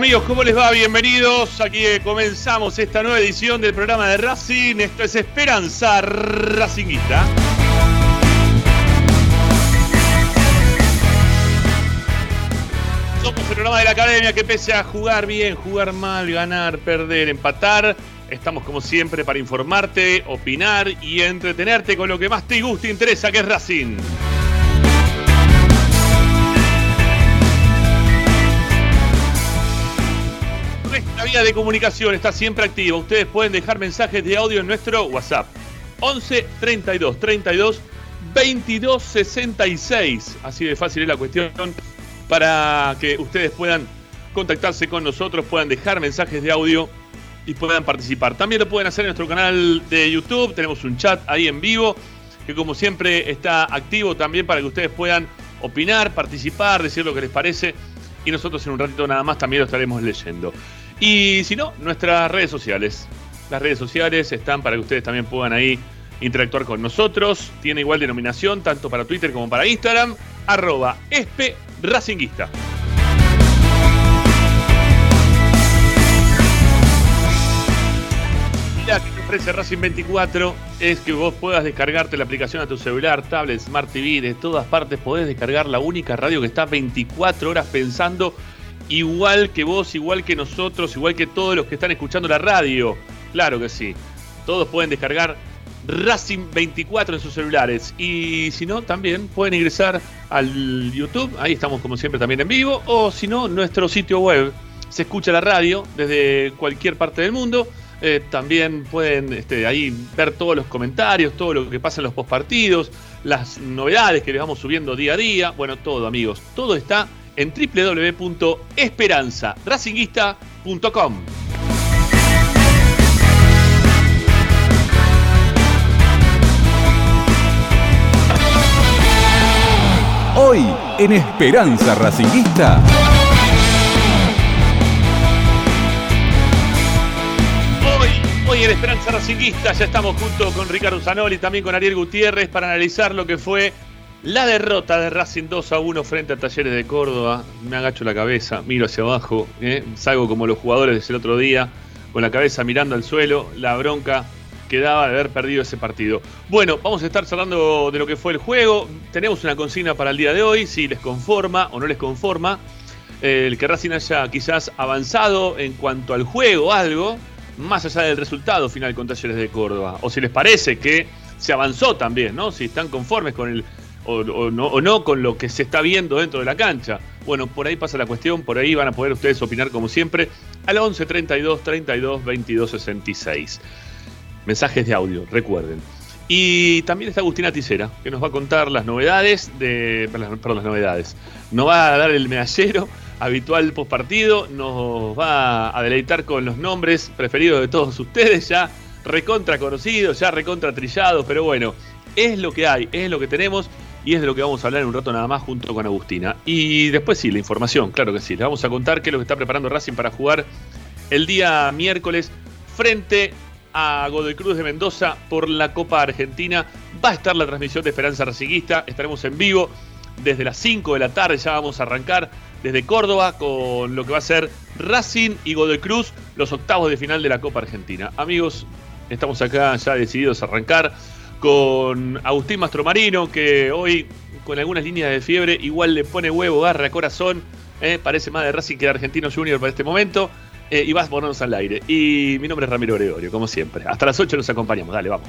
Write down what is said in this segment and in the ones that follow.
amigos, ¿cómo les va? Bienvenidos. Aquí comenzamos esta nueva edición del programa de Racing. Esto es Esperanza Racinguista. Somos el programa de la academia que pese a jugar bien, jugar mal, ganar, perder, empatar, estamos como siempre para informarte, opinar y entretenerte con lo que más te gusta e interesa, que es Racing. De comunicación está siempre activa. Ustedes pueden dejar mensajes de audio en nuestro WhatsApp. 11 32 32 22 66. Así de fácil es la cuestión para que ustedes puedan contactarse con nosotros, puedan dejar mensajes de audio y puedan participar. También lo pueden hacer en nuestro canal de YouTube. Tenemos un chat ahí en vivo que como siempre está activo también para que ustedes puedan opinar, participar, decir lo que les parece y nosotros en un ratito nada más también lo estaremos leyendo. Y si no, nuestras redes sociales. Las redes sociales están para que ustedes también puedan ahí interactuar con nosotros. Tiene igual denominación tanto para Twitter como para Instagram. Arroba espe racinguista. La que te ofrece Racing 24 es que vos puedas descargarte la aplicación a tu celular, tablet, Smart TV, de todas partes podés descargar la única radio que está 24 horas pensando igual que vos, igual que nosotros, igual que todos los que están escuchando la radio. Claro que sí. Todos pueden descargar Racing 24 en sus celulares. Y si no, también pueden ingresar al YouTube. Ahí estamos como siempre también en vivo. O si no, nuestro sitio web. Se escucha la radio desde cualquier parte del mundo. Eh, también pueden este, ahí ver todos los comentarios, todo lo que pasa en los postpartidos, las novedades que les vamos subiendo día a día. Bueno, todo amigos. Todo está en www.esperanzaracinguista.com. Hoy en Esperanza Racinguista. Hoy, hoy en Esperanza Racinguista ya estamos junto con Ricardo Zanoli y también con Ariel Gutiérrez para analizar lo que fue la derrota de Racing 2 a 1 frente a Talleres de Córdoba. Me agacho la cabeza, miro hacia abajo, ¿eh? salgo como los jugadores del otro día, con la cabeza mirando al suelo, la bronca que daba de haber perdido ese partido. Bueno, vamos a estar hablando de lo que fue el juego. Tenemos una consigna para el día de hoy, si les conforma o no les conforma. eh, el que Racing haya quizás avanzado en cuanto al juego algo, más allá del resultado final con Talleres de Córdoba. O si les parece que se avanzó también, ¿no? Si están conformes con el. O, no, con lo que se está viendo dentro de la cancha. Bueno, por ahí pasa la cuestión, por ahí van a poder ustedes opinar como siempre al 11 32 32 22 66 mensajes de audio, recuerden. Y también está Agustina Ticera, que nos va a contar las novedades de. Las novedades. Nos va a dar el medallero habitual post partido, nos va a deleitar con los nombres preferidos de todos ustedes, ya recontra conocidos, ya recontra trillados, pero bueno, es lo que hay, es lo que tenemos y es de lo que vamos a hablar en un rato nada más junto con Agustina. Y después sí, la información, claro que sí, les vamos a contar qué es lo que está preparando Racing para jugar el día miércoles frente a Godoy Cruz de Mendoza por la Copa Argentina. Va a estar la transmisión de Esperanza Raciguista. Estaremos en vivo desde las 5 de la tarde. Ya vamos a arrancar desde Córdoba con lo que va a ser Racing y Godoy Cruz, los octavos de final de la Copa Argentina. Amigos, estamos acá ya decididos a arrancar con Agustín Mastromarino, que hoy con algunas líneas de fiebre igual le pone huevo, garra, corazón. eh, parece más de Racing que de Argentino Junior para este momento. eh, y vas ponernos al aire. Y mi nombre es Ramiro Gregorio, como siempre. Hasta las 8 nos acompañamos. Dale, vamos.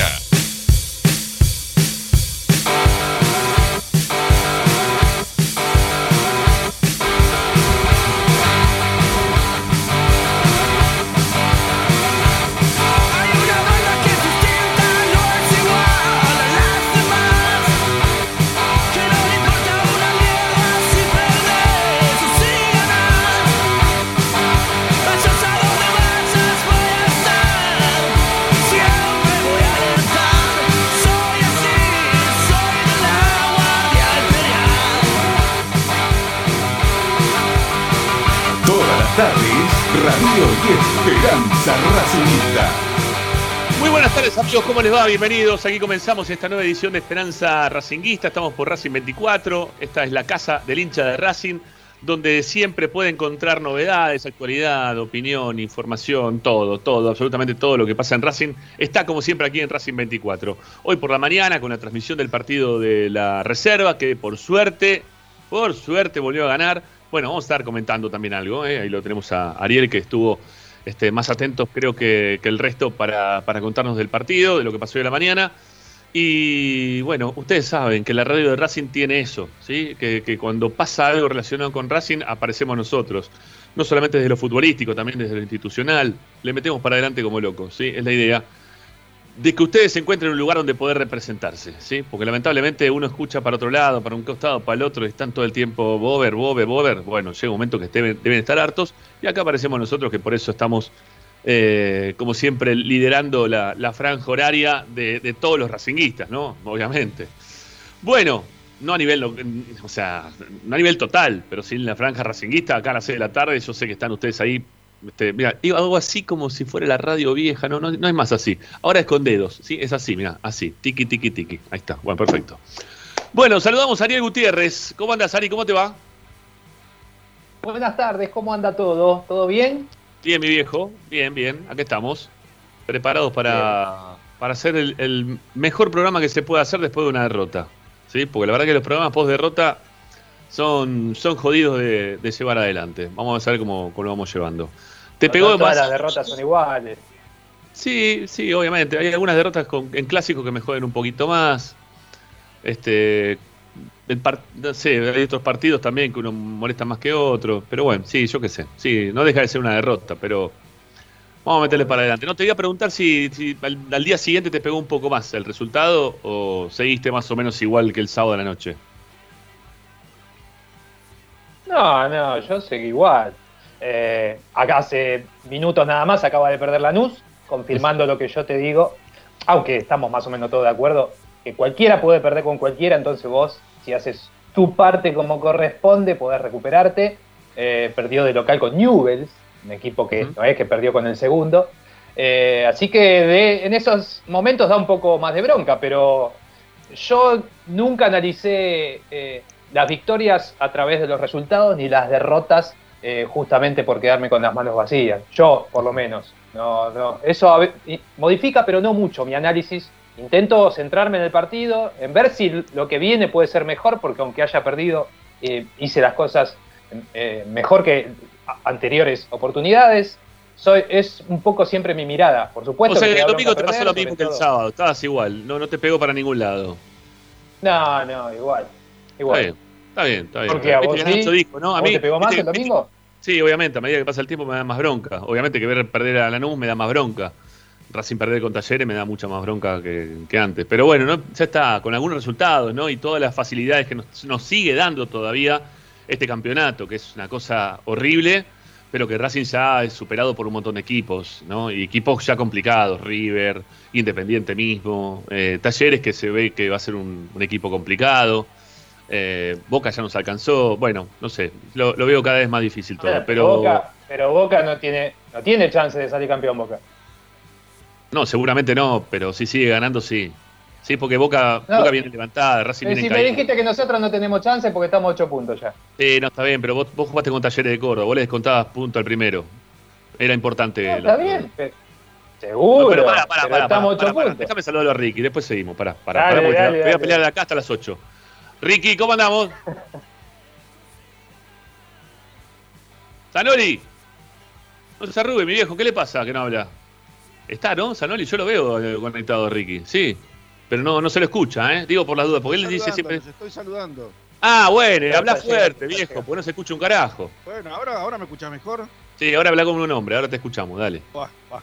Y Esperanza Racinguista. Muy buenas tardes amigos, ¿cómo les va? Bienvenidos. Aquí comenzamos esta nueva edición de Esperanza Racinguista. Estamos por Racing 24. Esta es la casa del hincha de Racing, donde siempre puede encontrar novedades, actualidad, opinión, información, todo, todo, absolutamente todo lo que pasa en Racing. Está como siempre aquí en Racing 24. Hoy por la mañana con la transmisión del partido de la reserva, que por suerte, por suerte volvió a ganar. Bueno, vamos a estar comentando también algo. ¿eh? Ahí lo tenemos a Ariel que estuvo este, más atentos creo que, que el resto para, contarnos del partido, de lo que pasó hoy a la mañana. Y bueno, ustedes saben que la radio de Racing tiene eso, ¿sí? que, que cuando pasa algo relacionado con Racing aparecemos nosotros. No solamente desde lo futbolístico, también desde lo institucional. Le metemos para adelante como locos, ¿sí? es la idea. De que ustedes se encuentren en un lugar donde poder representarse, ¿sí? Porque lamentablemente uno escucha para otro lado, para un costado, para el otro, y están todo el tiempo bober, bober, bober. Bueno, llega un momento que deben, deben estar hartos, y acá aparecemos nosotros que por eso estamos, eh, como siempre, liderando la, franja horaria de, todos los racinguistas, ¿no? Obviamente. Bueno, no a nivel, o sea, no a nivel total, pero sí en la franja racinguista, acá a las 6 de la tarde, yo sé que están ustedes ahí. Este, mira, algo así como si fuera la radio vieja, no, no, no es más así. Ahora es con dedos, ¿sí? Es así, mira, así, tiki, tiki, tiki. Ahí está, bueno, perfecto. Bueno, saludamos a Ariel Gutiérrez. ¿Cómo andas, Ari? ¿Cómo te va? Buenas tardes, ¿cómo anda todo? ¿Todo bien? Bien, mi viejo. Bien, bien. Aquí estamos. Preparados para, para hacer el, el mejor programa que se pueda hacer después de una derrota. ¿Sí? Porque la verdad que los programas post derrota son, son jodidos de, de llevar adelante. Vamos a ver cómo, cómo lo vamos llevando. ¿Te No pegó todas más? las derrotas son iguales. Sí, sí, obviamente. Hay algunas derrotas con- en clásicos que me joden un poquito más. Este, par- no sé, hay otros partidos también que uno molesta más que otro. Pero bueno, sí, yo qué sé. Sí, no deja de ser una derrota, pero vamos a meterle para adelante. No te iba a preguntar si, si al, al día siguiente te pegó un poco más el resultado o seguiste más o menos igual que el sábado de la noche. No, no, yo seguí igual. Eh, acá hace minutos nada más acaba de perder Lanús, confirmando lo que yo te digo, aunque estamos más o menos todos de acuerdo, que cualquiera puede perder con cualquiera, entonces vos, si haces tu parte como corresponde, podés recuperarte. Eh, perdió de local con Newells, un equipo que no es que perdió con el segundo. Eh, así que de- en esos momentos da un poco más de bronca, pero yo nunca analicé eh, las victorias a través de los resultados ni las derrotas eh, justamente por quedarme con las manos vacías. Yo, por lo menos. No, no. Eso a ve- y- modifica, pero no mucho mi análisis. Intento centrarme en el partido, en ver si lo que viene puede ser mejor, porque aunque haya perdido, eh, hice las cosas eh, mejor que anteriores oportunidades. Soy, es un poco siempre mi mirada, por supuesto. o sea, que el domingo te pasó lo mismo que el todo. sábado. Estabas igual, no, no te pegó para ningún lado. No, no, igual. Igual. Está bien, está bien. Porque a vos que sí, Nacho dijo, ¿no? A ¿Vos mí, te pegó más el domingo? Sí, obviamente, a medida que pasa el tiempo me da más bronca. Obviamente que ver perder a Lanús me da más bronca. Racing perder con Talleres me da mucha más bronca que, que antes. Pero bueno, ¿no? ya está, con algunos resultados, ¿no? Y todas las facilidades que nos, nos sigue dando todavía este campeonato, que es una cosa horrible. pero que Racing ya es superado por un montón de equipos, ¿no? Y equipos ya complicados, River, Independiente mismo, eh, Talleres que se ve que va a ser un, un equipo complicado, eh, Boca ya nos alcanzó, bueno, no sé, lo, lo veo cada vez más difícil todo, Pero, pero Boca, pero Boca no tiene, no tiene chance de salir campeón Boca. no, seguramente no, pero si sigue ganando, sí. Sí, porque Boca, No. Boca viene levantada, Racing viene si me dijiste que nosotros no tenemos chance porque estamos a 8 puntos ya. Sí, no, está bien, pero vos, vos jugaste con Talleres de Córdoba, vos le descontabas punto al primero. Era importante. No, está bien. pero- Seguro. No, pero pará, pará, pero pará, estamos pará, 8 pará, pará. puntos. Déjame saludarlo a Ricky, después seguimos. Pará, Dale, pará, porque dale, voy a pelear acá hasta las 8. Ricky, ¿cómo andamos? Zanoli. No se arrugue, mi viejo, ¿qué le pasa que no habla? Está, ¿no? Zanoli, yo lo veo eh, conectado, Ricky. Sí. Pero no, no se lo escucha, ¿eh? Digo por las dudas, porque él dice siempre. los estoy saludando. Ah, bueno, habla llegando, fuerte, viejo, porque no se escucha un carajo. Bueno, ahora, ahora me escuchas mejor. Sí, ahora habla como un hombre, ahora te escuchamos, dale. Buah, buah.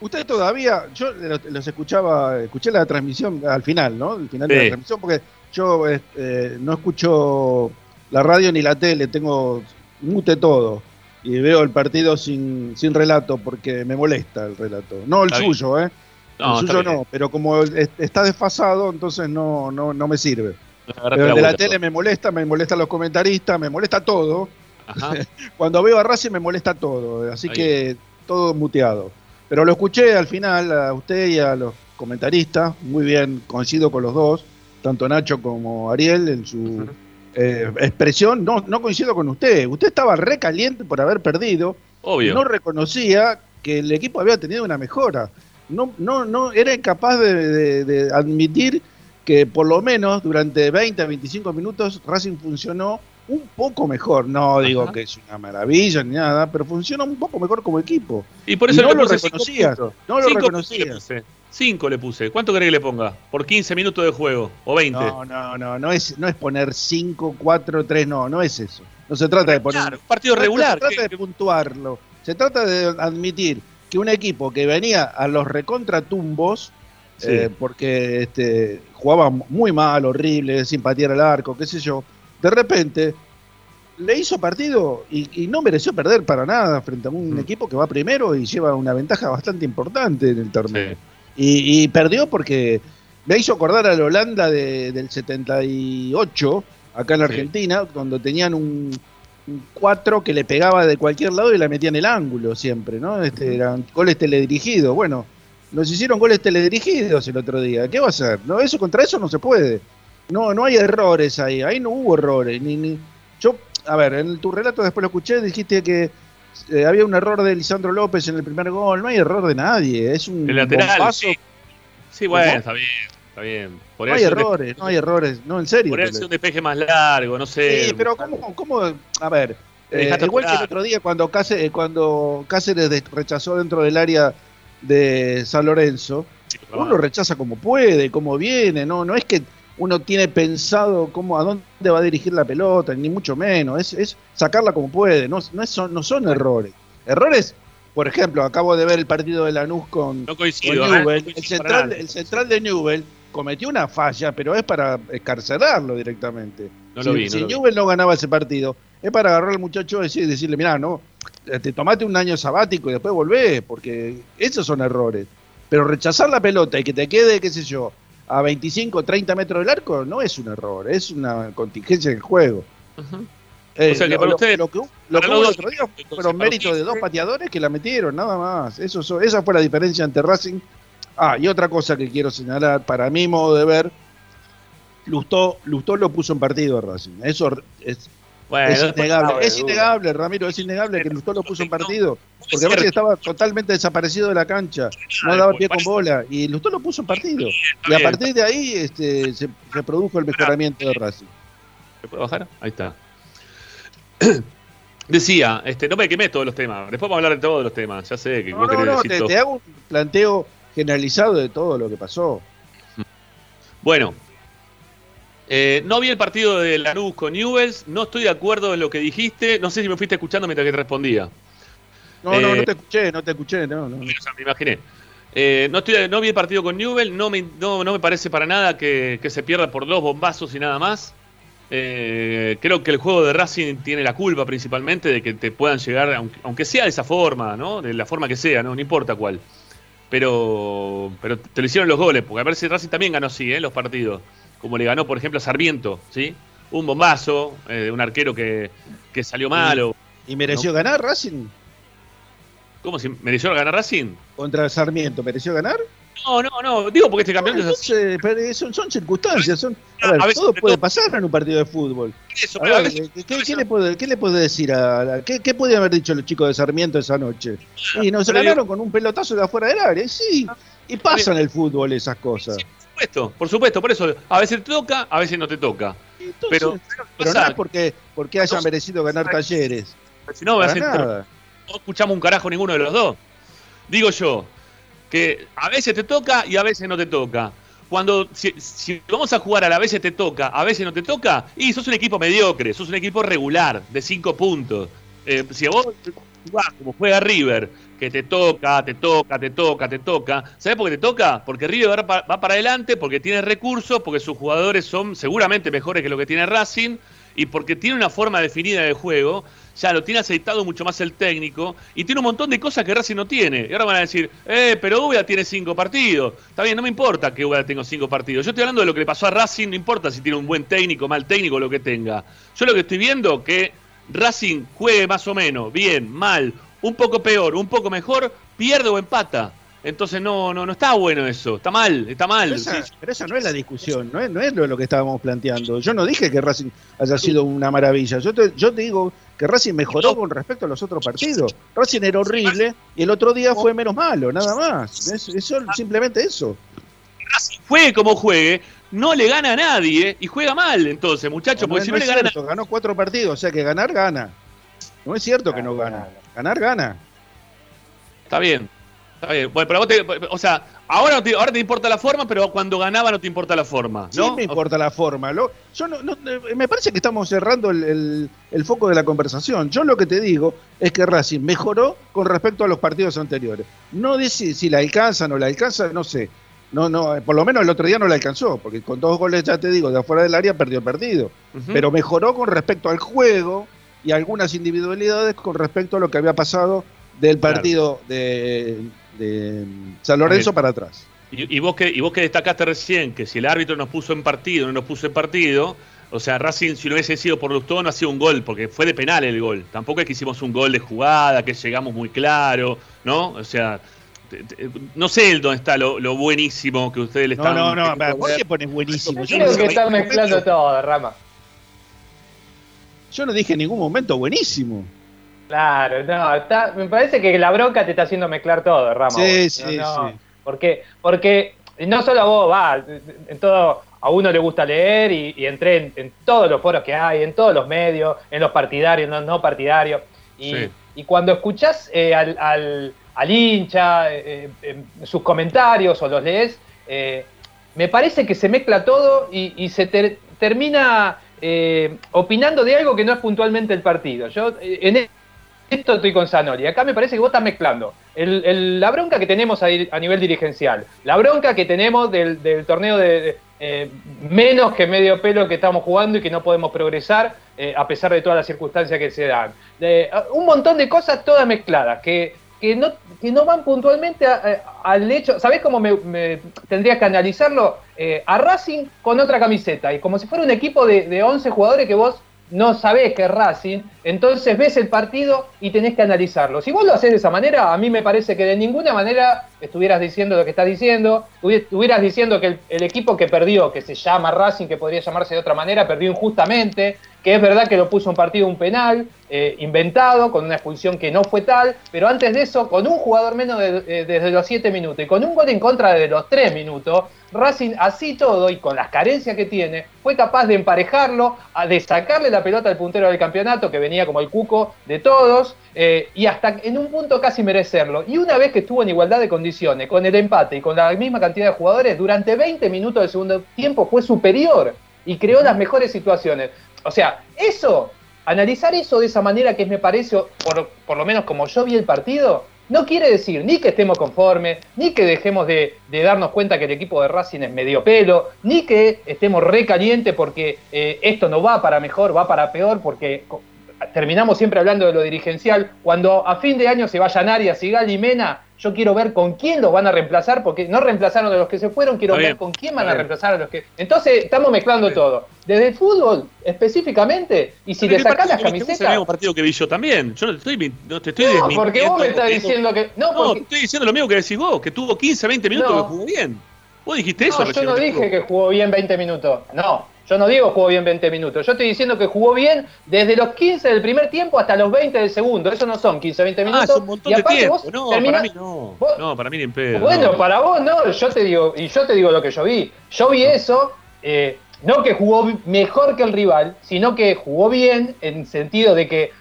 Usted todavía, yo los, escuchaba, escuché la transmisión al final, ¿no? El final de la transmisión, porque yo eh, eh, no escucho la radio ni la tele, tengo mute todo. Y veo el partido sin, sin relato porque me molesta el relato. No el Está bien. suyo, ¿eh? No, el suyo no, pero como es- está desfasado, entonces no, no, no me sirve. Pero el de la vuelta, tele me molesta, me molestan los comentaristas, me molesta todo. Ajá. Cuando veo a Racing me molesta todo, así Ahí. que todo muteado. Pero lo escuché al final a usted y a los comentaristas, muy bien, coincido con los dos, tanto Nacho como Ariel en su eh, expresión. No, no coincido con usted, usted estaba recaliente por haber perdido, Obvio. no reconocía que el equipo había tenido una mejora. No, no, no era incapaz de, de- de admitir que por lo menos durante 20 a 25 minutos Racing funcionó un poco mejor. No digo Ajá. que es una maravilla ni nada, pero funciona un poco mejor como equipo. Y por eso no le lo puse reconocías, no lo reconocías. puntos le puse. Cinco le puse. ¿Cuánto querés que le ponga? Por 15 minutos de juego. O 20. No, no, no, no es, no es poner 5, 4, 3, no, no es eso. No se trata de poner Claro, un partido regular. Se trata que- de puntuarlo. Se trata de admitir que un equipo que venía a los recontratumbos, Sí. eh, porque este, jugaba muy mal, horrible, sin patear al arco, qué sé yo, de repente le hizo partido y, y no mereció perder para nada frente a un Mm. equipo que va primero y lleva una ventaja bastante importante en el torneo. Sí. Y, y perdió porque me hizo acordar a la Holanda de- del 78, acá en la Sí. Argentina, cuando tenían un, 4 que le pegaba de cualquier lado y la metía en el ángulo siempre, ¿no? Este, eran goles teledirigidos. Bueno, nos hicieron goles teledirigidos el otro día. ¿Qué va a hacer? No, eso contra eso no se puede. No, no hay errores ahí. Ahí no hubo errores. Ni, ni... Yo, a ver, en tu relato después lo escuché, dijiste que eh, había un error de Lisandro López en el primer gol. No hay error de nadie. Es un El lateral. bombazo. Sí, Sí, bueno, ¿Cómo? está bien. Está bien. Por No hay errores, despeje- no hay errores. No, en serio. Hace lo- un despeje más largo, no sé. Sí, pero ¿cómo, cómo a ver, eh, igual que el otro día cuando Cáceres, cuando Cáceres rechazó dentro del área de San Lorenzo, uno rechaza como puede, como viene, no, no es que uno tiene pensado cómo a dónde va a dirigir la pelota, ni mucho menos, es, es sacarla como puede, no, no, es- son, no son errores. Errores, por ejemplo, acabo de ver el partido de Lanús con, No coincido. ¿eh? Newell, No el, central, el central de Newell cometió una falla, pero es para escarcelarlo directamente. No si vi, no si lo vi. Newell no ganaba ese partido, es para agarrar al muchacho y decir- decirle, mirá, no, te tomate un año sabático y después volvés, porque esos son errores. Pero rechazar la pelota y que te quede, qué sé yo, a 25, 30 metros del arco, no es un error, es una contingencia del juego. Ujú. Eh, O sea que lo, para lo- usted- lo que, lo que hubo otro día fueron méritos de dos pateadores que la metieron, nada más. Eso, so- esa fue la diferencia entre Racing. Ah, y otra cosa que quiero señalar, para mi modo de ver, Lustó, Lustó lo puso en partido a Racing. Eso es, Bueno, es innegable. Es innegable, Ramiro, es innegable que Lustó lo puso en partido. Porque. Racing estaba totalmente desaparecido de la cancha, no daba pie con bola. Y Lustó lo puso en partido. Y a partir de ahí este, se, se produjo el mejoramiento de Racing. ¿Se puede bajar? Ahí está. Decía, este, no me quemé todos los temas. Después vamos a hablar de todos los temas. Ya sé que No, vos no, querés no, decir te, todo. te hago un planteo generalizado de todo lo que pasó. Bueno, eh, no vi el partido de Lanús con Newells. No estoy de acuerdo en lo que dijiste. No sé si me fuiste escuchando mientras que te respondía. No, no, Eh, no te escuché, no te escuché, no, no. O sea, me imaginé. Eh, no, estoy, no vi el partido con Newell, no me, no, no me parece para nada que, que se pierda por dos bombazos y nada más. Eh, creo que el juego de Racing tiene la culpa principalmente de que te puedan llegar, aunque, aunque sea de esa forma, ¿no? De la forma que sea, ¿no? No importa cuál. Pero, pero te lo hicieron los goles, porque a ver si Racing también ganó así, ¿eh? Los partidos. Como le ganó, por ejemplo, a Sarmiento, ¿sí? Un bombazo eh, de un arquero que, que salió malo. ¿Y mereció ganar Racing ¿Cómo si mereció ganar Racing? contra Sarmiento? ¿Mereció ganar? No, no, no. Digo porque este campeón No, es así. entonces, pero son, son circunstancias, son, a ver, A veces todo puede pasar en un partido de fútbol. Eso, A pero a ver, veces- ¿qué, le puede, qué le puede decir a, la- qué, qué podían haber dicho los chicos de Sarmiento esa noche? Y nos ganaron con un pelotazo de afuera del área, sí, y pasa en el fútbol esas cosas. Supuesto, por supuesto, por eso a veces te toca, a veces no te toca. Entonces, Pero, pero no es porque, porque hayan Entonces- merecido ganar talleres. si no, a no escuchamos un carajo ninguno de los dos. Digo yo, que a veces te toca y a veces no te toca. Cuando, si, si vamos a jugar a la veces te toca, a veces no te toca, y sos un equipo mediocre, sos un equipo regular, de cinco puntos. Eh, si a vos jugás como juega River, que te toca, te toca, te toca, te toca, ¿sabés por qué te toca? Porque River va para adelante, porque tiene recursos, porque sus jugadores son seguramente mejores que lo que tiene Racing, y porque tiene una forma definida de juego, ya lo tiene aceitado mucho más el técnico y tiene un montón de cosas que Racing no tiene. Y ahora van a decir, eh, pero Ubeda tiene cinco partidos. Está bien, no me importa que Ubeda tenga cinco partidos. Yo estoy hablando de lo que le pasó a Racing, no importa si tiene un buen técnico, mal técnico, lo que tenga. Yo lo que estoy viendo que Racing juegue más o menos, bien, mal, un poco peor, un poco mejor, pierde o empata. Entonces no, no, no está bueno eso, está mal, está mal. Pero esa, Sí, pero esa no es la discusión, no es, no es lo, lo que estábamos planteando. Yo no dije que Racing haya sido una maravilla. Yo te, yo te digo que Racing mejoró con respecto a los otros partidos. Racing era horrible y el otro día fue menos malo, nada más. Es, es simplemente eso. Racing juegue como juegue, no le gana a nadie y juega mal entonces, muchachos, No, porque si no le ganan a cierto, ganó cuatro partidos, o sea que ganar, gana. No es cierto que no gana. Ganar, gana. Está bien. Está bien. Bueno, pero vos te, o sea, ahora, no te, ahora te importa la forma, pero cuando ganaba no te importa la forma, Sí me importa la forma. Lo- yo no, no- eh, me parece que estamos cerrando el, el- el foco de la conversación. Yo lo que te digo es que Racing mejoró con respecto a los partidos anteriores. No dice si la alcanza o no la alcanza, no sé. No, no, eh, por lo menos el otro día no la alcanzó, porque con dos goles, ya te digo, de afuera del área perdió. Ujú. Pero mejoró con respecto al juego y algunas individualidades con respecto a lo que había pasado del Claro. partido de, de San Lorenzo para atrás. Y, y vos que, y vos que destacaste recién que si el árbitro nos puso en partido, no nos puso en partido, o sea, Racing, si no hubiese sido por Lustó, no hacía un gol, porque fue de penal el gol. Tampoco es que hicimos un gol de jugada, que llegamos muy claro, ¿no? O sea, no sé el dónde está lo, lo buenísimo que ustedes le No, están. no, no, ¿por qué pones buenísimo? Yo no Creo que en están mezclando momento- todo, Rama. Yo no dije en ningún momento buenísimo. Claro, no, está- me parece que la bronca te está haciendo mezclar todo, Rama. Sí, sí, No, no, sí. Porque, porque no solo a vos, va, en todo, a uno le gusta leer y, y entré en, en todos los foros que hay, en todos los medios, en los partidarios, no, no partidarios. Y, Sí. y cuando escuchás eh, al, al- al hincha, eh, eh, sus comentarios o los lees, eh, me parece que se mezcla todo y, se ter- termina opinando de algo que no es puntualmente el partido. Yo en esto estoy con Zanoli. Acá me parece que vos estás mezclando la bronca que tenemos a, nivel dirigencial, la bronca que tenemos del, torneo de, menos que medio pelo que estamos jugando y que no podemos progresar a pesar de todas las circunstancias que se dan. Un montón de cosas todas mezcladas que, que, no, que no van puntualmente a- a- al hecho. ¿Sabés cómo me, me- que analizarlo? Eh, a Racing con otra camiseta y como si fuera un equipo de, de 11 jugadores que vos no sabés que es Racing, entonces ves el partido y tenés que analizarlo. Si vos lo haces de esa manera, a mí me parece que de ninguna manera estuvieras diciendo lo que estás diciendo, estuvi- estuvieras diciendo que el equipo que perdió, que se llama Racing, que podría llamarse de otra manera, perdió injustamente, que es verdad que lo puso un partido un penal, eh, inventado, con una expulsión que no fue tal, pero antes de eso, con un jugador menos eh, desde los 7 minutos y con un gol en contra desde los 3 minutos, Racing así todo y con las carencias que tiene, fue capaz de emparejarlo, de sacarle la pelota al puntero del campeonato, que venía como el cuco de todos, eh, y hasta en un punto casi merecerlo. Y una vez que estuvo en igualdad de condiciones, con el empate y con la misma cantidad de jugadores, durante 20 minutos del segundo tiempo fue superior y creó las mejores situaciones. O sea, eso, analizar eso de esa manera que me parece, por, por lo menos como yo vi el partido, no quiere decir ni que estemos conformes, ni que dejemos de, de darnos cuenta que el equipo de Racing es medio pelo, ni que estemos recalientes porque eh, esto no va para mejor, va para peor, porque terminamos siempre hablando de lo dirigencial. Cuando a fin de año se vayan Arias, Sigal y Mena, yo quiero ver con quién los van a reemplazar, porque no reemplazaron a los que se fueron, quiero ver con quién van a reemplazar a los que. Entonces estamos mezclando todo. Desde el fútbol específicamente, y si le ¿qué sacás las vos? Es el camisetas. mismo partido que vi yo también. Yo no te estoy, no te estoy No, porque vos me estás porque- diciendo que. No, No, te porque. estoy diciendo lo mismo que decís vos, que tuvo 15, 20 minutos No. que jugó bien. Vos dijiste eso No, yo no dije que jugó bien 20 minutos. No, yo no digo jugó bien 20 minutos. Yo estoy diciendo que jugó bien desde los 15 del primer tiempo hasta los 20 del segundo. Eso no son 15, 20 Ah, minutos. es un montón y de aparte tiempo. vos No, terminás- para mí no. vos- No, para mí ni en pedo. Bueno, no. para vos no, yo te digo, y yo te digo lo que yo vi. Yo vi eso, eh, no que jugó mejor que el rival, sino que jugó bien en sentido de que.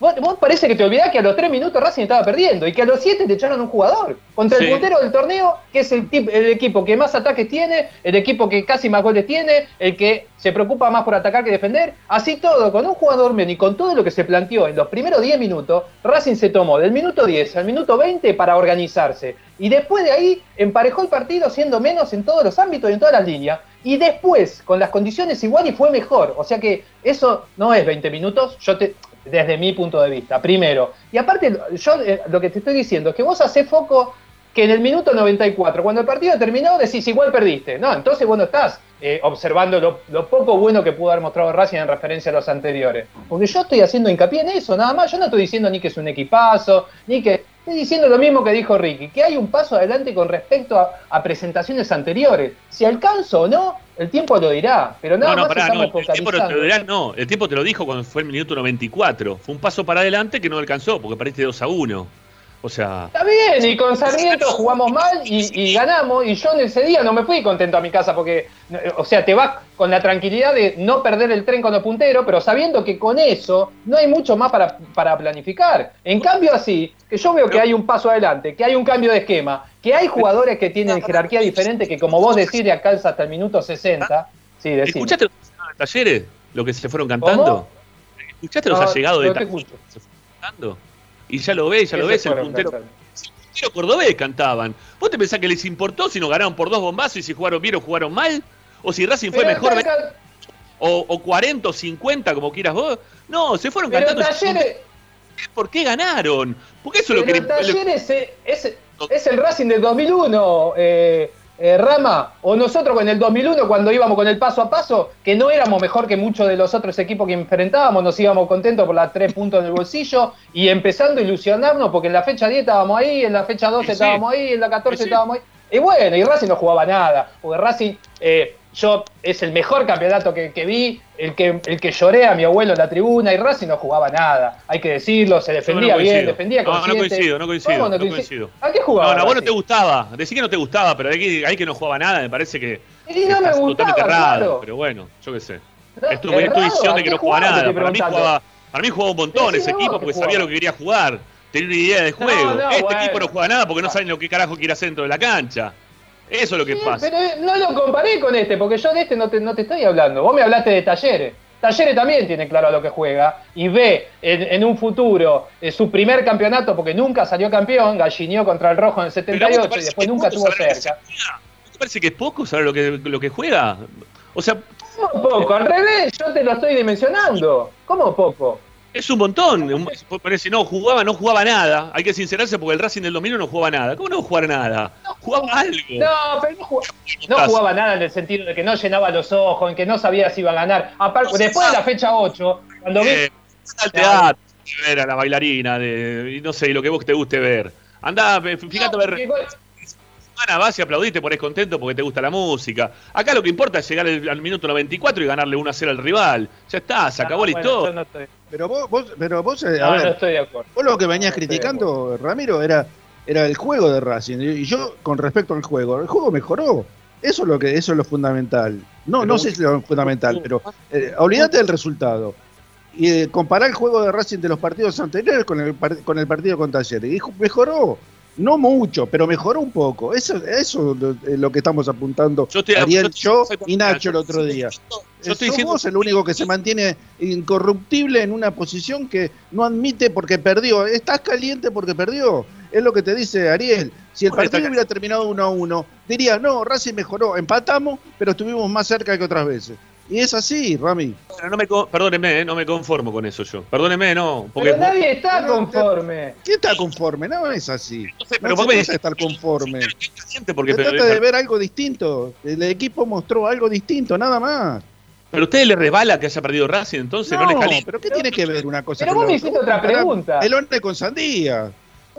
Vos, vos parece que te olvidás que a los 3 minutos Racing estaba perdiendo y que a los 7 te echaron un jugador contra Sí. el puntero del torneo, que es el, tip- el equipo que más ataques tiene, el equipo que casi más goles tiene, el que se preocupa más por atacar que defender. Así todo, con un jugador menos y con todo lo que se planteó en los primeros 10 minutos, Racing se tomó del minuto 10 al minuto 20 para organizarse. Y después de ahí emparejó el partido siendo menos en todos los ámbitos y en todas las líneas. Y después, con las condiciones igual y fue mejor. O sea que eso no es 20 minutos, yo te, desde mi punto de vista, primero. Y aparte, yo eh, lo que te estoy diciendo es que vos hacés foco que en el minuto 94, cuando el partido terminó, decís igual perdiste. No, entonces vos no estás eh, observando lo, lo poco bueno que pudo haber mostrado Racing en referencia a los anteriores. Porque yo estoy haciendo hincapié en eso, nada más. Yo no estoy diciendo ni que es un equipazo, ni que. Estoy diciendo lo mismo que dijo Ricky, que hay un paso adelante con respecto a, a presentaciones anteriores. Si alcanzo o no, el tiempo lo dirá. Pero nada No, no, más pará, no, estamos el tiempo no te lo dirá, no, el tiempo te lo dijo cuando fue el minuto 94. Fue un paso para adelante que no alcanzó, porque perdiste 2 a 1. O sea, Está bien, y con Sarmiento jugamos mal y, y ganamos, y yo en ese día no me fui contento a mi casa porque, o sea, te vas con la tranquilidad de no perder el tren con los punteros, pero sabiendo que con eso no hay mucho más para, para planificar. En cambio así, que yo veo que hay un paso adelante, que hay un cambio de esquema, que hay jugadores que tienen jerarquía diferente, que como vos decís, le alcanza hasta el minuto 60. Sí, decime. ¿escuchaste los allegados de talleres? Lo que se fueron cantando. ¿Cómo? ¿Escuchaste los No, allegados de talleres? se fueron cantando? Y ya lo ves, ya ¿Qué lo ves, el puntero. cantando? El puntero cordobés cantaban. ¿Vos te pensás que les importó si nos ganaron por dos bombazos y si jugaron bien o jugaron mal? ¿O si Racing fue Pero mejor? O, o 40 o 50, como quieras vos. No, se fueron Pero cantando. Talleres, ¿Por qué ganaron? Porque eso es lo que. Talleres es, es, es el Racing del 2001, eh, eh, Rama. O nosotros en el 2001, cuando íbamos con el paso a paso, que no éramos mejor que muchos de los otros equipos que enfrentábamos, nos íbamos contentos por las tres puntos en el bolsillo y empezando a ilusionarnos porque en la fecha 10 estábamos ahí, en la fecha 12 Y sí. estábamos ahí, en la 14 Y sí. estábamos ahí. Y bueno, y Racing no jugaba nada, porque Racing, eh, yo, es el mejor campeonato que, que vi, el que, el que lloré a mi abuelo en la tribuna, y Racing no jugaba nada, hay que decirlo, se defendía no bien, coincido. defendía No, no consciente. coincido, no coincido, ¿Cómo no coincido. ¿A qué jugaba? No, no, vos no te gustaba. Decí que no te gustaba, pero ahí, ahí que no jugaba nada, me parece que. Y que no me gustaba, totalmente errado. claro. Pero bueno, yo qué sé. No, Es tu, es tu visión ¿a de que no jugaba nada. Para mí jugaba, para mí jugaba un montón ese equipo que porque sabía lo que quería jugar. Tenía una idea de juego. no, este bueno. equipo no juega nada porque no saben lo que carajo quiere hacer dentro de la cancha. Eso es lo que Sí, pasa. Pero eh, no lo comparé con este, porque yo de este no te, no te estoy hablando. Vos me hablaste de Talleres. Talleres también tiene claro a lo que juega y ve en, en un futuro eh, su primer campeonato, porque nunca salió campeón, gallineó contra el Rojo en el Pero ¿a vos te 78 y después nunca que cerca. ¿No te parece que es poco saber lo que, lo que juega? O sea, ¿Cómo poco? Al revés, yo te lo estoy dimensionando. ¿Cómo poco? Es un montón. Parece, no, jugaba, no jugaba nada. Hay que sincerarse porque el Racing del 2001 no jugaba nada. ¿Cómo no jugar nada? Jugaba algo. No, pero no jugaba, no jugaba nada en el sentido de que no llenaba los ojos, en que no sabía si iba a ganar. Aparte, después de la fecha 8, cuando vi Eh, anda al teatro, ver a la bailarina, de, y no sé, y lo que vos te guste ver. Andá, eh, fíjate a ver. semana vas y aplaudís, te pones contento porque te gusta la música. Acá lo que importa es llegar al, al minuto 94 y ganarle 1 a 0 al rival. Ya está, se acabó Bueno, historia. yo no estoy, Pero vos, vos, pero vos, eh, a no, ver, no estoy de acuerdo. vos lo que venías criticando, Ramiro, era, era el juego de Racing. Y yo, con respecto al juego, el juego mejoró. Eso es lo que, eso es lo fundamental. No, Pero no sé si es lo fundamental, pero eh, olvídate del resultado. Y eh, comparar el juego de Racing de los partidos anteriores con el, con el partido con Talleres. Y mejoró. No mucho, pero mejoró un poco. Eso, eso es lo, que estamos apuntando Yo estoy- Ariel, yo- yo y Nacho el otro día. Yo estoy diciendo- vos el único que se mantiene incorruptible en una posición que no admite porque perdió. Estás caliente porque perdió. Es lo que te dice Ariel. Si el partido hubiera terminado 1 a 1, diría, no, Racing mejoró, empatamos, pero estuvimos más cerca que otras veces. Y es así, Rami. Bueno, no me con- perdóneme, eh, no me conformo con eso yo. Perdóneme, no. Porque Pero nadie está Pero- conforme. ¿Quién está conforme? No es así. No sé, No pero se estar conforme. Porque Se pero, trata de ver algo distinto. El equipo mostró algo distinto, nada más. pero a ustedes les resbala que haya perdido Racing, entonces no, No, les calienta. pero ¿qué tiene que ver una cosa Pero con vos la me otra? hiciste otra pregunta. Melones con sandía.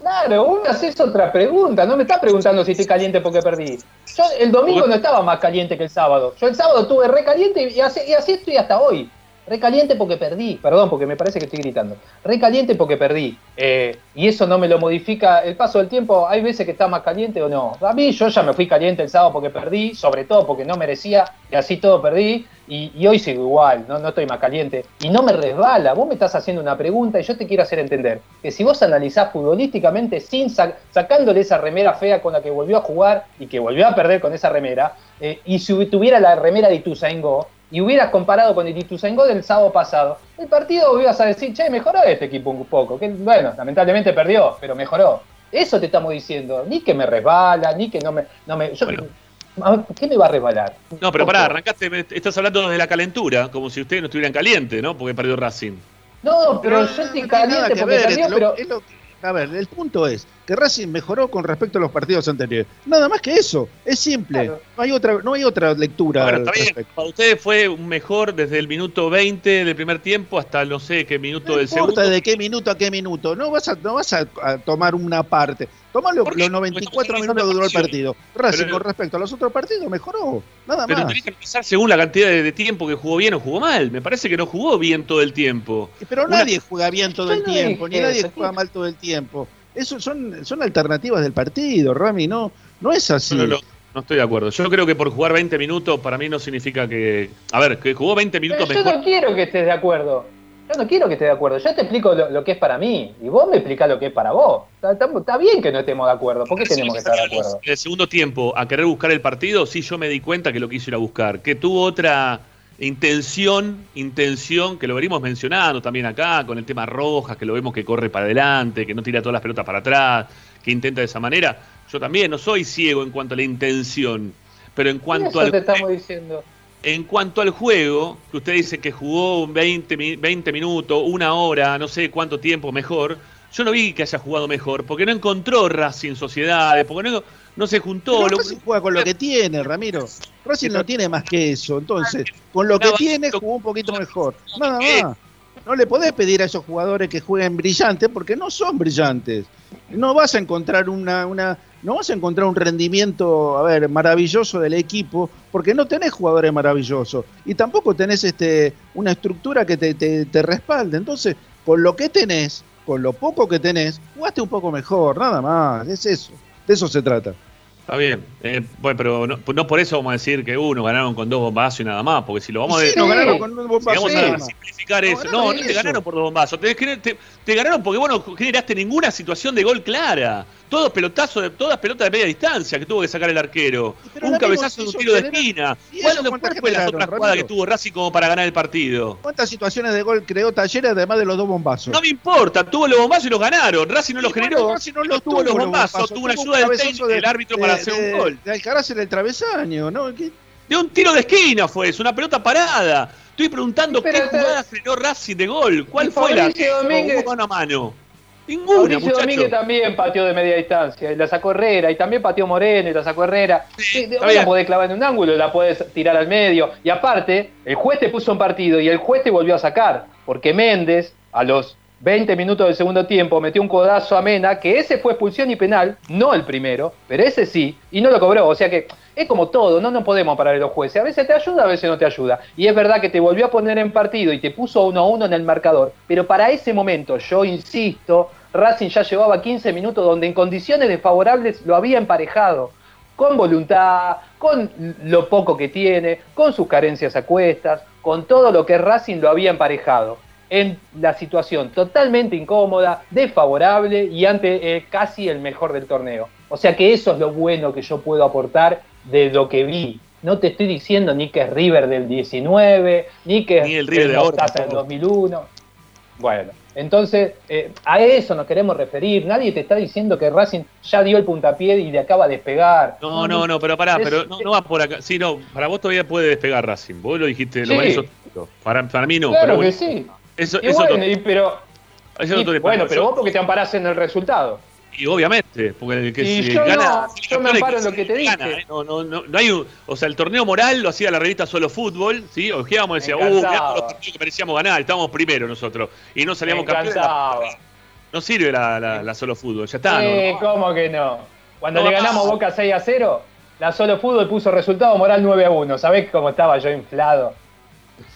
Claro, me haces otra pregunta. No me estás preguntando si estoy caliente porque perdí. Yo el domingo no estaba más caliente que el sábado. Yo el sábado estuve re caliente y así, y así estoy hasta hoy. Re caliente porque perdí. Perdón, porque me parece que estoy gritando. Re caliente porque perdí. Eh, y eso no me lo modifica el paso del tiempo. Hay veces que está más caliente o no. A mí yo ya me fui caliente el sábado porque perdí, sobre todo porque no merecía y así todo perdí. Y, hoy sigo igual, no, no estoy más caliente. Y no me resbala. Vos me estás haciendo una pregunta y yo te quiero hacer entender que si vos analizás futbolísticamente sin sa- sacándole esa remera fea con la que volvió a jugar y que volvió a perder con esa remera, eh, y si tuviera la remera de Ituzaingó y hubieras comparado con el Ituzaingó del sábado pasado, el partido ibas a decir, che, mejoró este equipo un poco. Que, bueno, lamentablemente perdió, pero mejoró. Eso te estamos diciendo. Ni que me resbala, ni que no me. No me yo- Bueno. ¿Qué me va a resbalar? No, pero pará, arrancaste, me- estás hablando de la calentura, como si ustedes no estuvieran calientes, ¿no? Porque perdió Racing. No, pero yo estoy no caliente porque ver, perdió, es lo- pero. es lo- a ver, el punto es que Racing mejoró con respecto a los partidos anteriores. Nada más que eso. Es simple. Claro. No hay otra, no hay otra lectura. Está bien. Para ustedes fue un mejor desde el minuto 20 del primer tiempo hasta no sé qué minuto No del importa segundo. de qué minuto a qué minuto. No vas a, no vas a, a tomar una parte. Toma lo- ¿Por qué? los 94 Porque minutos que duró el partido. Racing Pero- con respecto a los otros partidos mejoró. Nada Pero más. tenés que analizar según la cantidad de, de tiempo que jugó bien o jugó mal. Me parece que no jugó bien todo el tiempo. Pero Una- nadie juega bien todo el tiempo, ni nadie juega mal todo el tiempo. Eso son, son alternativas del partido, Rami, no, no es así. No, no, no, no estoy de acuerdo. Yo creo que por jugar 20 minutos para mí no significa que... A ver, que jugó 20 minutos Pero yo mejor. no quiero que estés de acuerdo. Yo no quiero que estés de acuerdo. Yo te explico lo, lo que es para mí. Y vos me explicás lo que es para vos. Está, está- está bien que no estemos de acuerdo. ¿Por qué tenemos que estar de acuerdo? En el segundo tiempo, a querer buscar el partido, sí yo me di cuenta que lo quiso ir a buscar. Que tuvo otra intención, intención, que lo venimos mencionando también acá, con el tema Rojas, que lo vemos que corre para adelante, que no tira todas las pelotas para atrás, que intenta de esa manera. Yo también no soy ciego en cuanto a la intención. Pero en cuanto Eso al te estamos diciendo. En cuanto al juego, que usted dice que jugó 20, mi- 20 minutos, una hora, no sé cuánto tiempo mejor, yo no vi que haya jugado mejor, porque no encontró Racing sociedades, porque no, no se juntó. Pero lo- Racing juega con lo que tiene, Ramiro. Racing no tiene más que eso. Entonces, con lo que tiene, jugó un poquito mejor. Nada más. No le podés pedir a esos jugadores que jueguen brillantes porque no son brillantes. No vas a encontrar una, una, no vas a encontrar un rendimiento, a ver, maravilloso del equipo, porque no tenés jugadores maravillosos. Y tampoco tenés este, una estructura que te, te, te respalde. Entonces, con lo que tenés, con lo poco que tenés, jugaste un poco mejor, nada más. Es eso. De eso se trata. Está bien, eh, bueno, pero no, no por eso vamos a decir que uno ganaron con dos bombazos y nada más, porque si lo vamos a decir. ganaron con Vamos a simplificar eso. no, No, te ganaron por dos bombazos. Te, te- te ganaron porque vos no generaste ninguna situación de gol clara. Todos pelotazos, de, todas pelotas de media distancia que tuvo que sacar el arquero. Pero un cabezazo de un tiro de esquina. ¿Y ¿Cuál fue las generaron, otras jugadas que tuvo Racing como para ganar el partido? ¿Cuántas situaciones de gol creó Talleres además de los dos bombazos? No me importa, tuvo los bombazos y los ganaron. Racing no los generó. Racing no los tuvo los bombazos, tuvo una ayuda del técnico del árbitro para hacer de- un gol. De Alcaraz en el travesaño, ¿no? ¿Qué- De un tiro de esquina fue eso, una pelota parada. Estoy preguntando Pero qué jugada generó Racing de gol. ¿Cuál Y fue la Domínguez- Hubo mano a mano? Ninguna, muchacho. Domínguez también pateó de media distancia y la sacó Herrera y también pateó Moreno y la sacó Herrera. Sí, hoy la podés clavar en un ángulo, la podés tirar al medio. Y aparte, el juez te puso un partido y el juez te volvió a sacar. Porque Méndez, a los 20 minutos del segundo tiempo, metió un codazo a Mena, que ese fue expulsión y penal, no el primero, pero ese sí, y no lo cobró. O sea que es como todo, no nos podemos parar los jueces. A veces te ayuda, a veces no te ayuda. Y es verdad que te volvió a poner en partido y te puso uno a uno en el marcador. Pero para ese momento, yo insisto, Racing ya llevaba 15 minutos donde en condiciones desfavorables lo había emparejado. Con voluntad, con lo poco que tiene, con sus carencias a con todo lo que Racing lo había emparejado. En la situación totalmente incómoda, desfavorable y ante eh, casi el mejor del torneo. O sea que eso es lo bueno que yo puedo aportar de lo que vi. no te estoy diciendo ni que es River del 19, ni que Ni el River de ahora del tampoco. 2001. Bueno, entonces eh, a eso nos queremos referir. Nadie te está diciendo que Racing ya dio el puntapié y de acá va a despegar. No, no, no, pero pará, Es- pero no, no va por acá. Sí, no, para vos todavía puede despegar Racing. Vos lo dijiste, lo Sí. eso, para, para mí no, claro pero que sí. Eso, Y eso bueno, to- y- pero, eso y- no bueno, pero vos porque te amparás en el resultado. Y obviamente, porque el que Y se yo gana. no, yo me amparo en lo que te dije. ¿eh? No, no, no, no hay un, o sea, el torneo moral lo hacía la revista Solo Fútbol, ¿sí? Ojeábamos y Me decía, uh, mirá los partidos que merecíamos ganar, estábamos primero nosotros. Y no salíamos campeones. No sirve la, la, la Solo Fútbol, ya está. Eh, ¿no? ¿Cómo que no? Cuando No, le ganamos no. Boca 6 a 0, la Solo Fútbol puso resultado moral 9 a 1. ¿Sabés cómo estaba yo inflado?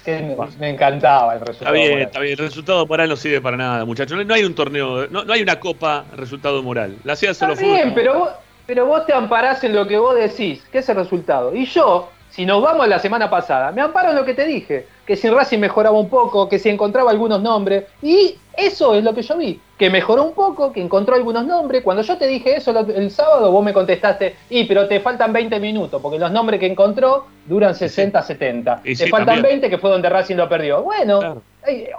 Que me, encantaba el Está resultado bien, moral. está bien. El resultado moral no sirve para nada, muchachos. No, hay un torneo, no, no hay una copa resultado moral. La hacía Está Solo bien, Fútbol. pero vos, pero vos te amparás en lo que vos decís, que es el resultado. Y yo, si nos vamos a la semana pasada, me amparo en lo que te dije, que si Racing mejoraba un poco, que si encontraba algunos nombres, y eso es lo que yo vi, que mejoró un poco, que encontró algunos nombres. Cuando yo te dije eso el sábado, vos me contestaste, y pero te faltan 20 minutos, porque los nombres que encontró duran 60, 70. Y te sí, faltan también. 20, que fue donde Racing lo perdió. Bueno, Claro.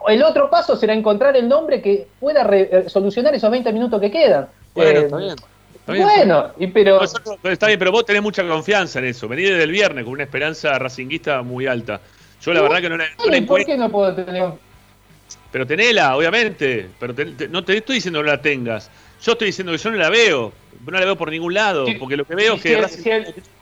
el otro paso será encontrar el nombre que pueda re- eh, solucionar esos 20 minutos que quedan. Bueno, Eh, está bien. Bien. bueno, y pero Nosotros- está bien, pero vos tenés mucha confianza en eso. Venís desde el viernes con una esperanza racinguista muy alta. Yo la verdad que no la, no la ¿y ¿por qué no puedo tener? pero tenela, obviamente. Pero ten- te- no te estoy diciendo que no la tengas. Yo estoy diciendo que yo no la veo. No la veo por ningún lado. Sí, porque lo que veo es que Racing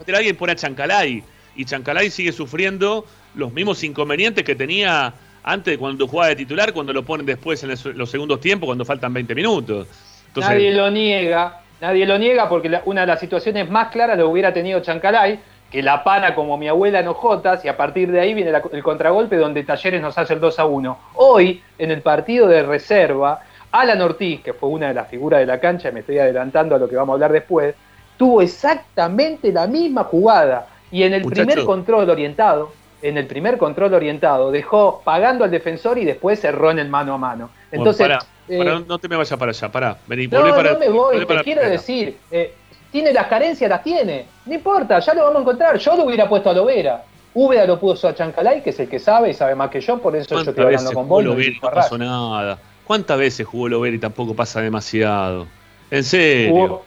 el- alguien pone a Chancalay. Y Chancalay sigue sufriendo los mismos inconvenientes que tenía antes cuando jugaba de titular, cuando lo ponen después en los- los segundos tiempos, cuando faltan 20 minutos. Entonces, nadie lo niega, nadie lo niega porque la- una de las situaciones más claras lo hubiera tenido Chancalay, que la pana como mi abuela en Ojotas, y a partir de ahí viene la- el contragolpe donde Talleres nos hace el 2 a 1. Hoy, en el partido de reserva, Alan Ortiz, que fue una de las figuras de la cancha, y me estoy adelantando a lo que vamos a hablar después, tuvo exactamente la misma jugada. Y en el Muchacho. primer control orientado, en el primer control orientado, dejó pagando al defensor y después cerró en el mano a mano. Entonces, eh, pará, no te me vayas para allá, pará. Vení, no, para no me voy, para te quiero primera. decir, eh, tiene las carencias, las tiene. No importa, ya lo vamos a encontrar. Yo lo hubiera puesto a Lovera. Úbeda lo puso a Chancalay, que es el que sabe y sabe más que yo, por eso yo ¿Cuántas estoy hablando con vos. lo Lovera y no pasó nada? ¿Cuántas veces jugó Lovera y tampoco pasa demasiado? En serio. Jugó-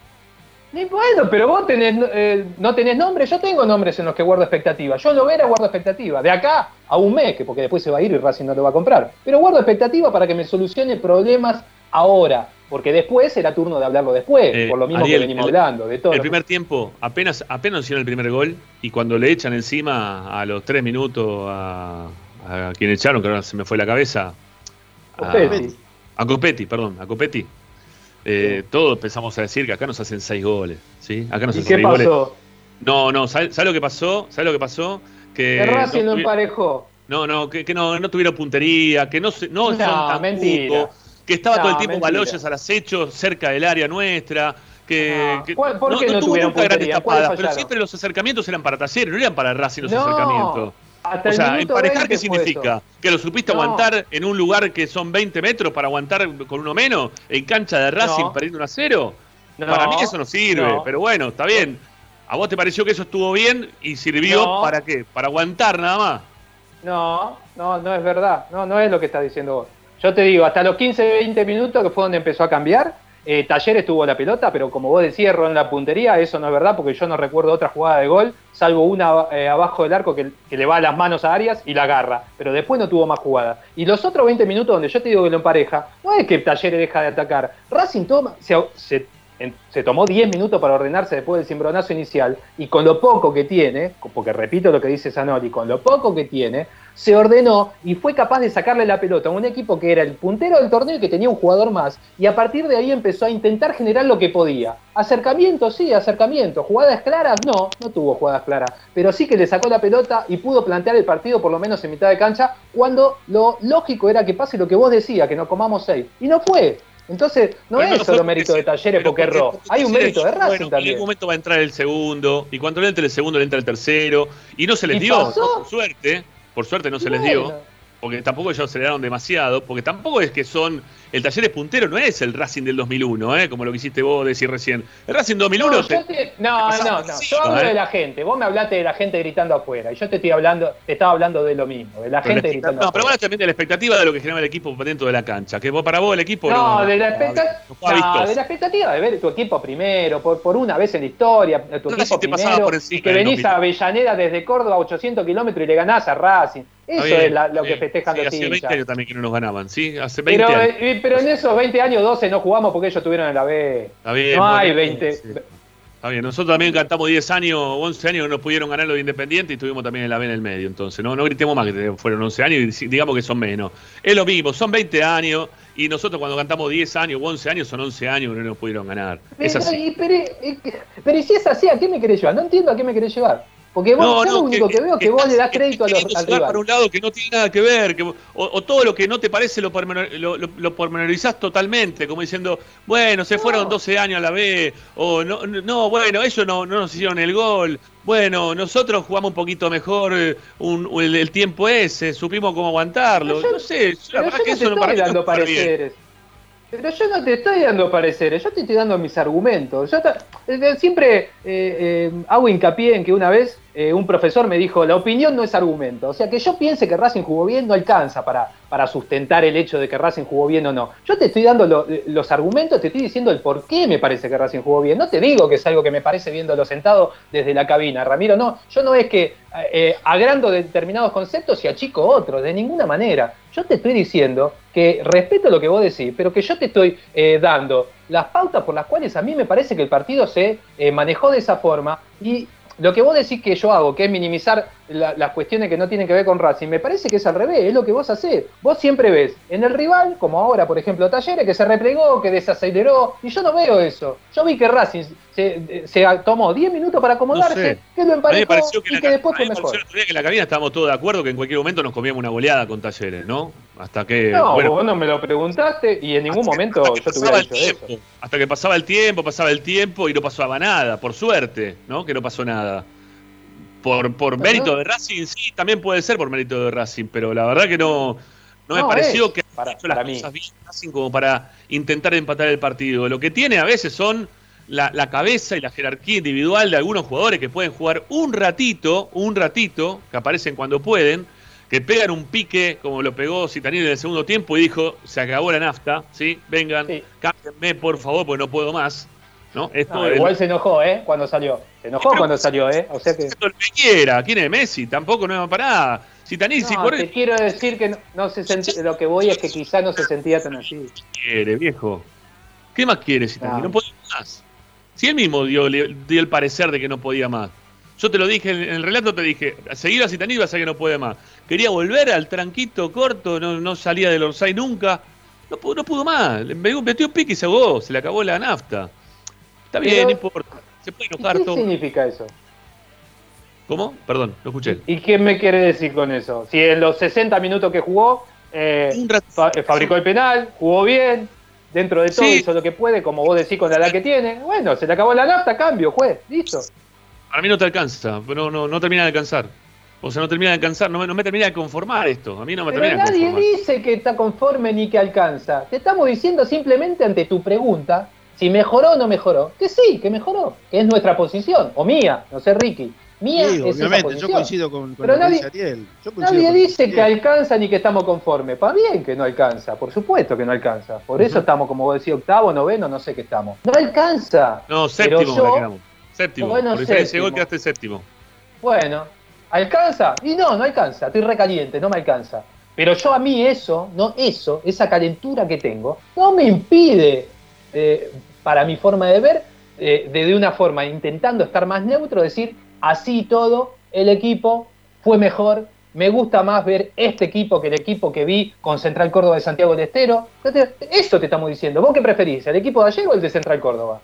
Ni bueno, pero vos tenés, eh, no tenés nombre, yo tengo nombres en los que guardo expectativa. Yo Lovera guardo expectativa. De acá a un mes, que porque después se va a ir y Racing no lo va a comprar. Pero guardo expectativa para que me solucione problemas ahora. Porque después será turno de hablarlo después, Eh, por lo mismo Ariel, que venimos el- hablando, de todo. El primer tiempo, apenas, apenas hicieron el primer gol y cuando le echan encima a los tres minutos a, a quien echaron, que ahora se me fue la cabeza, a, Copetti. a Copetti, perdón, a Copetti, eh, todos empezamos a decir que acá nos hacen seis goles, ¿sí? Acá nos ¿Y hacen qué seis goles. pasó? No, no, ¿sabes lo que pasó? ¿Sabes lo que pasó? Que Racing no emparejó. No, no, que, que no, no tuvieron puntería, que no, se- no, No, son tan mentira. que estaba todo el tiempo. Baloyes al acecho cerca del área nuestra, que, que- ¿Cuál- por qué no tuvieron nunca grandes puntería? ¿Cuáles tapadas, pero siempre los acercamientos eran para Talleres, no eran para Racing los acercamientos. Hasta O sea, emparejar 20 qué significa? eso. Que lo supiste No. aguantar en un lugar que son 20 metros para aguantar con uno menos, en cancha de Racing No. perdiendo un a cero. No, para mí eso no sirve, pero bueno, está bien. ¿A vos te pareció que eso estuvo bien y sirvió para qué? Para aguantar nada más. No, no, no es verdad. No, no es lo que estás diciendo vos. Yo te digo, hasta los 15, 20 minutos que fue donde empezó a cambiar, eh, Talleres tuvo la pelota, pero como vos decías, en la puntería, eso no es verdad, porque yo no recuerdo otra jugada de gol, salvo una eh, abajo del arco que, le va a las manos a Arias y la agarra, pero después no tuvo más jugadas. Y los otros 20 minutos donde yo te digo que lo empareja, no es que Talleres deja de atacar, Racing toma, se- se tomó 10 minutos para ordenarse después del cimbronazo inicial, y con lo poco que tiene, porque repito lo que dice Zanoli, con lo poco que tiene, se ordenó y fue capaz de sacarle la pelota a un equipo que era el puntero del torneo y que tenía un jugador más. Y a partir de ahí empezó a intentar generar lo que podía. Acercamiento, sí, acercamiento. Jugadas claras, no, no tuvo jugadas claras. Pero sí que le sacó la pelota y pudo plantear el partido por lo menos en mitad de cancha, cuando lo lógico era que pase lo que vos decías, que nos comamos seis. Y no fue. Entonces, no Pero es solo mérito de Talleres porque erró. Hay un mérito de Racing bueno, En también. algún momento va a entrar el segundo, y cuando le entre el segundo, le entra el tercero, y no se les ¿Y dio, por suerte, por suerte no se les dio. porque tampoco ellos aceleraron demasiado, porque tampoco es que son. El taller es puntero, no es el Racing del 2001, ¿eh? como lo que hiciste vos decir recién. El Racing 2001. No, te- no, te no, no. Yo hablo ¿eh? de la gente. Vos me hablaste de la gente gritando afuera. Y yo te estoy hablando, te estaba hablando de lo mismo, de la Pero gente la- gritando no, pero vos también de la expectativa de lo que generaba el equipo dentro de la cancha. Que vos, para vos el equipo no. No, de la, no, expecta- no fue no, vistoso. de la expectativa de ver tu equipo primero, por, por una vez en la historia, tu equipo te primero, por encima y que venís 2000. a Avellaneda desde Córdoba a 800 kilómetros y le ganás a Racing. Eso bien, es la- lo que festejan sí, los Hace 20 hinchas. años también que no nos ganaban, ¿sí? Hace 20 Pero, años. Pero en esos 20 años, 12 no jugamos porque ellos tuvieron en la B. Está bien. no hay bueno, 20. sí. Está bien, nosotros también cantamos 10 años, 11 años que no pudieron ganar los de Independiente y estuvimos también en la B en el medio. Entonces, no, no gritemos más que fueron 11 años y digamos que son menos. Es lo mismo, son 20 años y nosotros cuando cantamos 10 años o 11 años son 11 años que no nos pudieron ganar. Es Pero, así. y- pero, pero y si es así, ¿a qué me querés llevar? No entiendo a qué me querés llevar. Porque vos, No, lo único que, veo que, vos le das crédito a los, al para un lado que no tiene nada que ver, que, o, o todo lo que no te parece lo, pormenor- lo, lo- lo pormenorizás totalmente, como diciendo, bueno, se fueron No. 12 años a la B, o no, no, no, bueno, ellos no, no nos hicieron el gol, bueno, nosotros jugamos un poquito mejor eh, un- el, el tiempo ese, supimos cómo aguantarlo, yo- no sé, la verdad yo que eso no estoy dando pareceres. Pero yo no te estoy dando pareceres, yo te estoy dando mis argumentos. Yo ta- eh, siempre eh, eh, hago hincapié en que una vez eh, un profesor me dijo, la opinión no es argumento. O sea, que yo piense que Racing jugó bien no alcanza para, para sustentar el hecho de que Racing jugó bien o no. Yo te estoy dando lo- los argumentos, te estoy diciendo el por qué me parece que Racing jugó bien. No te digo que es algo que me parece viéndolo sentado desde la cabina, Ramiro. No, yo no es que eh, agrando determinados conceptos y achico otros, de ninguna manera. Yo te estoy diciendo que respeto lo que vos decís, pero que yo te estoy eh, dando las pautas por las cuales a mí me parece que el partido se eh, manejó de esa forma y lo que vos decís que yo hago, que es minimizar la- las cuestiones que no tienen que ver con Racing, me parece que es al revés, es lo que vos hacés. Vos siempre ves en el rival, como ahora, por ejemplo, Talleres, que se replegó, que desaceleró, y yo no veo eso. Yo vi que Racing se, se tomó 10 minutos para acomodarse, No sé. que lo me emparejó pareció que, y la, que después fue me pareció mejor. que en la cabina estábamos todos de acuerdo que en cualquier momento nos comíamos una goleada con Talleres, ¿no? Hasta que, No, bueno, vos no me lo preguntaste y en ningún Hasta- momento hasta que yo te pasaba hubiera el dicho eso. tiempo, Hasta que pasaba el tiempo, pasaba el tiempo y no pasaba nada, por suerte, ¿no? Que no pasó nada. Por, por mérito de Racing, sí, también puede ser por mérito de Racing, pero la verdad que no, no me pareció es, que para- hecho las para mí. cosas bien Racing como para intentar empatar el partido. Lo que tiene a veces son la, la cabeza y la jerarquía individual de algunos jugadores que pueden jugar un ratito, un ratito, que aparecen cuando pueden, que pegan un pique como lo pegó Citanil en el segundo tiempo y dijo, se acabó la nafta, ¿sí? Vengan, Sí. cámbienme por favor porque no puedo más. ¿no? Esto No, es igual se enojó, ¿eh? Cuando salió. Se enojó Pero- cuando salió, ¿eh? O sea que. quiera, ¿quién es Messi? Tampoco no es para nada. Citanil, si No, por te quiero decir que no, no se sentía, lo que voy es que quizá no se sentía tan así. quiere, viejo. ¿Qué más quiere Citanil? No. Puede más. Si él mismo dio, dio el parecer de que no podía más. Yo te lo dije en el relato, te dije, seguir a a que no puede más. Quería volver al tranquito corto, no, no salía del Orsay nunca. No pudo, no pudo más. Le metió metió pique y se ahogó, se le acabó la nafta. Está bien, Pero- no importa. Se puede ¿Y enojar ¿Qué todo. significa eso? ¿Cómo? Perdón, lo escuché. ¿Y qué me quiere decir con eso? Si en los 60 minutos que jugó, eh, Un fa- fabricó el penal, jugó bien, dentro de todo Sí. hizo lo que puede, como vos decís con la edad que tiene. Bueno, se le acabó la nafta, cambio, juez, listo. Para mí no te alcanza, no, no, no termina de alcanzar. O sea, no termina de alcanzar, no me, no me termina de conformar esto. A mí no me Pero termina de nadie conformar. dice que está conforme ni que alcanza. Te estamos diciendo simplemente ante tu pregunta si mejoró o no mejoró. Que sí, que mejoró, que es nuestra posición, o mía, no sé, Ricky. Mía Sí, es esa obviamente, yo posición. coincido con, con Pero nadie- dice Ariel. Yo coincido Nadie con lo que dice que Ariel. alcanza ni que estamos conformes. Para bien que no alcanza, por supuesto que no alcanza. Por eso estamos, como vos decís, octavo, noveno, no sé qué estamos. No alcanza. No, Pero séptimo yo- la quedamos. Séptimo. Bueno, Por diferencia gol séptimo. quedaste séptimo. Bueno, ¿alcanza? Y no, no alcanza. Estoy recaliente, no me alcanza. Pero yo a mí eso, no eso, esa calentura que tengo, no me impide, eh, para mi forma de ver, eh, de, de una forma intentando estar más neutro, decir así todo, el equipo fue mejor. Me gusta más ver este equipo que el equipo que vi con Central Córdoba de Santiago del Estero. Eso te estamos diciendo. ¿Vos qué preferís? ¿El equipo de ayer o el de Central Córdoba?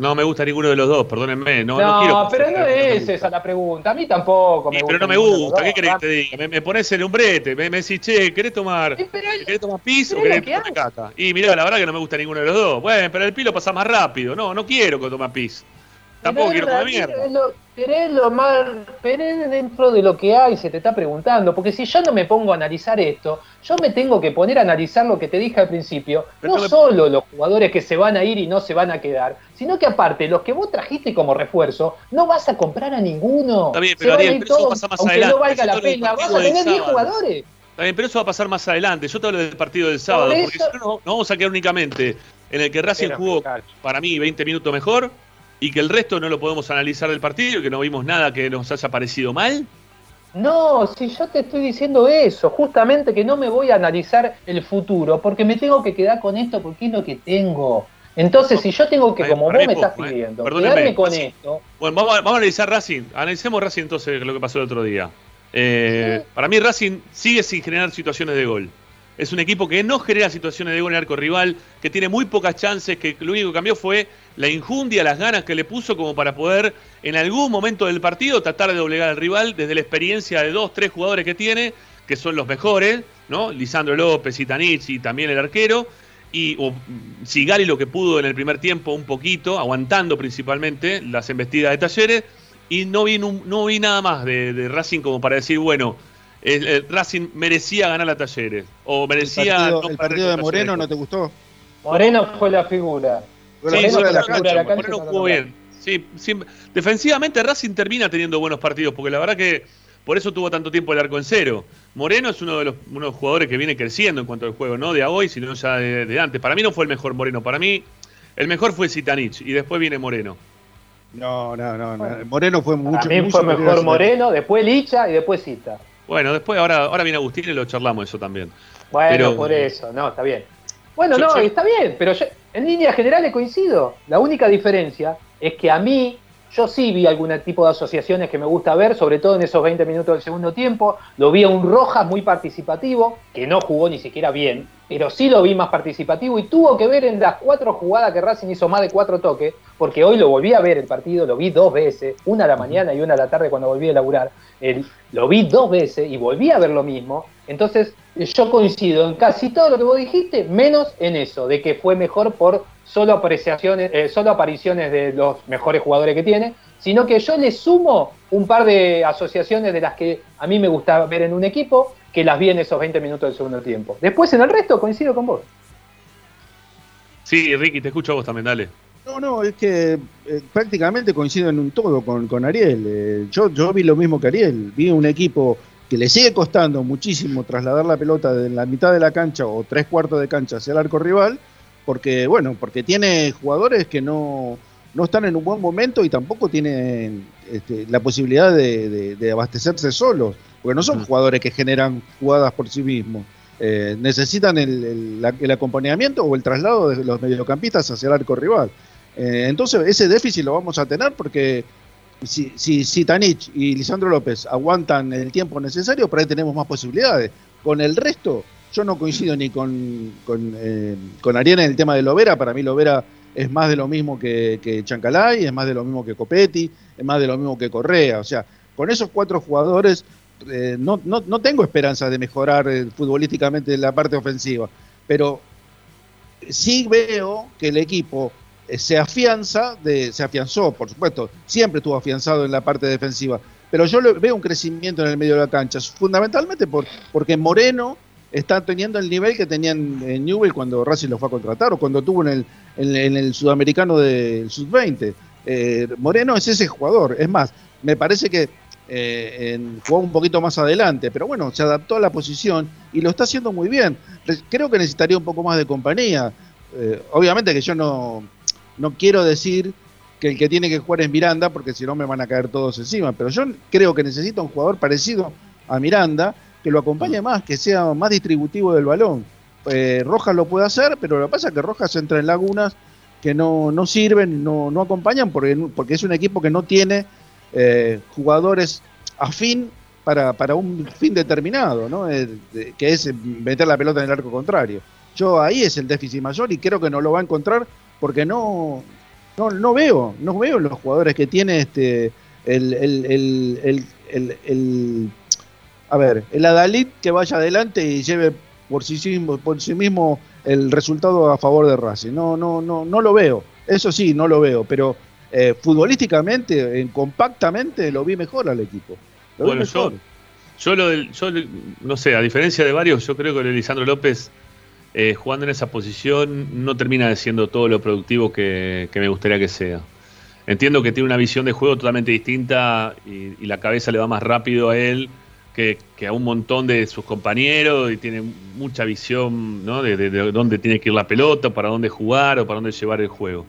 No me gusta ninguno de los dos, perdónenme. No, No, no, quiero pero no es esa la pregunta. A mí tampoco me Sí, gusta. pero no me gusta, ¿qué querés que te diga? Me, me pones el umbrete, me, me decís, che, ¿querés tomar, Sí, el- ¿querés tomar pis o querés tomar caca? Y mirá, la verdad que no me gusta ninguno de los dos. Bueno, pero el pi lo pasa más rápido. No, no quiero que tome pis. Tampoco Pero quiero comer mierda. lo- lo más, dentro de lo que hay, se te está preguntando. Porque si yo no me pongo a analizar esto, yo me tengo que poner a analizar lo que te dije al principio. Pero no me- solo los jugadores que se van a ir y no se van a quedar, sino que aparte, los que vos trajiste como refuerzo, no vas a comprar a ninguno. Está bien, pero Ariel, pero eso pasa más aunque adelante. no valga la pena, vas a tener 10 sábado. jugadores. Está bien, pero eso va a pasar más adelante. Yo te hablo del partido del sábado, Por porque eso- si no, no no vamos a quedar únicamente en el que Racing Pero, jugó, para mí, 20 minutos mejor y que el resto no lo podemos analizar del partido y que no vimos nada que nos haya parecido mal. No, si yo te estoy diciendo eso, justamente que no me voy a analizar el futuro, porque me tengo que quedar con esto porque es lo que tengo. Entonces, si yo tengo que, como vos me estás eh. pidiendo, quedarme con Racing. esto, Bueno, vamos a, vamos a analizar Racing. Analicemos Racing entonces lo que pasó el otro día. Eh, Para mí Racing sigue sin generar situaciones de gol. Es un equipo que no genera situaciones de gol en arco rival, que tiene muy pocas chances, que lo único que cambió fue la injundia, las ganas que le puso como para poder en algún momento del partido tratar de doblegar al rival desde la experiencia de dos, tres jugadores que tiene, que son los mejores, ¿no? Lisandro López y Tanich y también el arquero. Y o, Sigali lo que pudo en el primer tiempo un poquito, aguantando principalmente las embestidas de talleres, y no vi, nun- no vi nada más de, de Racing como para decir, bueno, el, el Racing merecía ganar a Talleres, o El merecía partido, no el partido de Moreno no te gustó. Moreno fue la figura. Sí, la Moreno- cancha, la cancha Moreno no jugó la bien. Sí, siempre- defensivamente Racing termina teniendo buenos partidos, porque la verdad que por eso tuvo tanto tiempo el arco en cero. Moreno es uno de los, uno de los jugadores que viene creciendo en cuanto al juego, no de a hoy, sino ya de, de antes. Para mí no fue el mejor Moreno, para mí el mejor fue Zitanich y después viene Moreno. No, no, no. no. Moreno fue mucho Para mí fue mejor. Moreno, después Licha y después Cita. Bueno, después ahora, ahora viene Agustín y lo charlamos eso también. Bueno, Pero- por eso, no, está bien. Bueno, Yo- no, yo- está bien, pero yo, en líneas generales coincido. La única diferencia es que a mí, yo sí vi algún tipo de asociaciones que me gusta ver, sobre todo en esos 20 minutos del segundo tiempo. Lo vi a un Rojas muy participativo, que no jugó ni siquiera bien, pero sí lo vi más participativo y tuvo que ver en las cuatro jugadas que Racing hizo más de cuatro toques, porque hoy lo volví a ver el partido, lo vi dos veces, una a la mañana y una a la tarde cuando volví a laburar. Lo vi dos veces y volví a ver lo mismo. Entonces, yo coincido en casi todo lo que vos dijiste, menos en eso, de que fue mejor por solo apreciaciones, eh, solo apariciones de los mejores jugadores que tiene, sino que yo le sumo un par de asociaciones de las que a mí me gusta ver en un equipo, que las vi en esos 20 minutos del segundo tiempo. Después en el resto coincido con vos. Sí, Ricky, te escucho a vos también, dale. No, no, es que eh, prácticamente coincido en un todo con, con Ariel. Eh, yo, yo vi lo mismo que Ariel. Vi un equipo que le sigue costando muchísimo trasladar la pelota de la mitad de la cancha o tres cuartos de cancha hacia el arco rival, porque, bueno, porque tiene jugadores que no, no están en un buen momento y tampoco tienen este, la posibilidad de, de- de abastecerse solos, porque no son jugadores que generan jugadas por sí mismos. Eh, necesitan el, el acompañamiento o el traslado de los mediocampistas hacia el arco rival. Eh, entonces, ese déficit lo vamos a tener porque si, si, si Tanich y Lisandro López aguantan el tiempo necesario, por ahí tenemos más posibilidades. Con el resto, yo no coincido ni con, con, eh, Ariel en el tema de Lovera. Para mí, Lovera es más de lo mismo que, que Chancalay, es más de lo mismo que Copetti, es más de lo mismo que Correa. O sea, con esos cuatro jugadores eh, no, tengo esperanza de mejorar eh, futbolísticamente la parte ofensiva. Pero sí veo que el equipo se afianza, de, se afianzó, por supuesto, siempre estuvo afianzado en la parte defensiva, pero yo veo un crecimiento en el medio de la cancha, fundamentalmente por, porque Moreno está teniendo el nivel que tenía en, Newell cuando Racing lo fue a contratar o cuando tuvo en el, en, el sudamericano del sub-20. Eh, Moreno es ese jugador, es más, me parece que eh, jugó un poquito más adelante, pero bueno, se adaptó a la posición y lo está haciendo muy bien. Re- Creo que necesitaría un poco más de compañía. Eh, obviamente que yo no, no quiero decir que el que tiene que jugar es Miranda, porque si no me van a caer todos encima, pero yo creo que necesita un jugador parecido a Miranda, que lo acompañe más, que sea más distributivo del balón. Eh, Rojas lo puede hacer, pero lo que pasa es que Rojas entra en lagunas que no, no sirven, no, no acompañan, porque, porque es un equipo que no tiene eh, jugadores afín para, para un fin determinado, ¿no? Eh, que es meter la pelota en el arco contrario. Yo ahí es el déficit mayor y creo que no lo va a encontrar porque no, no, no veo, no veo los jugadores que tiene este el, el, el, el, el- el- a ver, el Adalid que vaya adelante y lleve por sí mismo, por sí mismo el resultado a favor de Racing. No, no, no, no lo veo. Eso sí, no lo veo, pero eh, futbolísticamente, en, compactamente, lo vi mejor al equipo. Lo vi Bueno, mejor. yo, yo, lo del- yo, no sé, a diferencia de varios, yo creo que de Lisandro López, eh, jugando en esa posición, no termina siendo todo lo productivo que, me gustaría que sea. Entiendo que tiene una visión de juego totalmente distinta y, la cabeza le va más rápido a él que, a un montón de sus compañeros y tiene mucha visión ¿no? de dónde tiene que ir la pelota, para dónde jugar o para dónde llevar el juego.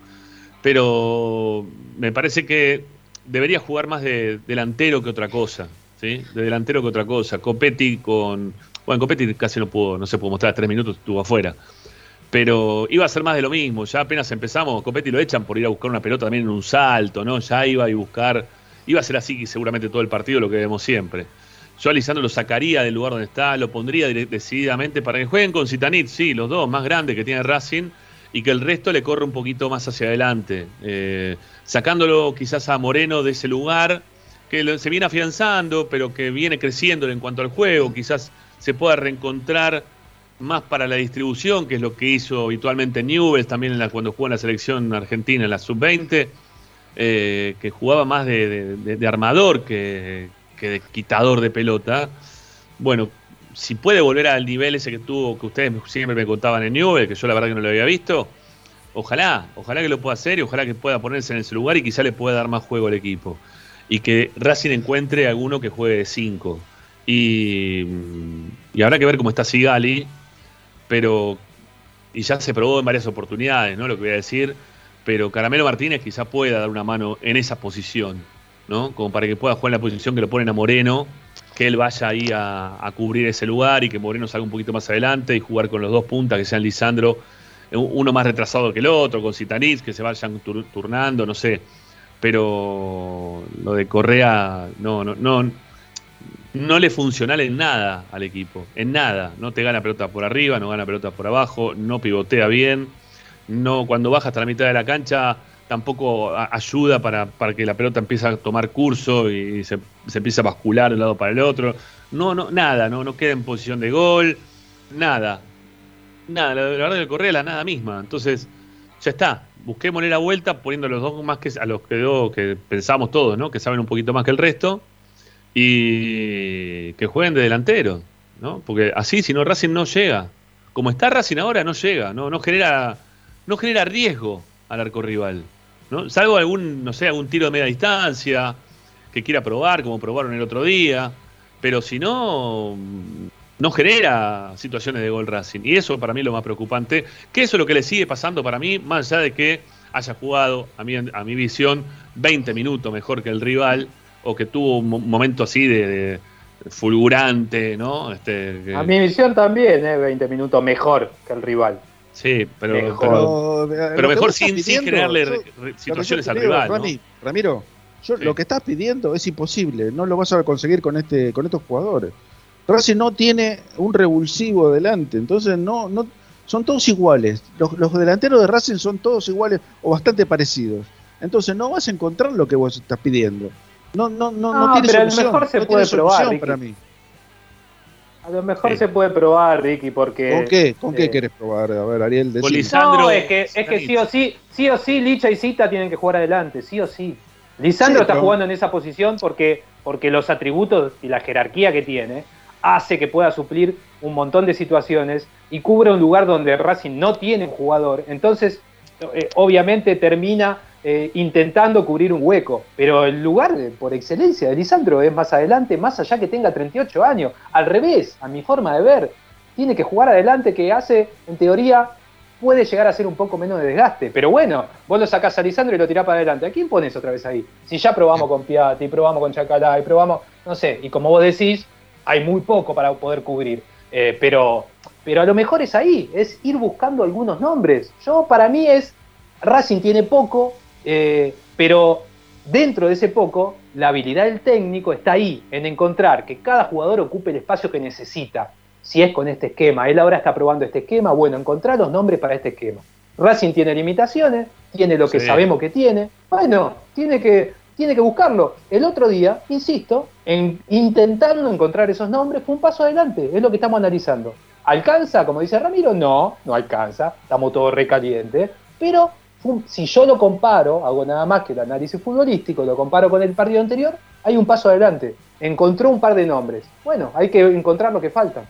Pero me parece que debería jugar más de delantero que otra cosa, ¿sí? De delantero que otra cosa. Copetti con... Bueno, Copetti casi no pudo, no se pudo mostrar, tres minutos estuvo afuera. Pero iba a ser más de lo mismo, ya apenas empezamos, Copetti lo echan por ir a buscar una pelota también en un salto, ¿no? Ya iba a buscar, iba a ser así seguramente todo el partido, lo que vemos siempre. Yo a lo sacaría del lugar donde está, lo pondría decididamente para que jueguen con Zitanit, sí, los dos más grandes que tiene Racing, y que el resto le corra un poquito más hacia adelante, eh, sacándolo quizás a Moreno de ese lugar, que se viene afianzando, pero que viene creciendo en cuanto al juego, quizás se pueda reencontrar más para la distribución, que es lo que hizo habitualmente Newell's, también en la- cuando jugó en la selección argentina en la sub-20, eh, que jugaba más de, armador que, de quitador de pelota. Bueno, si puede volver al nivel ese que tuvo, que ustedes siempre me contaban en Newell, que yo la verdad que no lo había visto, ojalá, ojalá que lo pueda hacer y ojalá que pueda ponerse en ese lugar y quizá le pueda dar más juego al equipo. Y que Racing encuentre alguno que juegue de 5. Y, y habrá que ver cómo está Sigali, pero y ya se probó en varias oportunidades, ¿no? Lo que voy a decir, pero Caramelo Martínez quizá pueda dar una mano en esa posición, ¿no? Como para que pueda jugar en la posición que lo ponen a Moreno, que él vaya ahí a, cubrir ese lugar y que Moreno salga un poquito más adelante y jugar con los dos puntas, que sean Lisandro, uno más retrasado que el otro, con Citanitz, que se vayan tur- turnando, no sé. Pero lo de Correa, no, no, no, no le funcional en nada al equipo, en nada. No te gana pelota por arriba, no gana pelota por abajo, no pivotea bien, no cuando baja hasta la mitad de la cancha tampoco ayuda para, para que la pelota empiece a tomar curso y se, se empieza a bascular de un lado para el otro. No, no, nada, no, no queda en posición de gol, nada. Nada, la, la verdad que Correa la nada misma. Entonces, ya está. Busquémosle la vuelta poniendo a los dos más que a los que, que pensamos todos, ¿no? Que saben un poquito más que el resto y que jueguen de delantero, ¿no? Porque así, si no, Racing no llega. Como está Racing ahora, no llega, no, no genera, no genera riesgo al arco rival, ¿no? Salvo algún, no sé, algún tiro de media distancia que quiera probar, como probaron el otro día, pero si no, no genera situaciones de gol Racing. Y eso para mí es lo más preocupante, que eso es lo que le sigue pasando para mí, más allá de que haya jugado, a mi, a mi visión, 20 minutos mejor que el rival, o que tuvo un mo- momento así de, de fulgurante, ¿no? Este, que- A mi visión también, ¿eh? 20 minutos mejor que el rival. sí, pero, mejor. pero, mejor sin, sin pidiendo, generarle yo- situaciones al rival. ¿no? Rami, Ramiro, yo, Sí. lo que estás pidiendo es imposible, no lo vas a conseguir con este con estos jugadores. Racing no tiene un revulsivo delante, entonces no no son todos iguales. Los, los delanteros de Racing son todos iguales o bastante parecidos. Entonces no vas a encontrar lo que vos estás pidiendo. No no no no, No, tiene pero a lo mejor se no puede probar, Ricky. para mí. A lo mejor se puede probar, Ricky, porque. ¿Con qué? ¿Con qué eh, querés probar? A ver, Ariel, decime. No, es que, es que sí o sí, sí o sí, Licha y Cita tienen que jugar adelante, sí o sí. Lisandro Sí, está pero- jugando en esa posición porque, porque los atributos y la jerarquía que tiene hace que pueda suplir un montón de situaciones y cubre un lugar donde Racing no tiene un jugador. Entonces, eh, obviamente termina eh, intentando cubrir un hueco, pero el lugar eh, por excelencia de Lisandro es más adelante, más allá que tenga 38 años. Al revés, a mi forma de ver, tiene que jugar adelante que hace, en teoría, puede llegar a ser un poco menos de desgaste. Pero bueno, vos lo sacás a Lisandro y lo tirás para adelante. ¿A quién pones otra vez ahí? Si ya probamos con Piatti, probamos con Chacalá y probamos, no sé, y como vos decís, hay muy poco para poder cubrir. Eh, pero, pero a lo mejor es ahí, es ir buscando algunos nombres. Yo, para mí, es Racing tiene poco, eh, pero dentro de ese poco, la habilidad del técnico está ahí, en encontrar que cada jugador ocupe el espacio que necesita. Si es con este esquema, él ahora está probando este esquema, bueno, encontrar los nombres para este esquema. Racing tiene limitaciones, tiene lo que Sí. sabemos que tiene, bueno, tiene que, tiene que buscarlo. El otro día, insisto, en intentando encontrar esos nombres fue un paso adelante, es lo que estamos analizando. ¿Alcanza, como dice Ramiro? No, no alcanza, estamos todos recalientes, pero si yo lo comparo, hago nada más que el análisis futbolístico, lo comparo con el partido anterior, hay un paso adelante. Encontró un par de nombres. Bueno, hay que encontrar lo que falta.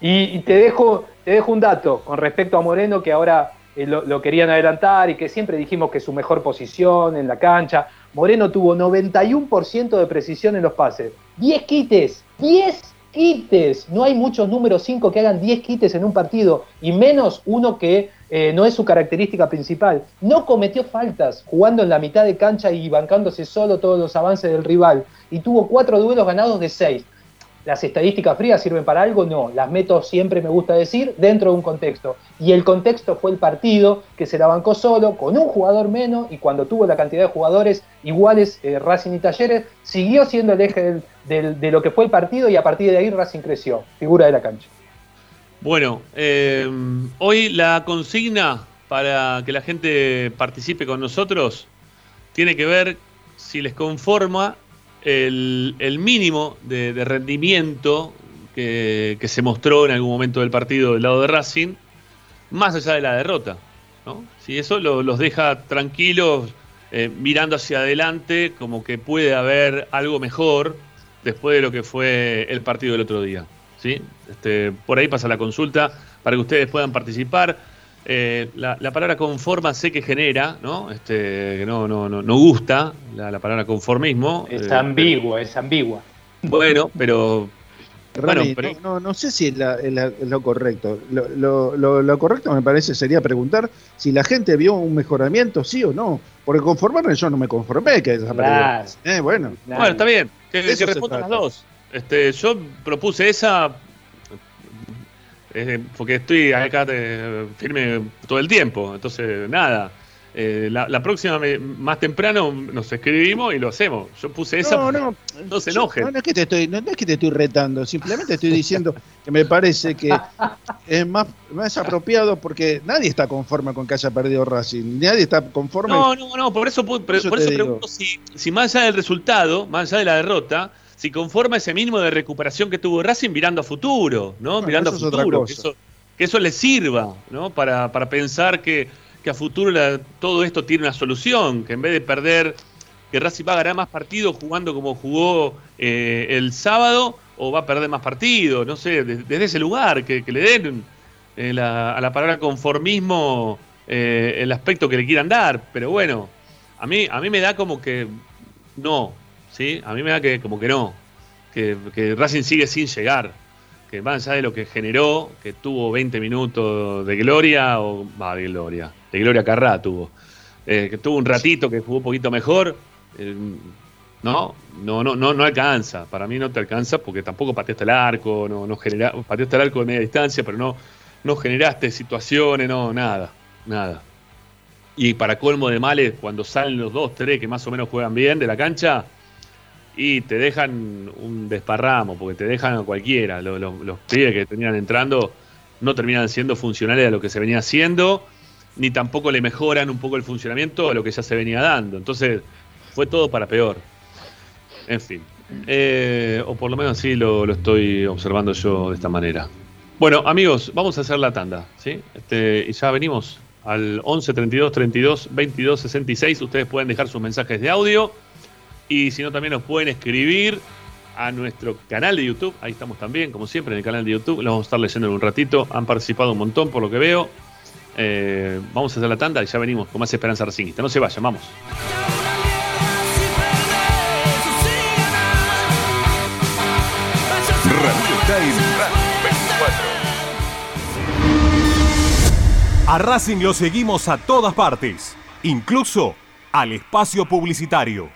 Y, te, dejo, te dejo un dato con respecto a Moreno, que ahora eh, lo, lo querían adelantar y que siempre dijimos que su mejor posición en la cancha. Moreno tuvo 91% de precisión en los pases. 10 quites, 10 quites. No hay muchos números 5 que hagan 10 quites en un partido, y menos uno que eh, no es su característica principal. No cometió faltas jugando en la mitad de cancha y bancándose solo todos los avances del rival. Y tuvo 4 duelos ganados de 6. ¿Las estadísticas frías sirven para algo? No, las meto siempre, me gusta decir, dentro de un contexto. Y el contexto fue el partido, que se la bancó solo, con un jugador menos, y cuando tuvo la cantidad de jugadores iguales, eh, Racing y Talleres, siguió siendo el eje de lo que fue el partido, y a partir de ahí Racing creció, figura de la cancha. Bueno, eh, hoy la consigna para que la gente participe con nosotros tiene que ver si les conforma el, el mínimo de, rendimiento que, que se mostró en algún momento del partido del lado de Racing, más allá de la derrota. ¿no? Si eso lo- los deja tranquilos, eh, mirando hacia adelante, como que puede haber algo mejor después de lo que fue el partido del otro día. ¿Sí? Este, por ahí pasa la consulta para que ustedes puedan participar. Eh, la, la palabra conforma sé que genera, ¿no? Este, que no, no, no, no gusta la, la palabra conformismo. Es eh, ambigua, es ambigua. Bueno, pero Bueno, Rami, pero- no, no, no sé si es, la- es la- es lo correcto. Lo, lo- lo- lo correcto me parece sería preguntar si la gente vio un mejoramiento, sí o no. Porque conformarme yo no me conformé que esa Claro. Eh, bueno, Nadie. Bueno, está bien, que, que respondan las dos. Este, yo propuse esa eh, porque estoy acá eh, firme todo el tiempo, entonces nada. Eh, la, la próxima, me- más temprano, nos escribimos y lo hacemos. Yo puse esa. no, no, no se enojen. No, no es que te estoy, no, no es que te estoy retando, simplemente estoy diciendo que me parece que es más, más apropiado porque nadie está conforme con que haya perdido Racing, nadie está conforme. No, no, no, por eso, pu- por Eso por eso pregunto si, si más allá del resultado, más allá de la derrota, si conforma ese mínimo de recuperación que tuvo Racing mirando a futuro, ¿no? Bueno, mirando a es futuro, que eso, que eso le sirva, ¿no? Para, para pensar que, que a futuro la- todo esto tiene una solución, que en vez de perder, que Racing va a ganar más partidos jugando como jugó eh, el sábado, o va a perder más partidos, no sé, de- desde ese lugar, que, que le den eh, la- a la palabra conformismo eh, el aspecto que le quieran dar, pero bueno, a mí, a mí me da como que no, ¿sí? A mí me da que como que no, que, que Racing sigue sin llegar, que más allá de lo que generó, que tuvo 20 minutos de gloria, o va, de gloria, de gloria Carrá tuvo, eh, que tuvo un ratito que jugó un poquito mejor, eh, no, no, no, no, no alcanza, para mí no te alcanza porque tampoco pateaste el arco, no, no genera, pateaste el arco de media distancia, pero no, no generaste situaciones, no, nada, nada. Y para colmo de males, cuando salen los dos, tres que más o menos juegan bien de la cancha, y te dejan un desparramo, porque te dejan a cualquiera. Los, los, los pibes que tenían entrando no terminan siendo funcionales a lo que se venía haciendo, ni tampoco le mejoran un poco el funcionamiento a lo que ya se venía dando. Entonces, fue todo para peor. En fin. Eh, o por lo menos así lo, lo estoy observando yo de esta manera. Bueno, amigos, vamos a hacer la tanda, ¿sí? Este, y ya venimos al 11 32 32 22 66. Ustedes pueden dejar sus mensajes de audio y si no, también nos pueden escribir a nuestro canal de YouTube. Ahí estamos también, como siempre, en el canal de YouTube. Lo vamos a estar leyendo en un ratito. Han participado un montón, por lo que veo. Eh, vamos a hacer la tanda y ya venimos con más Esperanza Racingista. No se vayan, vamos. Radio está en Radio 24. A Racing lo seguimos a todas partes, incluso al espacio publicitario.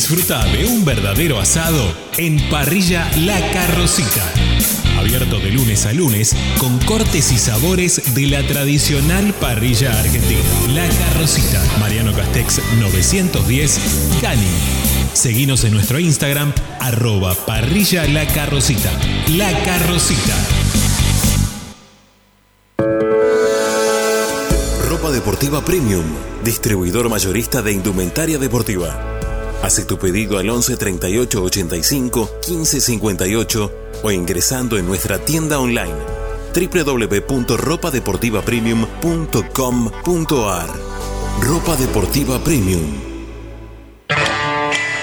Disfruta de un verdadero asado en Parrilla La Carrocita. Abierto de lunes a lunes con cortes y sabores de la tradicional parrilla argentina. La Carrocita. Mariano Castex 910 Cani. Seguinos en nuestro Instagram, arroba parrilla la carrocita. La carrocita. Ropa Deportiva Premium, distribuidor mayorista de indumentaria deportiva. Hace tu pedido al 11 38 85 15 58 o ingresando en nuestra tienda online www.ropadeportivapremium.com.ar Ropa Deportiva Premium.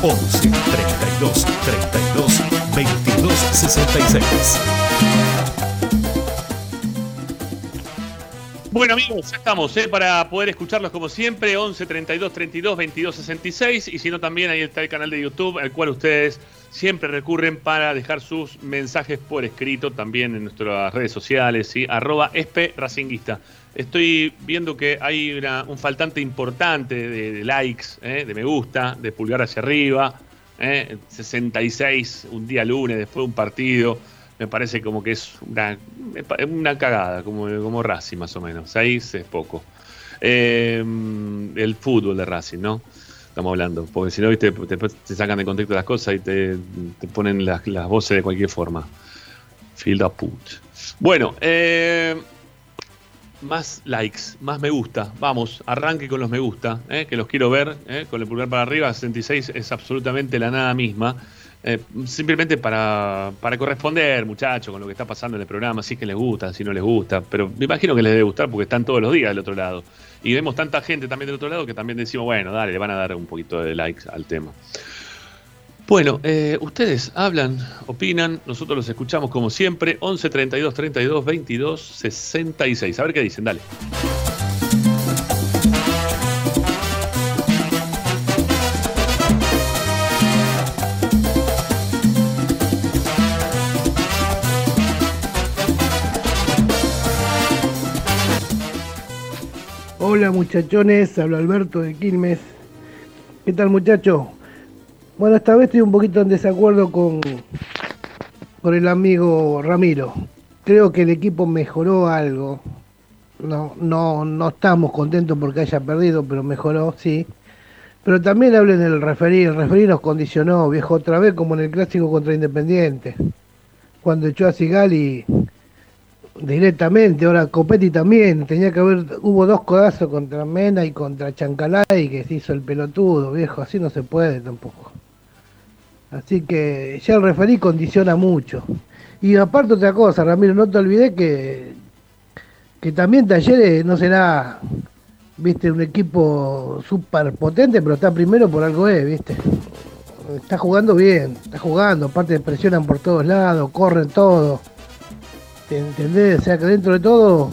11 32 32 22 66 Bueno amigos, ya estamos ¿eh? para poder escucharlos como siempre, 11 32 32 22 66 y si no también ahí está el canal de YouTube al cual ustedes siempre recurren para dejar sus mensajes por escrito también en nuestras redes sociales, ¿sí? arroba espe racinguista. Estoy viendo que hay un faltante importante de, likes, ¿eh? de me gusta, de pulgar hacia arriba, ¿eh? 66 un día lunes después de un partido. Me parece como que es una, una cagada, como, como Racing más o menos. Seis es poco. Eh, el fútbol de Racing, ¿no? Estamos hablando. Porque si no, viste, te, sacan de contexto las cosas y te, ponen las, voces de cualquier forma. Field up put. Bueno, eh, más likes, más me gusta. Vamos, arranque con los me gusta, eh, que los quiero ver, eh, con el pulgar para arriba. 66 es absolutamente la nada misma. Eh, simplemente para, para corresponder, muchachos, con lo que está pasando en el programa, si es que les gusta, si no les gusta. Pero me imagino que les debe gustar porque están todos los días del otro lado. Y vemos tanta gente también del otro lado que también decimos, bueno, dale, le van a dar un poquito de likes al tema. Bueno, eh, ustedes hablan, opinan, nosotros los escuchamos como siempre, 11 32 32 22 66. A ver qué dicen, dale. Hola muchachones, habla Alberto de Quilmes. ¿Qué tal muchacho? Bueno, esta vez estoy un poquito en desacuerdo con, con el amigo Ramiro. Creo que el equipo mejoró algo. No, no, no estamos contentos porque haya perdido, pero mejoró, sí. Pero también hablen del referí, el referí nos condicionó, viejo, otra vez como en el clásico contra Independiente. Cuando echó a Sigali directamente, ahora Copetti también, tenía que haber, hubo dos codazos contra Mena y contra Chancalay que se hizo el pelotudo, viejo, así no se puede tampoco. Así que ya el referí condiciona mucho. Y aparte otra cosa, Ramiro, no te olvides que, que también Talleres no será, viste, un equipo súper potente, pero está primero por algo es, viste. Está jugando bien, está jugando, aparte presionan por todos lados, corren todo. ¿Te ¿Entendés? O sea que dentro de todo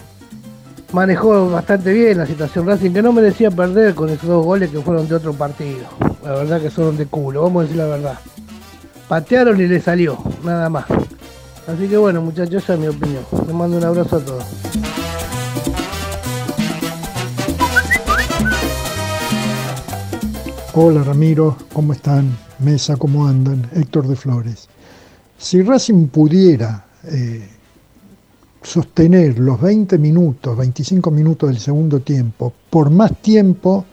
manejó bastante bien la situación Racing, que no merecía perder con esos dos goles que fueron de otro partido. La verdad que fueron de culo, vamos a decir la verdad. Patearon y le salió, nada más. Así que bueno, muchachos, esa es mi opinión. Les mando un abrazo a todos. Hola Ramiro, ¿cómo están? Mesa, ¿cómo andan? Héctor de Flores. Si Racing pudiera eh, sostener los 20 minutos, 25 minutos del segundo tiempo por más tiempo,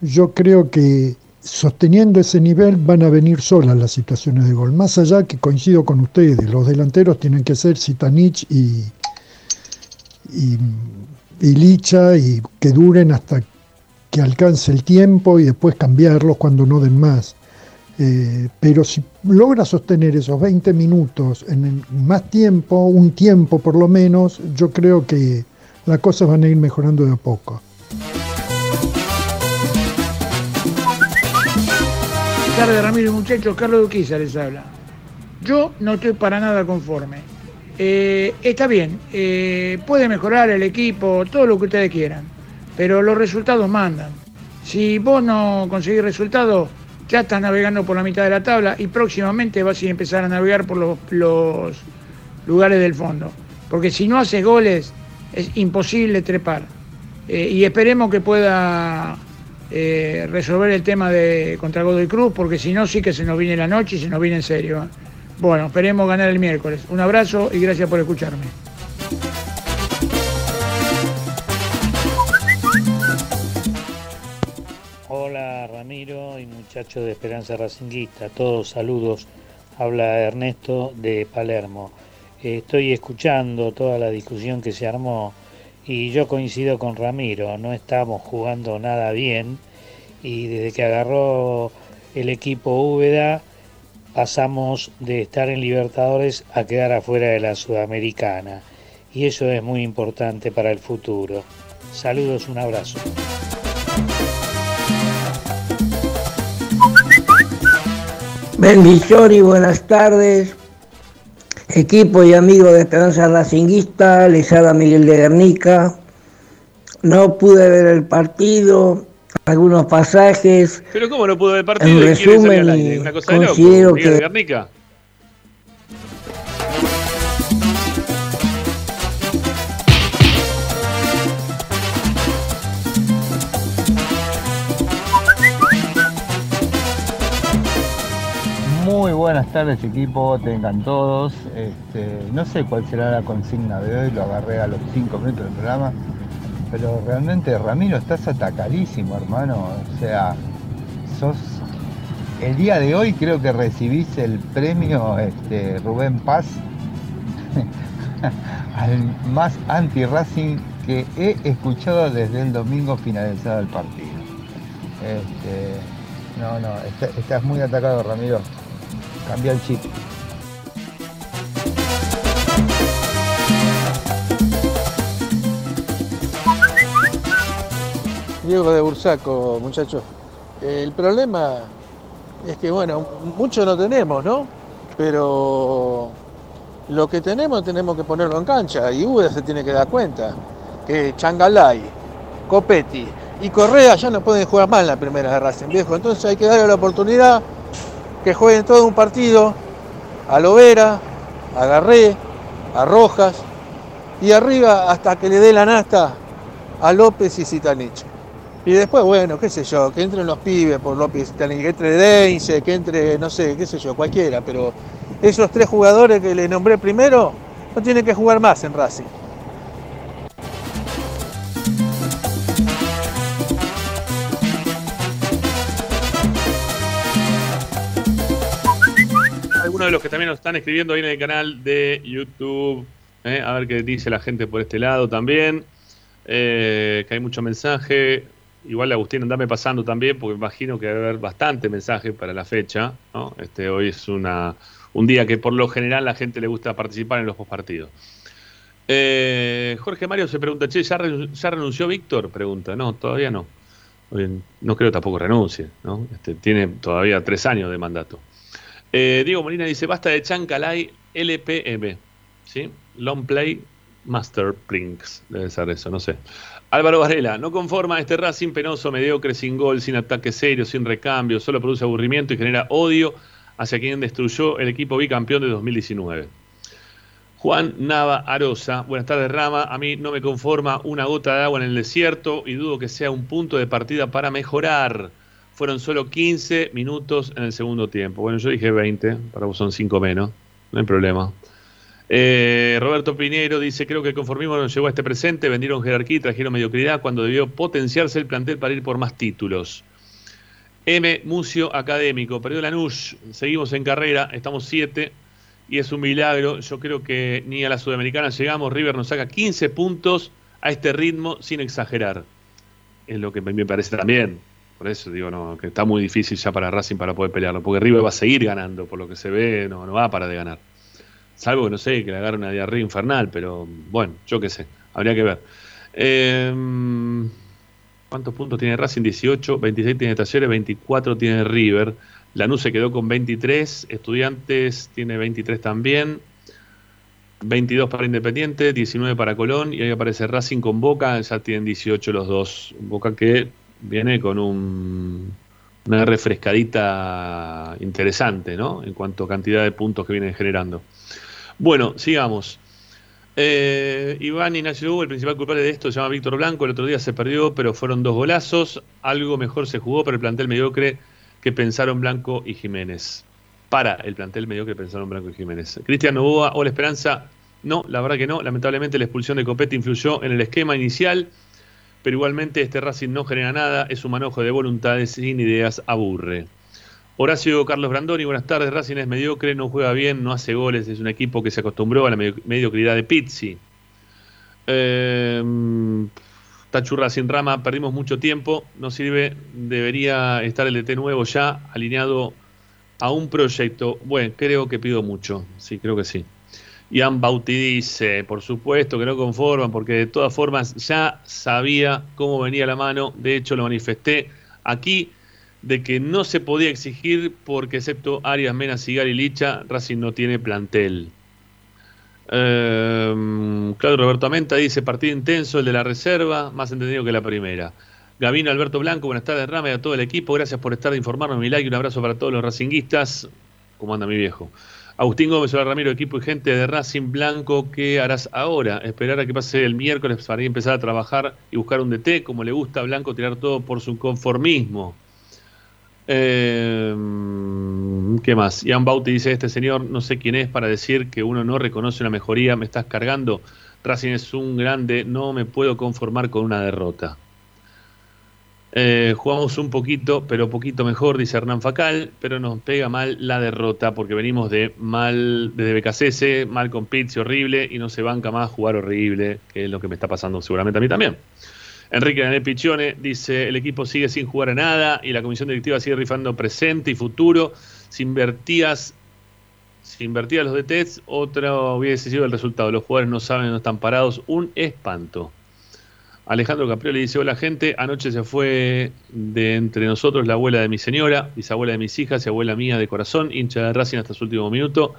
yo creo que sosteniendo ese nivel van a venir solas las situaciones de gol. Más allá que coincido con ustedes, los delanteros tienen que ser Sitanich y, y, Licha y que duren hasta que alcance el tiempo y después cambiarlos cuando no den más. Eh, pero si logra sostener esos 20 minutos en más tiempo, un tiempo por lo menos, yo creo que las cosas van a ir mejorando de a poco. Buenas tardes, Ramiro muchachos. Carlos Duquiza les habla. Yo no estoy para nada conforme. Eh, está bien, eh, puede mejorar el equipo, todo lo que ustedes quieran, pero los resultados mandan. Si vos no conseguís resultados, ya estás navegando por la mitad de la tabla y próximamente vas a empezar a navegar por los, los lugares del fondo. Porque si no haces goles, es imposible trepar. Eh, y esperemos que pueda eh, resolver el tema de contra Godoy Cruz, porque si no, sí que se nos viene la noche y se nos viene en serio. ¿eh? Bueno, esperemos ganar el miércoles. Un abrazo y gracias por escucharme. Hola Ramiro y muchachos de Esperanza Racinguista, todos saludos. Habla Ernesto de Palermo. Estoy escuchando toda la discusión que se armó y yo coincido con Ramiro, no estamos jugando nada bien y desde que agarró el equipo Úbeda pasamos de estar en Libertadores a quedar afuera de la Sudamericana y eso es muy importante para el futuro. Saludos, un abrazo. Bendición buenas tardes. Equipo y amigos de Esperanza Racinguista, les habla Miguel de Guernica. No pude ver el partido, algunos pasajes. Pero ¿cómo no pudo ver el partido En resumen, aire? Una cosa de loco. considero que- Guernica. Muy buenas tardes equipo, tengan todos. Este, no sé cuál será la consigna de hoy, lo agarré a los 5 minutos del programa, pero realmente Ramiro estás atacadísimo hermano, o sea, sos... El día de hoy creo que recibís el premio este, Rubén Paz al más anti-Racing que he escuchado desde el domingo finalizado el partido. Este, no, no, está- estás muy atacado Ramiro. Cambia el chip. Diego de Bursaco, muchachos. El problema es que, bueno, mucho no tenemos, ¿no? Pero lo que tenemos tenemos que ponerlo en cancha y Uda se tiene que dar cuenta que Changalay, Copetti y Correa ya no pueden jugar mal en la primera de Racing, viejo. Entonces hay que darle la oportunidad que jueguen todo un partido a Lovera, a Garré, a Rojas y arriba hasta que le dé la nasta a López y Zitanich. Y después, bueno, qué sé yo, que entren los pibes por López y que entre Deinze, que entre, no sé, qué sé yo, cualquiera, pero esos tres jugadores que le nombré primero no tienen que jugar más en Racing. Algunos de los que también nos están escribiendo ahí en el canal de YouTube. ¿eh? A ver qué dice la gente por este lado también. Eh, que hay mucho mensaje. Igual Agustín, andame pasando también, porque imagino que va a haber bastante mensaje para la fecha. Este, hoy es una, un día que por lo general la gente le gusta participar en los postpartidos. Eh, Jorge Mario se pregunta, che, ¿ya, re- ya renunció Víctor? Pregunta, no, todavía no. No creo tampoco renuncie. Este, tiene todavía tres años de mandato. Eh, Diego Molina dice, basta de Chancalay LPM, ¿sí? Long Play Master Prinks, debe ser eso, no sé. Álvaro Varela, no conforma este Racing penoso, mediocre, sin gol, sin ataque serio, sin recambio, solo produce aburrimiento y genera odio hacia quien destruyó el equipo bicampeón de 2019. Juan Nava Arosa, buenas tardes Rama, a mí no me conforma una gota de agua en el desierto y dudo que sea un punto de partida para mejorar. Fueron solo 15 minutos en el segundo tiempo. Bueno, yo dije 20, para vos son 5 menos, no hay problema. Eh, Roberto Piñero dice, creo que conformismo nos llegó a este presente, vendieron jerarquía y trajeron mediocridad cuando debió potenciarse el plantel para ir por más títulos. M. Mucio Académico, perdió Lanús, seguimos en carrera, estamos 7 y es un milagro. Yo creo que ni a la Sudamericana llegamos, River nos saca 15 puntos a este ritmo sin exagerar. Es lo que me parece también. Eso digo, no, que está muy difícil ya para Racing para poder pelearlo, porque River va a seguir ganando, por lo que se ve, no, no va a parar de ganar. Salvo que no sé, que le agarre una diarrea infernal, pero bueno, yo qué sé, habría que ver. Eh, ¿Cuántos puntos tiene Racing? 18, 26 tiene Talleres, 24 tiene River. Lanús se quedó con 23, Estudiantes tiene 23 también, 22 para Independiente, 19 para Colón y ahí aparece Racing con Boca, ya tienen 18 los dos. Boca que viene con un, una refrescadita interesante, ¿no? En cuanto a cantidad de puntos que vienen generando. Bueno, sigamos. Eh, Iván Ignacio Hugo, el principal culpable de esto, se llama Víctor Blanco. El otro día se perdió, pero fueron dos golazos. Algo mejor se jugó para el plantel mediocre que pensaron Blanco y Jiménez. Para el plantel mediocre pensaron Blanco y Jiménez. Cristian Novoa, hola Esperanza. No, la verdad que no. Lamentablemente la expulsión de Copete influyó en el esquema inicial, pero igualmente este Racing no genera nada. Es un manojo de voluntades sin ideas, aburre. Horacio Carlos Brandoni, buenas tardes. Racing es mediocre, no juega bien, no hace goles. Es un equipo que se acostumbró a la medio- mediocridad de Pizzi. Eh, Tachu Racing Rama, perdimos mucho tiempo, no sirve, debería estar el DT nuevo ya alineado a un proyecto. Bueno, creo que pido mucho, sí, creo que sí. Ian Bauti dice, por supuesto que no conforman, porque de todas formas ya sabía cómo venía la mano, de hecho lo manifesté aquí, de que no se podía exigir porque excepto Arias, Mena, Sigal y Licha, Racing no tiene plantel. Eh, Claudio Roberto Amenta dice, partido intenso, el de la reserva, más entendido que la primera. Gavino Alberto Blanco, buenas tardes Rama y a todo el equipo, gracias por estar de informarnos, mi like, un abrazo para todos los racinguistas. ¿Cómo anda mi viejo? Agustín Gómez, hola Ramiro, equipo y gente de Racing Blanco, ¿qué harás ahora? Esperar a que pase el miércoles para empezar a trabajar y buscar un DT, como le gusta a Blanco tirar todo por su conformismo. Eh, ¿Qué más? Ian Bauti dice, este señor no sé quién es para decir que uno no reconoce una mejoría, me estás cargando. Racing es un grande, no me puedo conformar con una derrota. Eh, jugamos un poquito, pero poquito mejor, dice Hernán Facal, pero nos pega mal la derrota porque venimos de mal, desde BKCS, mal con Pizzi, horrible, y no se banca más jugar horrible, que es lo que me está pasando seguramente a mí también. Enrique Daniel Pichone dice, el equipo sigue sin jugar a nada y la comisión directiva sigue rifando presente y futuro. Si invertías, si invertías los DTs, otro hubiese sido el resultado. Los jugadores no saben, no están parados. Un espanto. Alejandro Caprioli dice, hola gente, anoche se fue de entre nosotros la abuela de mi señora, bisabuela de mis hijas y abuela mía de corazón, hincha de Racing hasta su último minuto.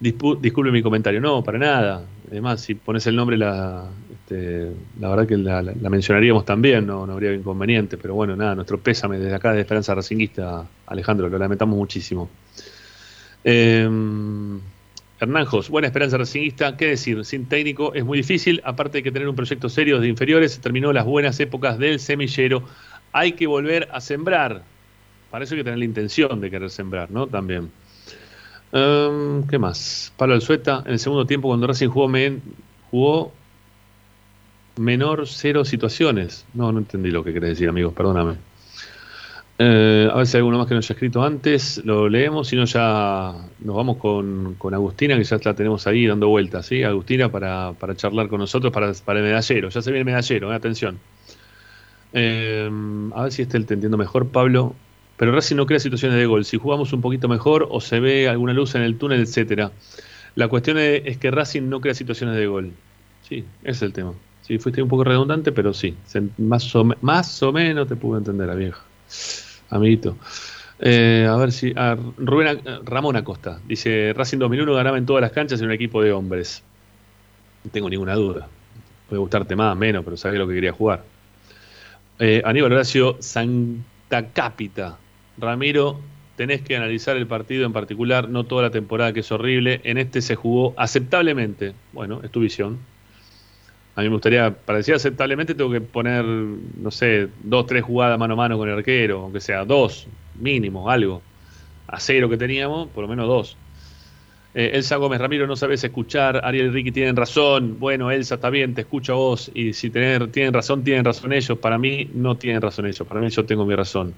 Dispu- disculpe mi comentario, no, para nada. Además, si pones el nombre, la, este, verdad que la, mencionaríamos también, no, habría inconveniente, pero bueno, nada, nuestro pésame desde acá de Esperanza Racinguista, Alejandro, lo lamentamos muchísimo. Eh, Hernán Jos, buena esperanza racinguista, qué decir, sin técnico es muy difícil, aparte de que tener un proyecto serio de inferiores, terminó las buenas épocas del semillero, hay que volver a sembrar, hay que tener la intención de querer sembrar, ¿no? También. Em, ¿Qué más? Pablo Alzueta, en el segundo tiempo cuando Racing jugó, men- jugó menor cero situaciones. No, no entendí lo que querés decir, amigos, perdóname. Eh, a ver si hay alguno más que nos haya escrito antes, lo leemos, si no ya nos vamos con, con Agustina, que ya la tenemos ahí dando vueltas, ¿sí? Agustina para, para charlar con nosotros para, para el medallero, ya se viene el medallero, eh, atención. Eh, a ver si este te entiendo mejor, Pablo. Pero Racing no crea situaciones de gol. Si jugamos un poquito mejor o se ve alguna luz en el túnel, etcétera. La cuestión es, que Racing no crea situaciones de gol. Sí, ese es el tema. Sí, fuiste un poco redundante, pero sí. Más, o, más o menos te pude entender, la vieja. Amiguito. Eh, a ver si. ah, Rubén Ramón Acosta dice: Racing 2001 ganaba en todas las canchas en un equipo de hombres. No tengo ninguna duda. Puede gustarte más, menos, pero sabés lo que quería jugar. Eh, Aníbal Horacio Santa Cápita. Ramiro, tenés que analizar el partido en particular, no toda la temporada que es horrible. En este se jugó aceptablemente. Bueno, es tu visión. A mí me gustaría, para decir aceptablemente, tengo que poner, no sé, dos, tres jugadas mano a mano con el arquero, aunque sea dos, mínimo, algo. A cero que teníamos, por lo menos dos. Eh, Elsa Gómez, Ramiro, no sabes escuchar. Ariel Ricky tienen razón. Bueno, Elsa, está bien, te escucho a vos. Y si tener, tienen razón, tienen razón ellos. Para mí, no tienen razón ellos. Para mí, yo tengo mi razón.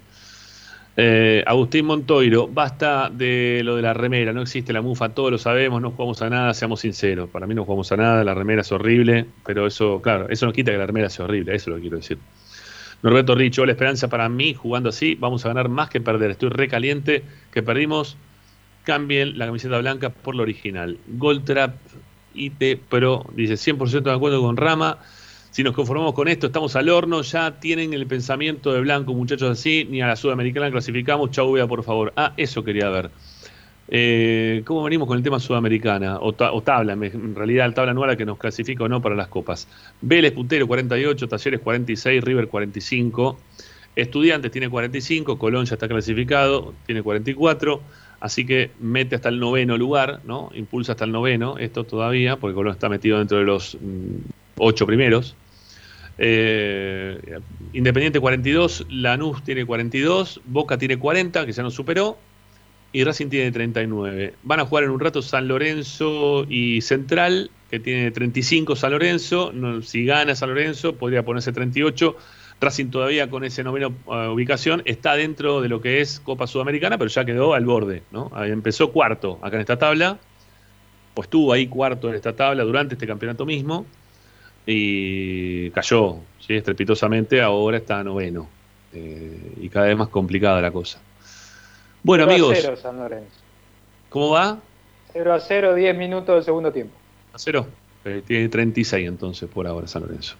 Eh, Agustín Montoiro, basta de lo de la remera. No existe la mufa, todos lo sabemos. No jugamos a nada, seamos sinceros. Para mí, no jugamos a nada. La remera es horrible. Pero eso, claro, eso no quita que la remera sea horrible. Eso es lo que quiero decir. Norberto Richo, la esperanza para mí, jugando así, vamos a ganar más que perder. Estoy recaliente que perdimos. Cambien la camiseta blanca por la original. Goldtrap IT Pro dice 100% de acuerdo con Rama. Si nos conformamos con esto, estamos al horno. Ya tienen el pensamiento de blanco, muchachos, así. Ni a la sudamericana clasificamos. Chau, vea, por favor. Ah, eso quería ver. Eh, ¿Cómo venimos con el tema sudamericana? O, ta- o tabla, en realidad el tabla anual que nos clasifica o no para las copas. Vélez puntero 48, Talleres 46, River 45. Estudiantes tiene 45, Colón ya está clasificado, tiene 44. Así que mete hasta el noveno lugar, ¿no? Impulsa hasta el noveno, esto todavía, porque Colón está metido dentro de los mm, ocho primeros. Eh, Independiente 42, Lanús tiene 42, Boca tiene 40, que ya nos superó, y Racing tiene 39. Van a jugar en un rato San Lorenzo y Central, que tiene 35 San Lorenzo. Si gana San Lorenzo, podría ponerse 38. Racing todavía con ese noveno eh, ubicación está dentro de lo que es Copa Sudamericana, pero ya quedó al borde. ¿no? Empezó cuarto acá en esta tabla, o estuvo ahí cuarto en esta tabla durante este campeonato mismo, y cayó ¿sí? estrepitosamente, ahora está noveno. Eh, y cada vez más complicada la cosa. Bueno, 0 amigos, a 0 San Lorenzo. ¿cómo va? 0 a 0, 10 minutos del segundo tiempo. A cero. Eh, tiene 36 entonces por ahora San Lorenzo.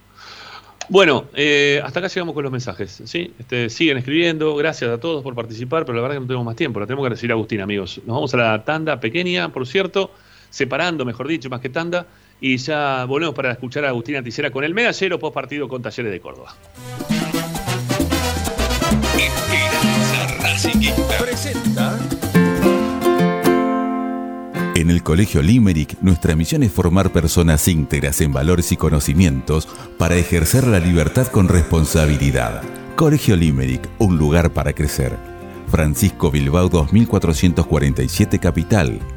Bueno, eh, hasta acá llegamos con los mensajes. ¿sí? Este, siguen escribiendo, gracias a todos por participar, pero la verdad que no tenemos más tiempo, la tenemos que recibir a Agustín, amigos. Nos vamos a la tanda pequeña, por cierto, separando, mejor dicho, más que tanda, y ya volvemos para escuchar a Agustín Anticera con el medallero post partido con Talleres de Córdoba. Presenta. En el Colegio Limerick, nuestra misión es formar personas íntegras en valores y conocimientos para ejercer la libertad con responsabilidad. Colegio Limerick, un lugar para crecer. Francisco Bilbao 2447 Capital.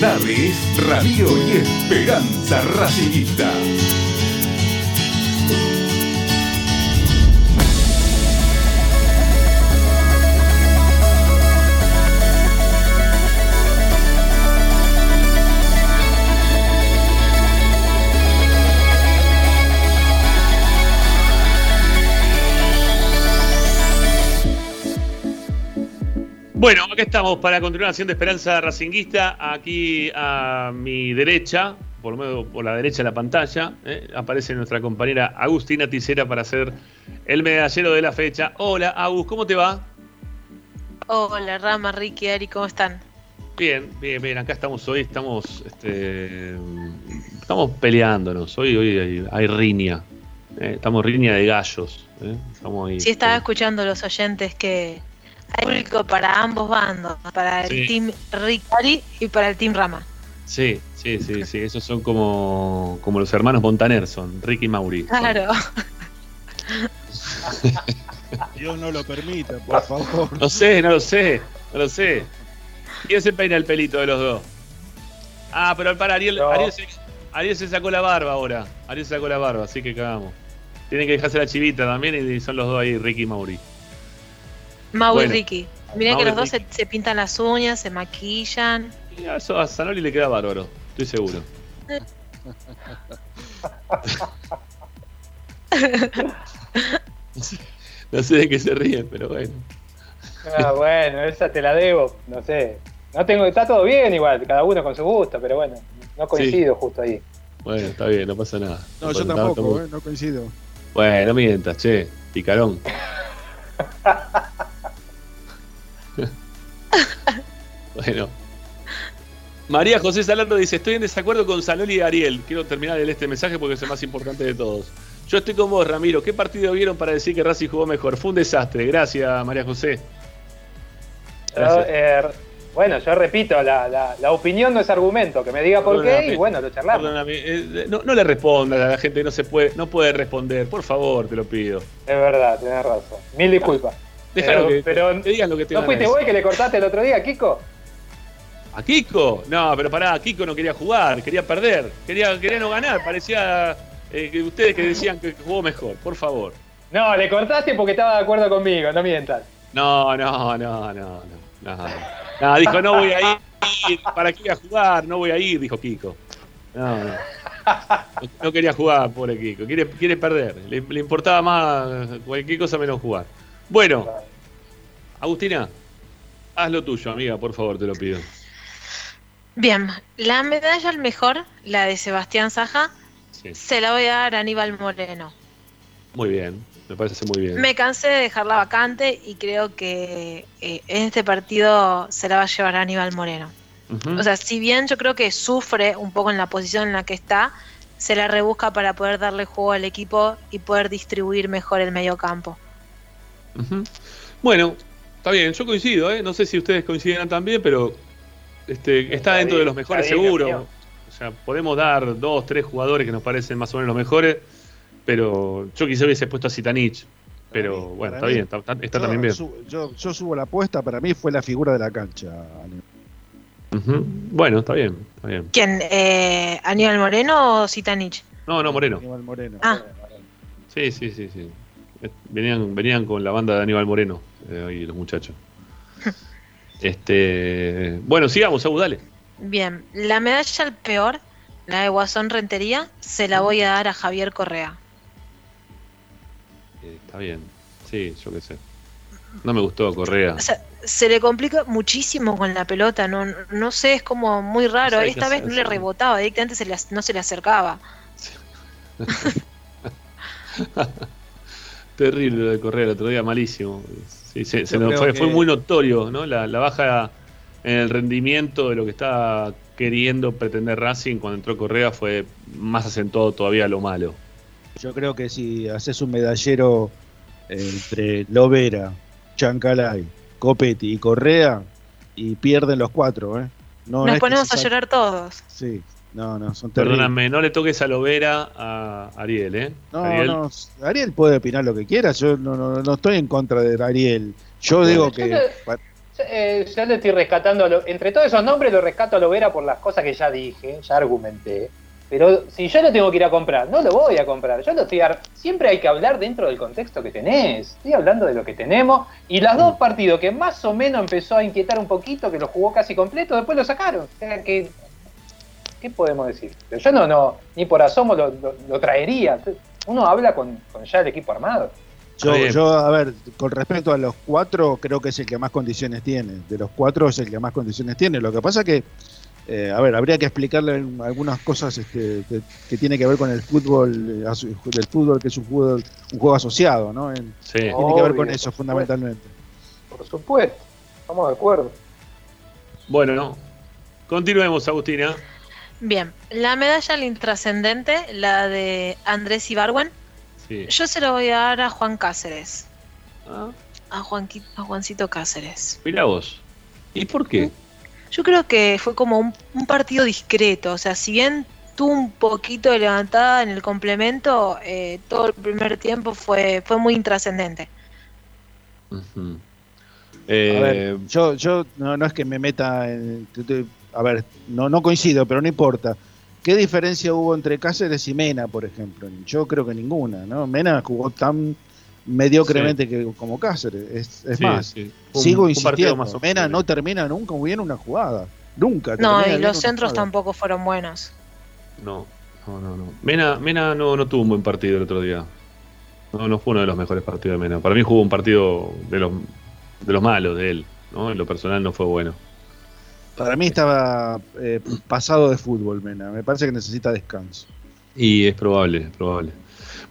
Tardes, Radio y Esperanza Racingista. Bueno, acá estamos para continuar haciendo Esperanza Racinguista. Aquí a mi derecha, por lo menos por la derecha de la pantalla, eh, aparece nuestra compañera Agustina Ticera para hacer el medallero de la fecha. Hola, Agus, ¿cómo te va? Hola Rama, Ricky, Ari, ¿cómo están? Bien, bien, bien. Acá estamos hoy, estamos, este, estamos peleándonos. Hoy, hoy hay, hay riña. Eh, estamos riña de gallos. ¿eh? Estamos ahí. Sí, estaba escuchando los oyentes que hay público para ambos bandos, para el Sí. team Ricari y para el team Rama. Sí, sí, sí, sí. Esos son como, como los hermanos Montaner, son Ricky y Mauri. Claro. Dios no lo permita, por favor. No sé, no lo sé, no lo sé. ¿Quién se peina el pelito de los dos? Ah, pero para Ariel, No. Ariel, se, Ariel se sacó la barba ahora. Ariel se sacó la barba, así que cagamos. Tienen que dejarse la chivita también y son los dos ahí, Ricky y Mauri. Mau Bueno. y Ricky. Miren Mau que los dos se, se pintan las uñas, se maquillan. Y a eso a Zanoli le queda bárbaro, estoy seguro. No sé de qué se ríen, pero bueno. Ah, bueno, esa te la debo, no sé. No tengo, está todo bien igual, cada uno con su gusto, pero bueno, no coincido justo ahí. Bueno, está bien, no pasa nada. No, yo tampoco, eh, no coincido. Bueno, no mientas, che, picarón. bueno. María José Salando dice, estoy en desacuerdo con Zanoli y Ariel. Quiero terminar el- este mensaje porque es el más importante de todos. Yo estoy con vos, Ramiro. ¿Qué partido vieron para decir que Racing jugó mejor? Fue un desastre. Gracias, María José. Yo, eh, bueno, yo repito, la, la- la opinión no es argumento, que me diga por qué y bueno, lo charlamos. Perdóname, eh, no, no le respondas a la gente que no se puede, no puede responder. Por favor, te lo pido. Es verdad, tenés razón. Mil disculpas. Déjalo Pero- que, pero- que digan lo que te ¿No fuiste vos que le cortaste el otro día, Kiko? ¿A Kiko? No, pero pará, Kiko no quería jugar, quería perder, quería, quería no ganar, parecía eh, que ustedes que decían que jugó mejor, por favor. No, le cortaste porque estaba de acuerdo conmigo, no mientas. No, no, no, no, no. No, dijo, no voy a ir, ¿para qué voy a jugar? No voy a ir, dijo Kiko. No, no. No, no quería jugar, pobre Kiko, quiere, quiere perder, le, le importaba más cualquier cosa menos jugar. Bueno, Agustina, haz lo tuyo, amiga, por favor, te lo pido. Bien, la medalla al mejor, la de Sebastián Saja, Sí. se la voy a dar a Aníbal Moreno. Muy bien, me parece muy bien. Me cansé de dejarla vacante y creo que eh, en este partido se la va a llevar Aníbal Moreno. O sea, si bien yo creo que sufre un poco en la posición en la que está, se la rebusca para poder darle juego al equipo y poder distribuir mejor el medio campo. Bueno, está bien, yo coincido, ¿eh? no sé si ustedes coinciden también, pero este, está dentro de los mejores está bien, seguro. campeón. O sea, podemos dar dos, tres jugadores que nos parecen más o menos los mejores, pero yo quizá hubiese puesto a Zitanich. Pero bueno, está mí- bien, está, está- está yo, también bien. su- yo, yo subo la apuesta, para mí fue la figura de la cancha. Bueno, está bien, está bien. ¿Quién? Eh, ¿Aníbal Moreno o Zitanich? No, no, Moreno. Aníbal Moreno. Ah, Sí, sí, sí, sí. Eh, Venían, venían con la banda de Aníbal Moreno, eh, ahí los muchachos. Este, bueno, sigamos, Abu, dale. bien. La medalla al peor, la de Guasón Rentería, se la voy a dar a Javier Correa. Eh, está bien. Sí, yo qué sé. No me gustó Correa. O sea, se le complica muchísimo con la pelota, no, no sé, es como muy raro. Sé qué Esta vez no le rebotaba, directamente se le- no se le acercaba. Terrible lo de Correa el otro día, malísimo. Sí, se, nos fue, que- fue muy notorio, ¿no? La, la baja en el rendimiento de lo que estaba queriendo pretender Racing cuando entró Correa fue más acentuado todavía lo malo. Yo creo que si haces un medallero entre Lovera, Chancalay, Copetti y Correa, y pierden los cuatro, ¿eh? No Nos ponemos a llorar todos. Sí, no, no, son terribles. Perdóname, no le toques a Lovera a Ariel, ¿eh? No, Ariel, no, Ariel puede opinar lo que quiera, yo no, no, no estoy en contra de Ariel. Yo Bueno. digo Yo que... le- Eh, yo le estoy rescatando, a Lo- entre todos esos nombres lo rescato a Lovera por las cosas que ya dije, ya argumenté. Pero si yo lo tengo que ir a comprar, no lo voy a comprar. Yo lo estoy ar- Siempre hay que hablar dentro del contexto que tenés. Estoy hablando de lo que tenemos. Y los dos partidos que más o menos empezó a inquietar un poquito, que lo jugó casi completo, después lo sacaron. O sea que. ¿Qué podemos decir? Pero yo no, no, ni por asomo lo, lo- lo traería. Uno habla con, con ya el equipo armado. Yo, yo, a ver, con respecto a los cuatro, creo que es el que más condiciones tiene. De los cuatro es el que más condiciones tiene. Lo que pasa que, eh, a ver, habría que explicarle algunas cosas este, que, que tiene que ver con el fútbol, eh, del fútbol que es un fútbol, un juego asociado, ¿no? En- sí. tiene que ver con eso por fundamentalmente. Por supuesto. Estamos de acuerdo. Bueno, no. Continuemos, Agustina. Bien, la medalla al intrascendente, la de Andrés Ibarwen, Sí. Yo se lo voy a dar a Juan Cáceres. Ah. A, Juanqui- a Juancito Cáceres. Mirá vos. ¿Y por qué? Yo creo que fue como un, un partido discreto. O sea, si bien tuvo un poquito de levantada en el complemento, eh, todo el primer tiempo fue, fue muy intrascendente. Ujú. A Eh, ver, yo, yo no, no es que me meta en. A ver, no, no coincido, pero no importa. ¿Qué diferencia hubo entre Cáceres y Mena, por ejemplo? Yo creo que ninguna, ¿no? Mena jugó tan mediocremente que como Cáceres. Es, es Sí, más, sí. Fue un- sigo insistiendo. más Mena no termina nunca muy bien una jugada. Nunca. No, y los centros jugada. tampoco fueron buenos. No, no, no. no. Mena, Mena no, no tuvo un buen partido el otro día. No, no fue uno de los mejores partidos de Mena. Para mí jugó un partido de los, de los malos de él. ¿no? En lo personal no fue bueno. Para mí estaba eh, pasado de fútbol, Mena. Me parece que necesita descanso. Y es probable, es probable.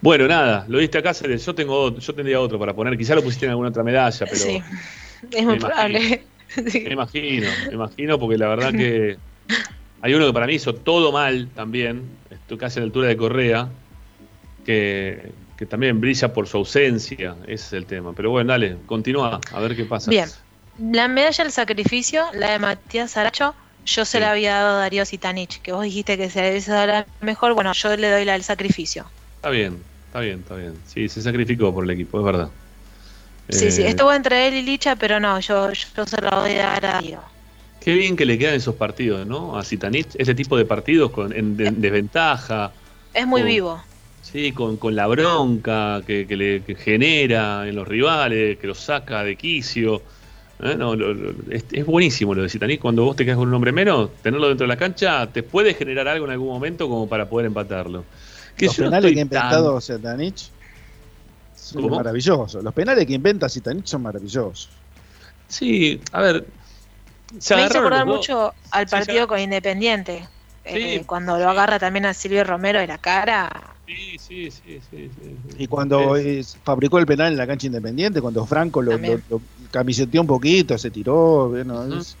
Bueno, nada, lo diste a Cáceres. Yo tengo otro- yo tendría otro para poner. Quizá lo pusiste en alguna otra medalla, pero Sí, es muy probable. me imagino, me imagino, porque la verdad que hay uno que para mí hizo todo mal también. Estoy casi a la altura de Correa, que, que también brilla por su ausencia. Ese es el tema. Pero bueno, dale, continúa, a ver qué pasa. Bien. La medalla del sacrificio, la de Matías Aracho, yo se la había dado a Darío Sitanich, que vos dijiste que se le había dado la mejor, bueno, yo le doy la del sacrificio. Está bien, está bien, está bien. Sí, se sacrificó por el equipo, es verdad. Sí, sí, Eh, estuvo entre él y Licha, pero no, yo, yo se la voy a dar a Darío. Qué bien que le quedan esos partidos, ¿no? A Zitanich, ese tipo de partidos con, en, de- desventaja, Es muy vivo. sí, con, con la bronca que, que le que genera en los rivales, que los saca de quicio. ¿Eh? No, lo- lo- es, es buenísimo lo de Zitanich. Cuando vos te quedas con un hombre menos, tenerlo dentro de la cancha te puede generar algo en algún momento como para poder empatarlo. Que Los no penales que ha tan- inventado Zetanich son ¿Cómo? maravillosos. Los penales que inventa Zitanich son maravillosos. Sí, a ver. Se Me hizo acordar mucho al partido con Independiente. Eh, cuando lo agarra también a Silvio Romero de la cara. Sí, sí, sí, sí, sí. Y cuando eh, fabricó el penal en la cancha independiente, cuando Franco lo, lo- lo camiseteó un poquito, se tiró. bueno, es-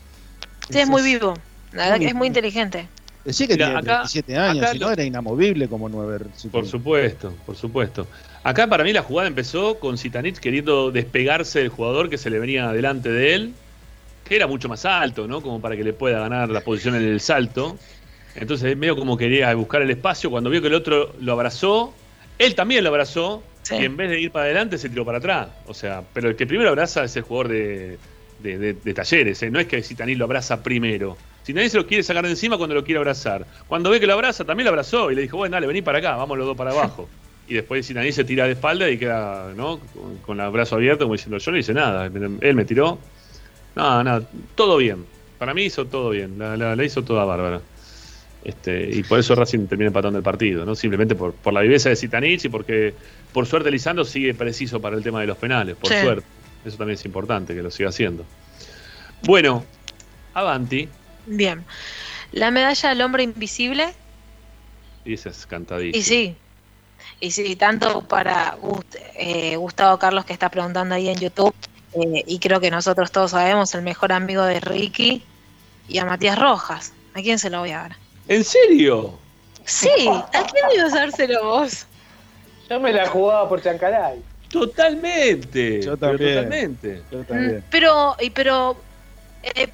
Sí, es muy vivo. La verdad Muy que es muy inteligente. Decí que Mira, tiene acá- 37 años, si lo- no era inamovible como nueve. Por supuesto, por supuesto. Acá para mí la jugada empezó con Zitanich queriendo despegarse del jugador que se le venía delante de él, que era mucho más alto, ¿no? Como para que le pueda ganar la posición en el salto. Entonces medio como quería buscar el espacio, cuando vio que el otro lo abrazó, él también lo abrazó, y en vez de ir para adelante se tiró para atrás. O sea, pero el que primero abraza es el jugador de, de- de- de talleres, ¿eh? no es que Zitanich lo abraza primero. Zitanich se lo quiere sacar de encima cuando lo quiere abrazar. Cuando ve que lo abraza, también lo abrazó y le dijo, bueno, dale, vení para acá, vamos los dos para abajo. Y después Zitanich se tira de espalda y queda, ¿no? Con, con el brazo abierto, como diciendo, yo no hice nada, él me tiró. No, no, todo bien. Para mí hizo todo bien, la, la- la hizo toda bárbara. Este, y por eso Racing termina empatando el partido, ¿no? Simplemente por, por la viveza de Zitanich y porque, por suerte, Lisandro sigue preciso para el tema de los penales, por Sí. suerte. Eso también es importante que lo siga haciendo. Bueno, Avanti, Bien. La medalla del hombre invisible, y esa es cantadísima. y sí. Y sí, tanto para eh, Gustavo Carlos que está preguntando ahí en YouTube, eh, y creo que nosotros todos sabemos, el mejor amigo de Ricky, y a Matías Rojas. ¿A quién se lo voy a dar? ¿En serio? Sí, ¿a quién ibas a dárselo vos? Yo me la jugaba por Chancalay. Totalmente. Yo pero también. Totalmente. Yo Mm, también. Pero, y pero eh,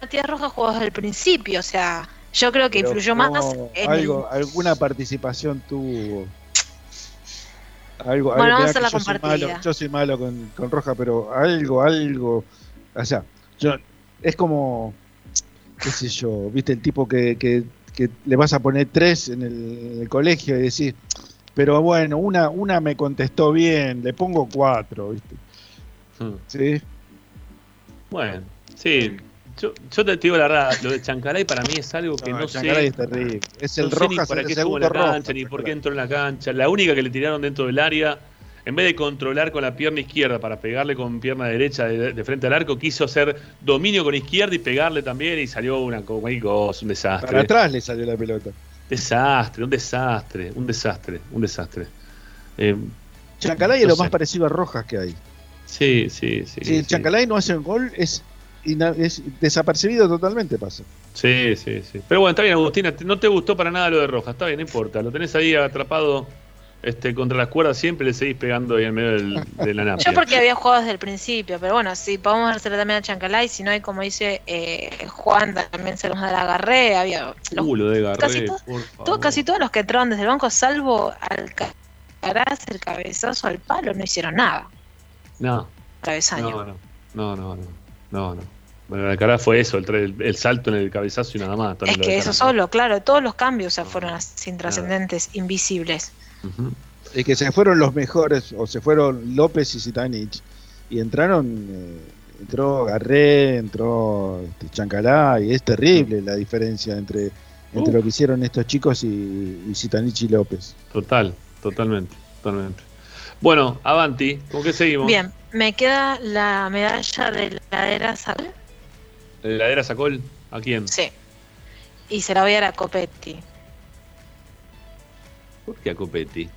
Matías Rojas jugó desde el principio, o sea, yo creo que Pero influyó no, más en algo, el- alguna participación tuvo. Algo, Bueno, algo- vamos a la yo soy compartida. malo, yo soy malo con, con Roja, pero algo, algo. O sea, yo, es como, qué sé yo, viste, el tipo que, que, que le vas a poner tres en el, en el colegio y decís, pero bueno, una, una me contestó bien, le pongo cuatro, viste. Hmm. Sí. Bueno, sí. Yo, yo te digo la verdad, lo de Chancalay para mí es algo que no, sé. Chancalay es terrible. Es el no sé ni para qué estuvo en la cancha, ni por qué entró en la cancha. La única que le tiraron dentro del área, en vez de controlar con la pierna izquierda para pegarle con pierna derecha de, de frente al arco, quiso hacer dominio con izquierda y pegarle también y salió una cosa, un desastre. Para atrás le salió la pelota. Desastre, un desastre, un desastre, un desastre. Eh, Chancalay no es lo sé. más parecido a Rojas que hay. Sí, sí, sí. Si sí. Chancalay no hace un gol, es, es desapercibido totalmente, pasa. Sí, sí, sí. Pero bueno, está bien, Agustina, no te gustó para nada lo de Rojas, está bien, no importa. Lo tenés ahí atrapado Este, contra las cuerdas siempre le seguís pegando ahí en medio del- de la napia. Yo porque había jugado desde el principio, pero bueno, si podemos hacerle también a Chancalay, si no hay, como dice eh, Juan, también se nos da la agarré, había los- Uh, lo de Garré, casi, todo- por favor. todo- casi todos los que entraron desde el banco, salvo Alcaraz, el cabezazo al palo, no hicieron nada. No, Travesaño. no, no, no, no, no, no, no. Bueno, la cara fue eso, el, tra- el- el salto en el cabezazo y nada más. es que eso solo, claro, todos los cambios o sea, fueron así intrascendentes, invisibles. Es que se fueron los mejores, o se fueron López y Zitanich, y entraron, eh, entró Garré, entró este, Chancalá, y es terrible la diferencia entre, entre Uh. lo que hicieron estos chicos y, y Zitanich y López. Total, totalmente, totalmente. Bueno, Avanti, ¿con qué seguimos? Bien, me queda la medalla de la era Sal ¿La heladera sacó el- a quién? Sí. y se la voy a dar a Copetti. ¿Por qué a Copetti?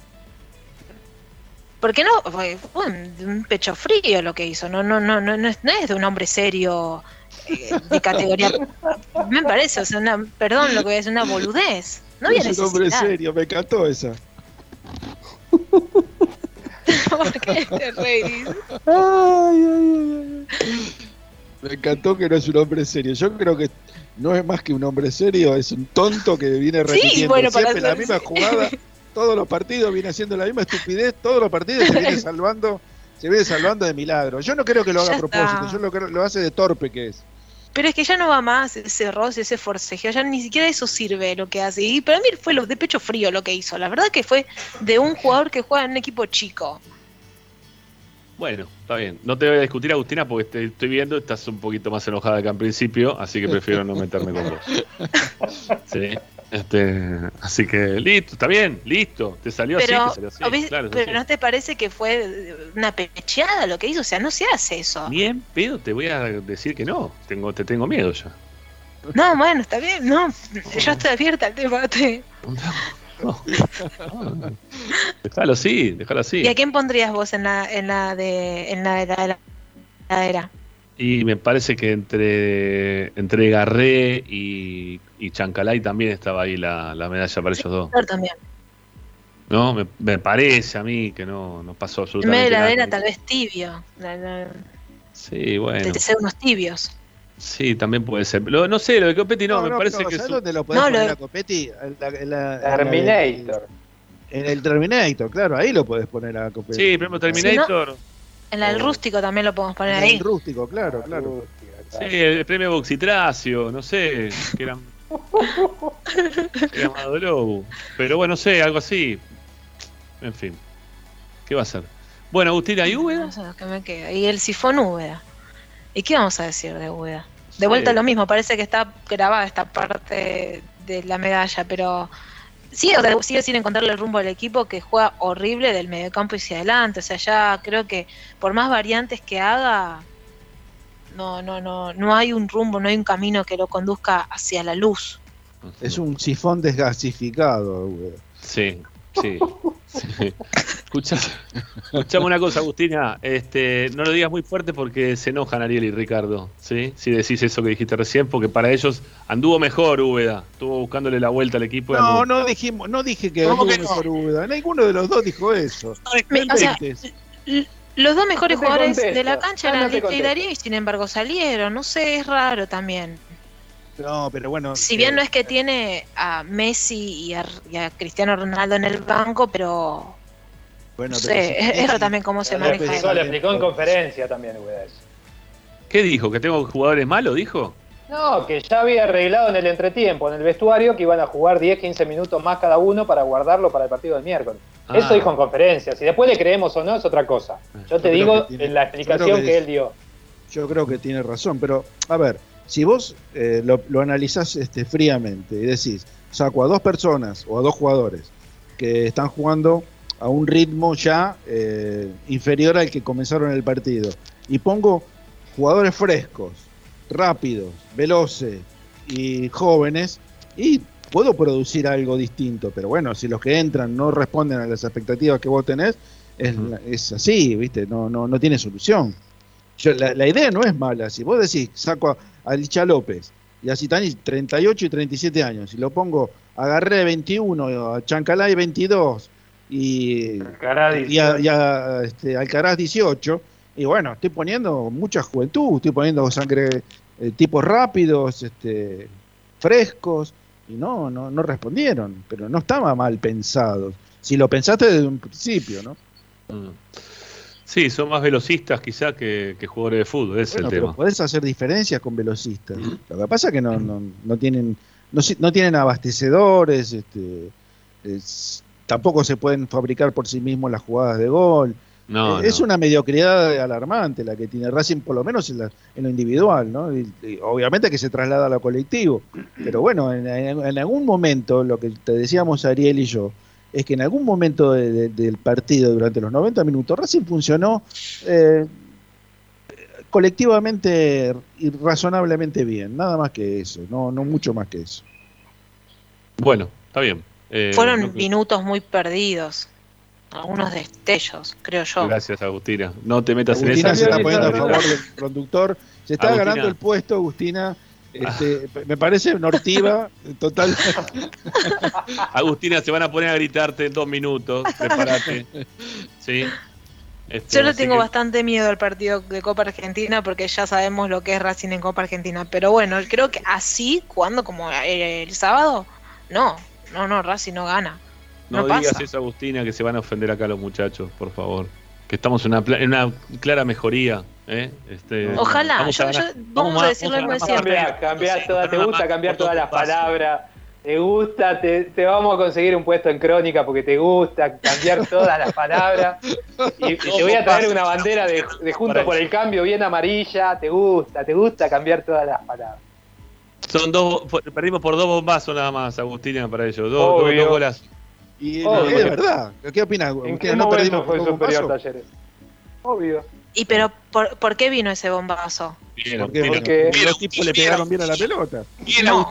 ¿Por qué no? Fue, un, pecho frío lo que hizo. No, no, no, no, no es, es de un hombre serio eh, de categoría. Me parece, o sea, una, perdón lo que voy a decir, una boludez. No había es un hombre serio, me encantó esa. ¿Por qué te reís? Me encantó que no es un hombre serio. Yo creo que no es más que un hombre serio, es un tonto que viene repitiendo bueno, para siempre la misma jugada. Todos los partidos viene haciendo la misma estupidez, todos los partidos se viene salvando, se viene salvando de milagro. Yo no creo que lo haga Ya a propósito, está. yo lo, creo- lo hace de torpe que es. Pero es que ya no va más ese roce, ese forcejeo, ya ni siquiera eso sirve lo que hace. Y para mí fue lo de pecho frío lo que hizo. La verdad que fue de un jugador que juega en un equipo chico. Bueno, está bien. No te voy a discutir, Agustina, porque te estoy viendo, estás un poquito más enojada que al principio, así que prefiero no meterme con vos. Sí. Este, así que listo, está bien, listo. Te salió Pero, así, te salió así. claro, pero así. ¿no te parece que fue una pecheada lo que hizo? O sea, no se hace eso. Ni en pedo te voy a decir que no. Tengo, te tengo miedo ya. No, bueno, está bien, no. Yo estoy abierta al debate. Déjalo así, déjalo así. ¿Y a quién pondrías vos en la, en la de en la de la, de la heladera? Y me parece que entre, entre Garré y, y Chancalay también estaba ahí la, la medalla para ellos dos. También. ¿No? Me, me parece a mí que no, no pasó En vez de absolutamente nada. tal vez tibio. La- la- Sí, bueno. De ser unos tibios. Sí, también puede ser. Lo- no sé, lo de Copetti no, me parece pero que ¿sabes su- dónde lo podés No, poner lo- a Copetti? Terminator. En el Terminator, claro, ahí lo podés poner a Copetti. Sí, primero Terminator. En la del rústico también lo podemos poner En ahí. el rústico, claro, claro. Sí, el premio Boxitracio, no sé, que eran. era Amado Lobo. Pero bueno, no sé, algo así. En fin. ¿Qué va a ser? Bueno, Agustina, ¿y Úbeda? No sé que me queda. Y el sifón Úbeda. ¿Y qué vamos a decir de Úbeda? De vuelta Sí. lo mismo, parece que está grabada esta parte de la medalla, pero sigue, o sea, sigue sin encontrarle el rumbo al equipo que juega horrible del mediocampo hacia adelante. O sea, ya creo que por más variantes que haga, no, no, no, no hay un rumbo, no hay un camino que lo conduzca hacia la luz. Es un sifón desgasificado, güey. Sí, sí. sí. Escucha, escuchame una cosa, Agustina. Este, no lo digas muy fuerte porque se enojan Ariel y Ricardo. ¿sí? Si decís eso que dijiste recién, porque para ellos anduvo mejor Úbeda. Estuvo buscándole la vuelta al equipo. y No, anduvo- no dijimos, no dije que ¿Cómo anduvo que no? mejor Úbeda. Ninguno de los dos dijo eso. O sea, los dos mejores No jugadores contesto. de la cancha Ah, no eran Licha y. Darío y sin embargo salieron. No sé, es raro también. No, pero bueno. Si eh, bien no es que tiene a Messi y a, y a Cristiano Ronaldo en el banco, pero bueno, no pero sé, si es, también cómo se Le maneja. explicó, le explicó en conferencia también. ¿Qué dijo? ¿Que tengo jugadores malos? ¿Dijo? No, que ya había arreglado en el entretiempo, en el vestuario, que iban a jugar 10, 15 minutos más cada uno para guardarlo para el partido del miércoles. Ah. Eso dijo en conferencia. Si después le creemos o no, es otra cosa. Yo te digo tiene- en la explicación que él dio. Yo creo que tiene razón, pero a ver, si vos eh, lo, lo analizás este, fríamente y decís, saco a dos personas o a dos jugadores que están jugando a un ritmo ya eh, inferior al que comenzaron el partido y pongo jugadores frescos, rápidos, veloces y jóvenes y puedo producir algo distinto, pero bueno, si los que entran no responden a las expectativas que vos tenés, es, es así, ¿viste? No, no, no tiene solución. Yo- la, la idea no es mala. Si vos decís, saco a, a Licha López y a Citani 38 y 37 años y lo pongo, agarré 21, a Chancalay 22 y, y, a- y a, este, Alcaraz 18. Y bueno, estoy poniendo mucha juventud, estoy poniendo sangre, eh, tipos rápidos, este, frescos, y no, no, no respondieron, pero no estaba mal pensado. Si lo pensaste desde un principio, ¿no? Mm. Sí, son más velocistas quizá que, que jugadores de fútbol, ese Bueno, es el pero tema. podés hacer diferencias con velocistas. Lo que pasa es que no, no, no tienen no, tienen abastecedores, este, es- tampoco se pueden fabricar por sí mismos las jugadas de gol. No, Eh, es no. una mediocridad alarmante la que tiene Racing, por lo menos en, la- en lo individual, ¿no? Y- y obviamente que se traslada a lo colectivo. Pero bueno, en, en- en algún momento, lo que te decíamos Ariel y yo, es que en algún momento de- de- del partido, durante los 90 minutos, Racing funcionó eh, colectivamente y razonablemente bien, nada más que eso, no, no mucho más que eso. Bueno, está bien. Eh, Fueron no- minutos muy perdidos. Algunos destellos, creo yo. Gracias, Agustina. No te metas Agustina en se esa. está poniendo a favor del conductor, se está Agustina. ganando el puesto, Agustina. Este, me parece nortiva, total. Agustina, se van a poner a gritarte en dos minutos. Prepárate. Sí. Este, Yo le tengo que- bastante miedo al partido de Copa Argentina porque ya sabemos lo que es Racing en Copa Argentina. Pero bueno, creo que así, jugando como el, sábado, no, no, no, Racing no gana. No, No digas pasa. eso, Agustina, que se van a ofender acá los muchachos, por favor. Que estamos en una, pla- en una clara mejoría. ¿Eh? Este, Ojalá, vamos yo- yo- vamos a más- decir lo vamos ganar siempre. más Cambiar, cambiar Sí, toda, te gusta cambiar todas las paso. palabras, te gusta, te, te vamos a conseguir un puesto en crónica porque te gusta cambiar todas las palabras. Y, y te voy a traer una bandera de, de Juntos por el Cambio bien amarilla, te gusta, te gusta cambiar todas las palabras. Son dos, perdimos por dos bombazos nada más, Agustina, para ellos. Dos, dos, dos golas. Y Obvio. es de verdad. ¿Qué opinas? ¿En qué ¿No momento perdimos fue superior? Talleres? Obvio. ¿Y pero por, por qué vino ese bombazo? Bien, Porque, Agustina. porque Bien, los tipos le pegaron bien a la pelota. Bien, No.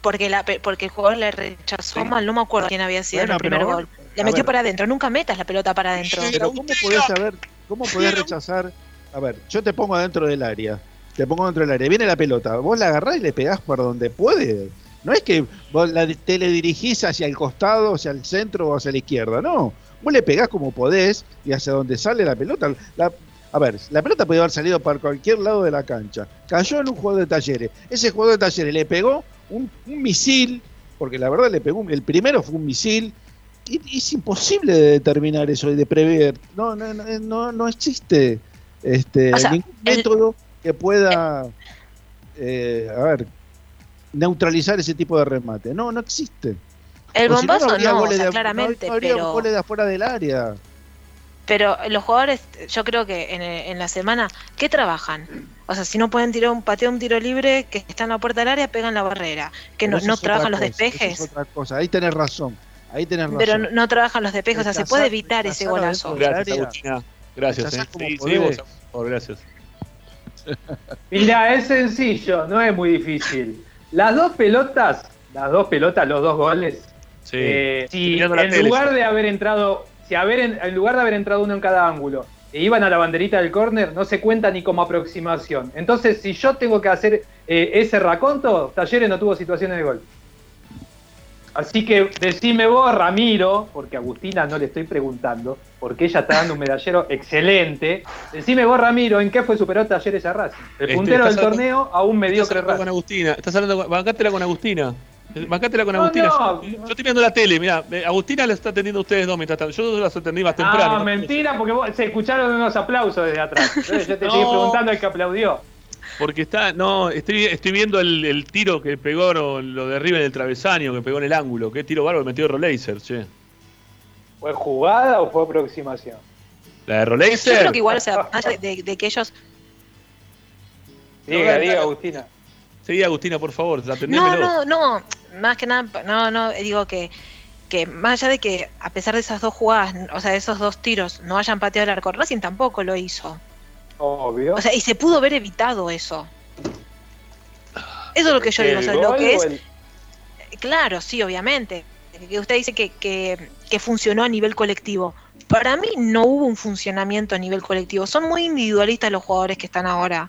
Porque, la, pe- porque el jugador le rechazó mal, no me acuerdo quién había sido Bueno, el primer pero- gol. Le metió ver. para adentro, nunca metas la pelota para adentro. Pero ¿cómo podés saber, cómo podés rechazar? A ver, yo te pongo dentro del área, te pongo dentro del área, viene la pelota, vos la agarrás y le pegás por donde puede. No es que vos la teledirigís hacia el costado, hacia el centro o hacia la izquierda, no. Vos le pegás como podés y hacia donde sale la pelota. La- a ver, la pelota podía haber salido para cualquier lado de la cancha. Cayó en un jugador de talleres. Ese jugador de talleres le pegó un, un misil, porque la verdad le pegó, un- el primero fue un misil, y, es imposible de determinar eso y de prever. No, no, no, no, no existe este, O sea, ningún el- método que pueda, eh, a ver, neutralizar ese tipo de remate. No, no existe. El O si no, bombazo no, habría o sea, claramente, no habría pero, goles de afuera del área. Pero los jugadores, yo creo que en, en la semana, ¿qué trabajan? O sea, si no pueden tirar un pateo, un tiro libre, que está en la puerta del área, pegan la barrera. Que Pero no, no trabajan los eso despejes. Es otra cosa. Ahí tenés razón. Ahí tenés razón. Pero no, no trabajan los despejes, o sea, se puede evitar ese golazo. Gracias. Agustina. Gracias. Eh. Sí, favor, gracias. Mira, es sencillo, no es muy difícil. Las dos pelotas, las dos pelotas, los dos goles, Sí. eh, si en tele, lugar de haber entrado, si haber en, en lugar de haber entrado uno en cada ángulo, e iban a la banderita del córner, no se cuenta ni como aproximación. Entonces, si yo tengo que hacer eh, ese raconto, Talleres no tuvo situaciones de gol. Así que decime vos, Ramiro, porque a Agustina no le estoy preguntando, porque ella está dando un medallero excelente. Decime vos, Ramiro, ¿en qué fue superó Talleres a Racing? El Este, puntero del estás hablando- torneo a un Estás mediocre con Racing. Agustina. Estás hablando con... Bancátela con Agustina. Bancátela con No, Agustina. no. Yo, yo estoy viendo la tele, mira. Agustina la está atendiendo a ustedes dos mientras tanto. Yo las atendí más temprano. Ah, mentira, porque vos- se escucharon unos aplausos desde atrás. Entonces yo te No. estoy preguntando al que aplaudió. Porque está, no, estoy, estoy viendo el, el tiro que pegó, no, lo de arriba en el travesaño, que pegó en el ángulo. Qué tiro bárbaro metió Roleiser, che. ¿Fue jugada o fue aproximación? La de Yo Roleiser. creo que igual, o sea, de, de que ellos. Diga, diga, Agustina. Seguí, Agustina, por favor, No, no, no. Más que nada, no, no, digo que, que más allá de que a pesar de esas dos jugadas, o sea, de esos dos tiros, no hayan pateado el arco, Racing tampoco lo hizo. Obvio. O sea, y se pudo haber evitado eso. Eso es lo que yo digo, o sea, ¿El lo que es. el- Claro, sí, obviamente. Que usted dice que, que, que funcionó a nivel colectivo. Para mí no hubo un funcionamiento a nivel colectivo. Son muy individualistas los jugadores que están ahora.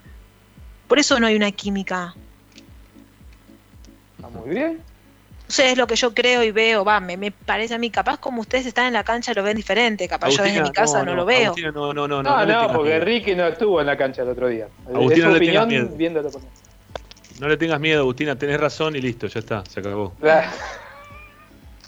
Por eso no hay una química. Está muy bien. Sé, es lo que yo creo y veo, va, me, me parece a mí, capaz como ustedes están en la cancha lo ven diferente, capaz yo desde mi casa no, lo veo. Agustina, no, no, no, no, No, porque miedo. Ricky no estuvo en la cancha el otro día. Agustina, es su no le tengas opinión miedo. viéndolo por No le tengas miedo, Agustina, tenés razón y listo, ya está, se acabó.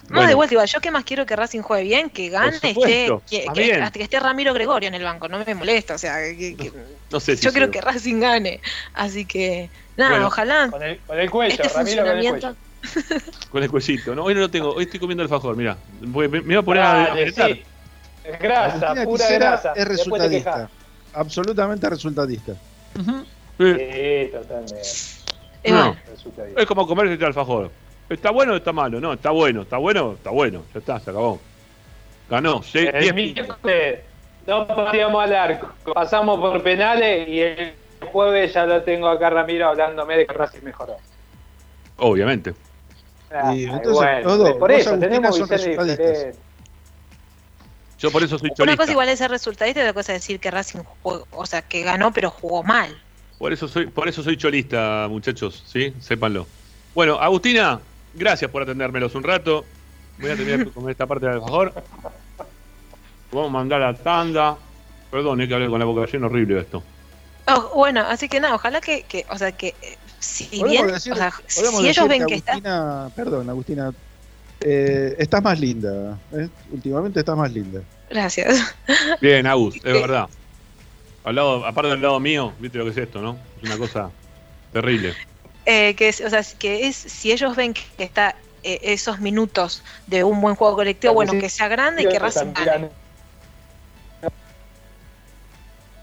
No, Bueno. de vuelta, igual, yo que más quiero que Racing juegue bien, que gane, esté, que, hasta que esté Ramiro Gregorio en el banco, no me molesta, o sea, que- que- No sé si yo creo que Racing gane, así que, nada, Bueno. ojalá Con el, con el cuello, este Ramiro con el funcionamiento, Con el cuellito, ¿no? Hoy no lo tengo, hoy estoy comiendo alfajor, mirá. Me, me voy a poner a, a sí. Grasa, pura grasa. es resultadista. Absolutamente resultadista. Sí, totalmente. No, Resultadista. es como comerse este alfajor. ¿Está bueno o está malo? No, está bueno, está bueno, está bueno. Ya está, se acabó. Ganó, sí, El 10 miércoles no pateamos al arco, pasamos por penales y el jueves ya lo tengo acá Ramiro hablándome de que Racing mejoró. Obviamente. Ah, Y ay, entonces, bueno, los dos, por eso tenemos son visiones resultadistas. diferentes. Yo por eso soy una cholista. cosa igual es ser resultadista y otra cosa es decir que Racing jugó, o sea, que ganó pero jugó mal. Por eso soy, por eso soy cholista, muchachos, ¿sí? Sépanlo. Bueno, Agustina, gracias por atendérmelos un rato. Voy a terminar con esta parte del alfajor. Vamos a mandar a la tanda. Perdón, es que hablé con la boca llena horrible esto. Oh, bueno, así que nada, ojalá que, que o sea, que eh, si Podemos bien, decir- o sea, si ellos ven que está, Agustina, Perdón, Agustina. eh, estás más linda. ¿eh? Últimamente estás más linda. gracias. Bien, Agus, es verdad. Al lado, aparte del lado mío, viste lo que es esto, ¿no? Es una cosa terrible. Eh, que es, o sea, que es si ellos ven que está eh, esos minutos de un buen juego colectivo, bueno, que sea grande y que Racing gane.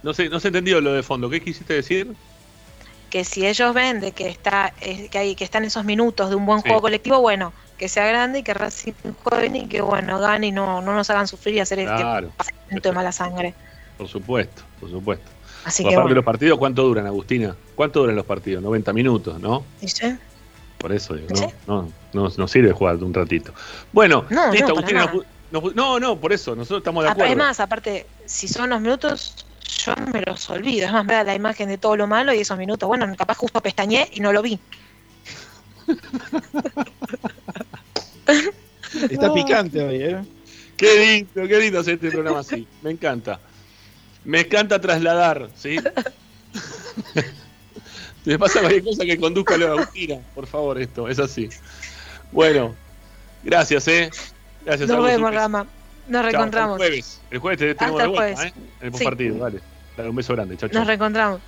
No sé, no se entendió lo de fondo. ¿Qué quisiste decir? Que si ellos ven de que está eh, que hay que están esos minutos de un buen Sí. juego colectivo, bueno, que sea grande y que Racing juegue y que bueno, gane y no, no nos hagan sufrir y hacer Claro. este momento de mala sangre. Por supuesto, por supuesto. Así Por que aparte bueno. los partidos, ¿cuánto duran, Agustina? ¿Cuánto duran los partidos? 90 minutos, ¿no? ¿Viste? Por eso digo, Sí. no, no, no, no sirve jugar un ratito. Bueno, No, no, listo, para Agustina. no, no, por eso, nosotros estamos de Ah, acuerdo. Además, aparte, si son los minutos, yo me los olvido. Es más, me da la imagen de todo lo malo y esos minutos, bueno, capaz justo pestañé y no lo vi. Está picante hoy, ¿eh? Qué lindo, qué lindo hacer este programa así. Me encanta. Me encanta trasladar, ¿sí? Si me pasa cualquier cosa que conduzca a la Agustina, por favor, esto, es así. Bueno, gracias, ¿eh? Gracias, Nos vemos. Rama. Nos reencontramos. El jueves, el jueves te tenemos Hasta de el vuelta, jueves. ¿eh? En el Sí. partido, dale. Dale, un beso grande, chao, chao. Nos reencontramos.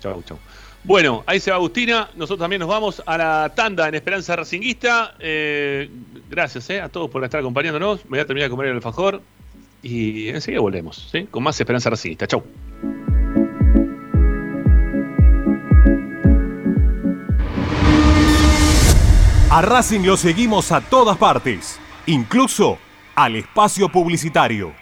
Chau, chau. Bueno, ahí se va Agustina. Nosotros también nos vamos a la tanda en Esperanza Racinguista. Eh, gracias eh, a todos por estar acompañándonos. Me voy a terminar de comer el alfajor. Y enseguida volvemos, ¿sí? Con más Esperanza Racinguista. Chau. A Racing lo seguimos a todas partes, incluso al espacio publicitario.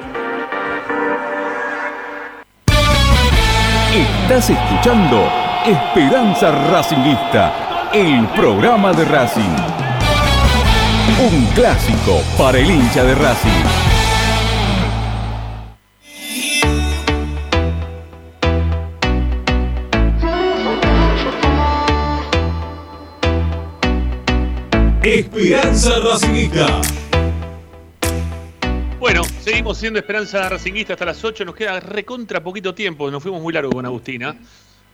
Estás escuchando Esperanza Racingista, el programa de Racing. Un clásico para el hincha de Racing. Esperanza Racingista. Bueno, seguimos siendo Esperanza Racinguista hasta las 8. Nos queda recontra poquito tiempo. Nos fuimos muy largo con Agustina.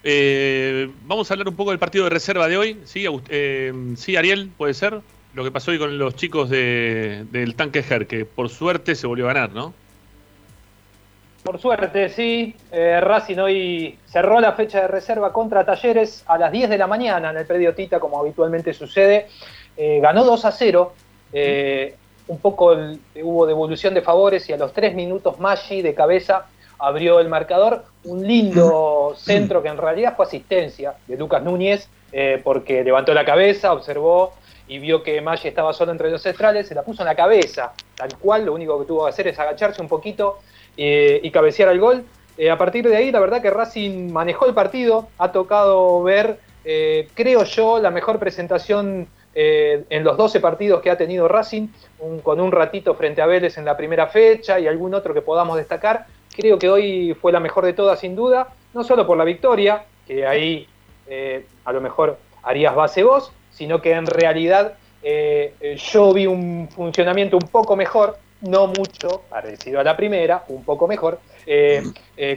Eh, vamos a hablar un poco del partido de reserva de hoy. ¿Sí, eh, Ariel? ¿Puede ser? Lo que pasó hoy con los chicos de- del tanque Ger, que por suerte se volvió a ganar, ¿no? Por suerte, sí. Eh, Racing hoy cerró la fecha de reserva contra Talleres a las 10 de la mañana en el predio Tita, como habitualmente sucede. Eh, ganó 2 a 0. Eh, un poco el- hubo devolución de favores y a los 3 minutos Maggi de cabeza abrió el marcador. Un lindo centro que en realidad fue asistencia de Lucas Núñez, eh, porque levantó la cabeza, observó y vio que Maggi estaba solo entre los centrales, se la puso en la cabeza, tal cual, lo único que tuvo que hacer es agacharse un poquito eh, y cabecear al gol. Eh, a partir de ahí, la verdad que Racing manejó el partido, ha tocado ver, eh, creo yo, la mejor presentación eh, en los 12 partidos que ha tenido Racing, con un ratito frente a Vélez en la primera fecha y algún otro que podamos destacar. Creo que hoy fue la mejor de todas, sin duda, no solo por la victoria, que ahí eh, a lo mejor harías base vos, sino que en realidad eh, yo vi un funcionamiento un poco mejor, no mucho, parecido a la primera, un poco mejor,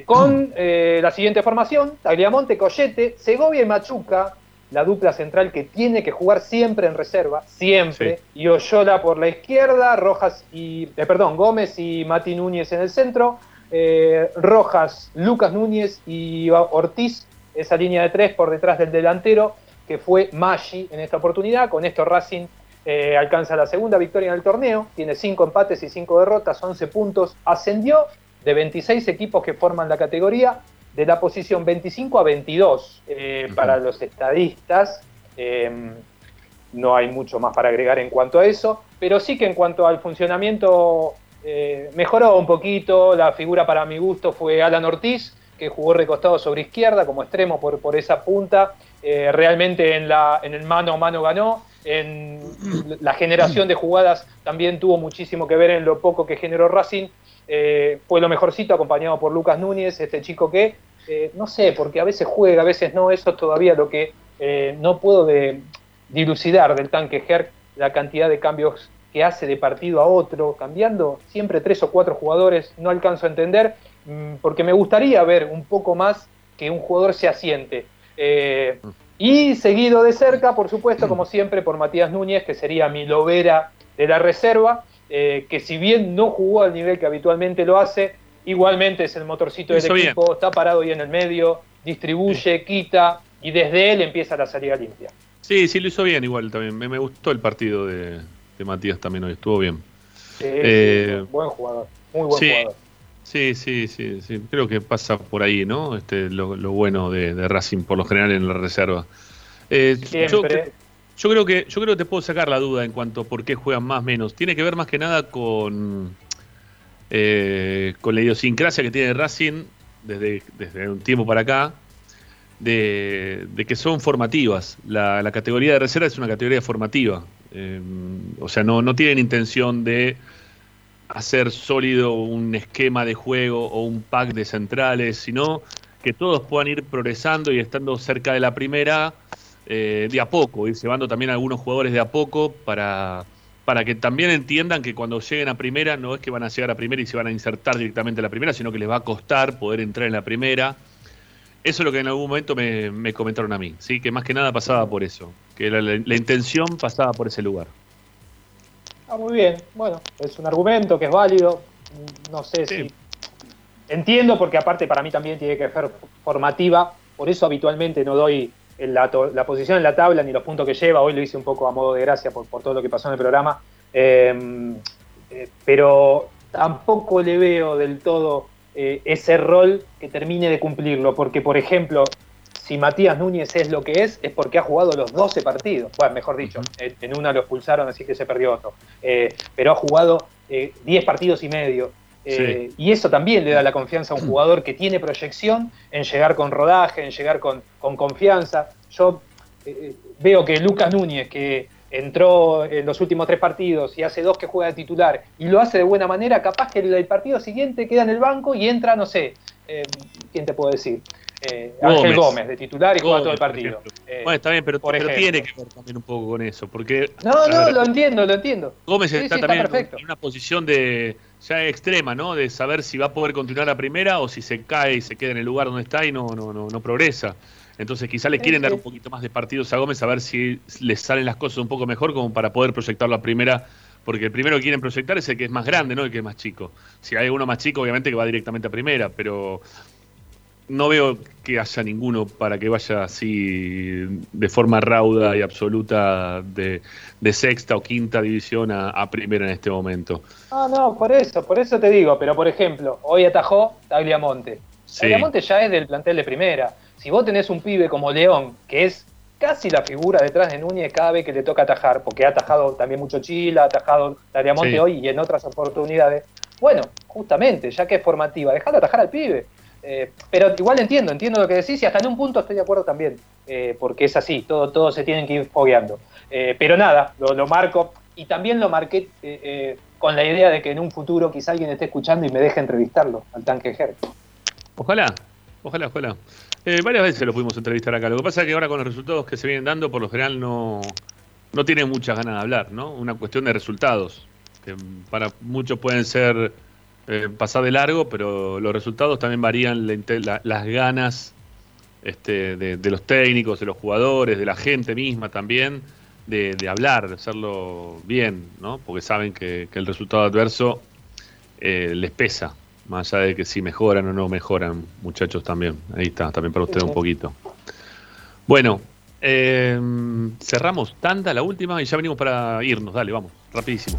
con la siguiente formación, Tagliamonte, Collete, Segovia y Machuca, la dupla central que tiene que jugar siempre en reserva, siempre, y Oyola por la izquierda, Rojas y, eh, perdón, Gómez y Mati Núñez en el centro, eh, Rojas, Lucas Núñez y Ortiz, esa línea de tres por detrás del delantero, que fue Maggi en esta oportunidad. Con esto Racing eh, alcanza la segunda victoria en el torneo, tiene cinco empates y cinco derrotas, 11 puntos, ascendió de 26 equipos que forman la categoría, de la posición 25 a 22 eh, para los estadistas. Eh, no hay mucho más para agregar en cuanto a eso, pero sí que en cuanto al funcionamiento eh, mejoró un poquito. La figura para mi gusto fue Alan Ortiz, que jugó recostado sobre izquierda como extremo por, por esa punta. Eh, realmente en, la, en el mano a mano ganó. En la generación de jugadas también tuvo muchísimo que ver en lo poco que generó Racing. Eh, fue lo mejorcito acompañado por Lucas Núñez, este chico que, eh, no sé, porque a veces juega, a veces no, eso es todavía lo que eh, no puedo dilucidar del tanque Herc, la cantidad de cambios que hace de partido a otro, cambiando siempre tres o cuatro jugadores, no alcanzo a entender, mm, porque me gustaría ver un poco más que un jugador se asiente. Y seguido de cerca, por supuesto, como siempre, por Matías Núñez, que sería mi lobera de la reserva, eh, que si bien no jugó al nivel que habitualmente lo hace, igualmente es el motorcito del bien. equipo, está parado ahí en el medio, distribuye, quita, y desde él empieza la salida limpia. Sí, sí, lo hizo bien igual también. Me, me gustó el partido de, de Matías también hoy, estuvo bien. Sí, Eh, buen jugador, muy buen sí, jugador. Sí, sí, sí, sí. Creo que pasa por ahí, ¿no? Este, lo, lo bueno de, de Racing por lo general en la reserva. Eh, Siempre. yo creo que yo creo que te puedo sacar la duda en cuanto a por qué juegan más menos. Tiene que ver más que nada con eh, con la idiosincrasia que tiene Racing desde, desde un tiempo para acá. De, de que son formativas. La, la categoría de reserva es una categoría formativa. Eh, o sea, no, no tienen intención de hacer sólido un esquema de juego o un pack de centrales, sino que todos puedan ir progresando y estando cerca de la primera eh, de a poco, ir llevando también a algunos jugadores de a poco para, para que también entiendan que cuando lleguen a primera no es que van a llegar a primera y se van a insertar directamente a la primera, sino que les va a costar poder entrar en la primera. Eso es lo que en algún momento me, me comentaron a mí, ¿sí? que más que nada pasaba por eso, que la, la- la intención pasaba por ese lugar. Ah, muy bien. Bueno, es un argumento que es válido. No sé si. Entiendo, porque aparte para mí también tiene que ser formativa. Por eso habitualmente no doy la, posición en la tabla ni los puntos que lleva. Hoy lo hice un poco a modo de gracia por, por todo lo que pasó en el programa. Eh, eh, pero tampoco le veo del todo eh, ese rol que termine de cumplirlo. Porque, por ejemplo, si Matías Núñez es lo que es, es porque ha jugado los 12 partidos. Bueno, mejor dicho, en- una lo expulsaron, así que se perdió otro. Eh, pero ha jugado eh, 10 partidos y medio. Eh, Y eso también le da la confianza a un jugador que tiene proyección en llegar con rodaje, en llegar con, con confianza. Yo eh, veo que Lucas Núñez, que entró en los últimos tres partidos y hace dos que juega de titular y lo hace de buena manera, capaz que el, el partido siguiente queda en el banco y entra, no sé, eh, ¿quién te puedo decir? Eh, Ángel Gómez. De titular y juega Gómez, todo el partido. Eh, bueno, está bien, pero, por pero ejemplo. tiene que ver también un poco con eso, porque No, a no, ver, lo entiendo, lo entiendo. Gómez Sí, está sí, está también perfecto. en una posición de ya extrema, ¿no? De saber si va a poder continuar la primera o si se cae y se queda en el lugar donde está y no, no, no, no progresa. Entonces quizá le quieren dar un poquito más de partidos a Gómez a ver si les salen las cosas un poco mejor como para poder proyectar la primera, porque el primero que quieren proyectar es el que es más grande, no el que es más chico. Si hay uno más chico, obviamente que va directamente a primera, pero no veo que haya ninguno para que vaya así de forma rauda y absoluta de, de sexta o quinta división a, a primera en este momento. No, no, por eso, por eso te digo, pero por ejemplo, hoy atajó Tagliamonte. Sí. Tagliamonte ya es del plantel de primera. Si vos tenés un pibe como León, que es casi la figura detrás de Núñez cada vez que le toca atajar, porque ha atajado también mucho Chila, ha atajado Tagliamonte Sí. hoy y en otras oportunidades. Bueno, justamente, ya que es formativa, dejalo atajar al pibe. Eh, pero igual entiendo, entiendo lo que decís y hasta en un punto estoy de acuerdo también, eh, porque es así, todo, todo se tienen que ir fogueando. Eh, pero nada, lo, lo marco y también lo marqué eh, con la idea de que en un futuro quizá alguien esté escuchando y me deje entrevistarlo al tanque Ger. Ojalá, ojalá, ojalá. Varias veces lo pudimos entrevistar acá. Lo que pasa es que ahora con los resultados que se vienen dando, por lo general no, no tienen muchas ganas de hablar, ¿no? Una cuestión de resultados, que para muchos pueden ser eh, pasar de largo, pero los resultados también varían las ganas este, de, los técnicos, de los jugadores, de la gente misma también, de, hablar, de hacerlo bien, ¿no? Porque saben que, que el resultado adverso eh, les pesa, más allá de que si mejoran o no mejoran, muchachos también. Ahí está, también para ustedes un poquito. Bueno, eh, cerramos tanda, la última, y ya venimos para irnos. Dale, vamos, rapidísimo.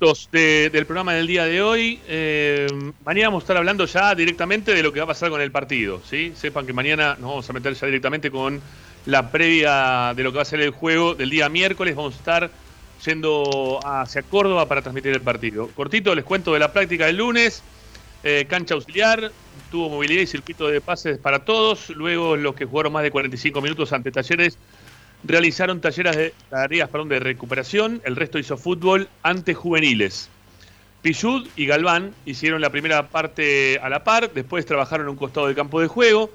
de- del programa del día de hoy. Eh, mañana vamos a estar hablando ya directamente de lo que va a pasar con el partido. ¿sí? Sepan que mañana nos vamos a meter ya directamente con la previa de lo que va a ser el juego del día miércoles. Vamos a estar yendo hacia Córdoba para transmitir el partido. Cortito, les cuento de la práctica del lunes. Eh, cancha auxiliar, tuvo movilidad y circuito de pases para todos. Luego los que jugaron más de 45 minutos ante Talleres realizaron talleres de, tareas perdón, de recuperación. El resto hizo fútbol ante juveniles. Pichud y Galván hicieron la primera parte a la par, después trabajaron en un costado del campo de juego.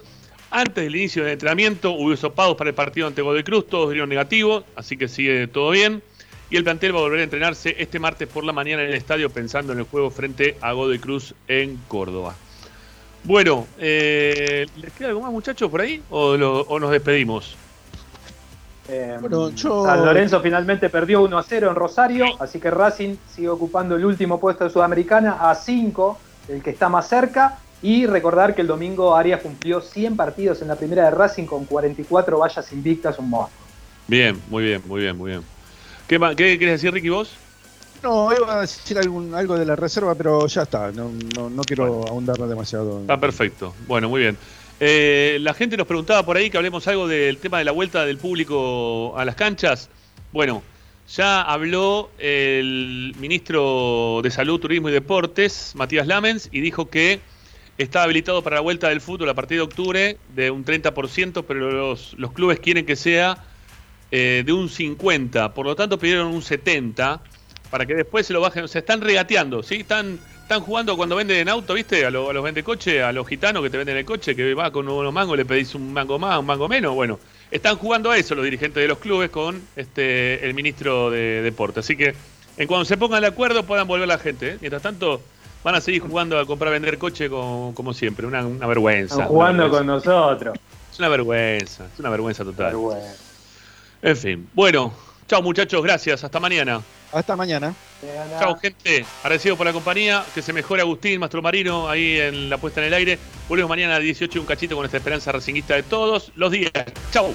Antes del inicio del entrenamiento hubo sopados para el partido ante Godoy Cruz, todos dieron negativos, así que sigue todo bien. Y el plantel va a volver a entrenarse este martes por la mañana en el estadio pensando en el juego frente a Godoy Cruz en Córdoba. Bueno, eh, ¿les queda algo más muchachos por ahí o nos despedimos? Eh, Bueno, yo- San Lorenzo finalmente perdió 1 a 0 en Rosario, así que Racing sigue ocupando el último puesto de Sudamericana a 5, el que está más cerca. Y recordar que el domingo Arias cumplió 100 partidos en la primera de Racing con 44 vallas invictas, un monstruo. Bien, muy bien, muy bien, muy bien. ¿Qué, qué querés decir, Ricky, vos? No, iba a decir algún, algo de la reserva, pero ya está. No, no, no quiero ahondar demasiado. Está perfecto. Bueno, muy bien. Eh, la gente nos preguntaba por ahí que hablemos algo del tema de la vuelta del público a las canchas. Bueno, ya habló el ministro de Salud, Turismo y Deportes, Matías Lamens, y dijo que está habilitado para la vuelta del fútbol a partir de octubre de un 30%, pero los, clubes quieren que sea eh, de un 50%. Por lo tanto, pidieron un 70% para que después se lo bajen. Se están regateando, ¿sí? Están, están jugando cuando venden auto, ¿viste? A, lo- a los vende coche, a los gitanos que te venden el coche, que va con unos mangos, le pedís un mango más, un mango menos. Bueno, están jugando a eso los dirigentes de los clubes con este el ministro de Deporte. Así que en cuando se pongan de acuerdo puedan volver la gente. ¿eh? Mientras tanto, van a seguir jugando a comprar vender coche como, como siempre, una, una vergüenza. Están jugando una con nosotros. Es una vergüenza, es una vergüenza total. Vergüenza. En fin, bueno, chao muchachos, gracias, hasta mañana. Hasta mañana. Chao gente, agradecido por la compañía, que se mejore Agustín, Mastro Marino, ahí en la puesta en el aire. Volvemos mañana a 18 y un cachito con nuestra esperanza racinguista de todos los días. Chao.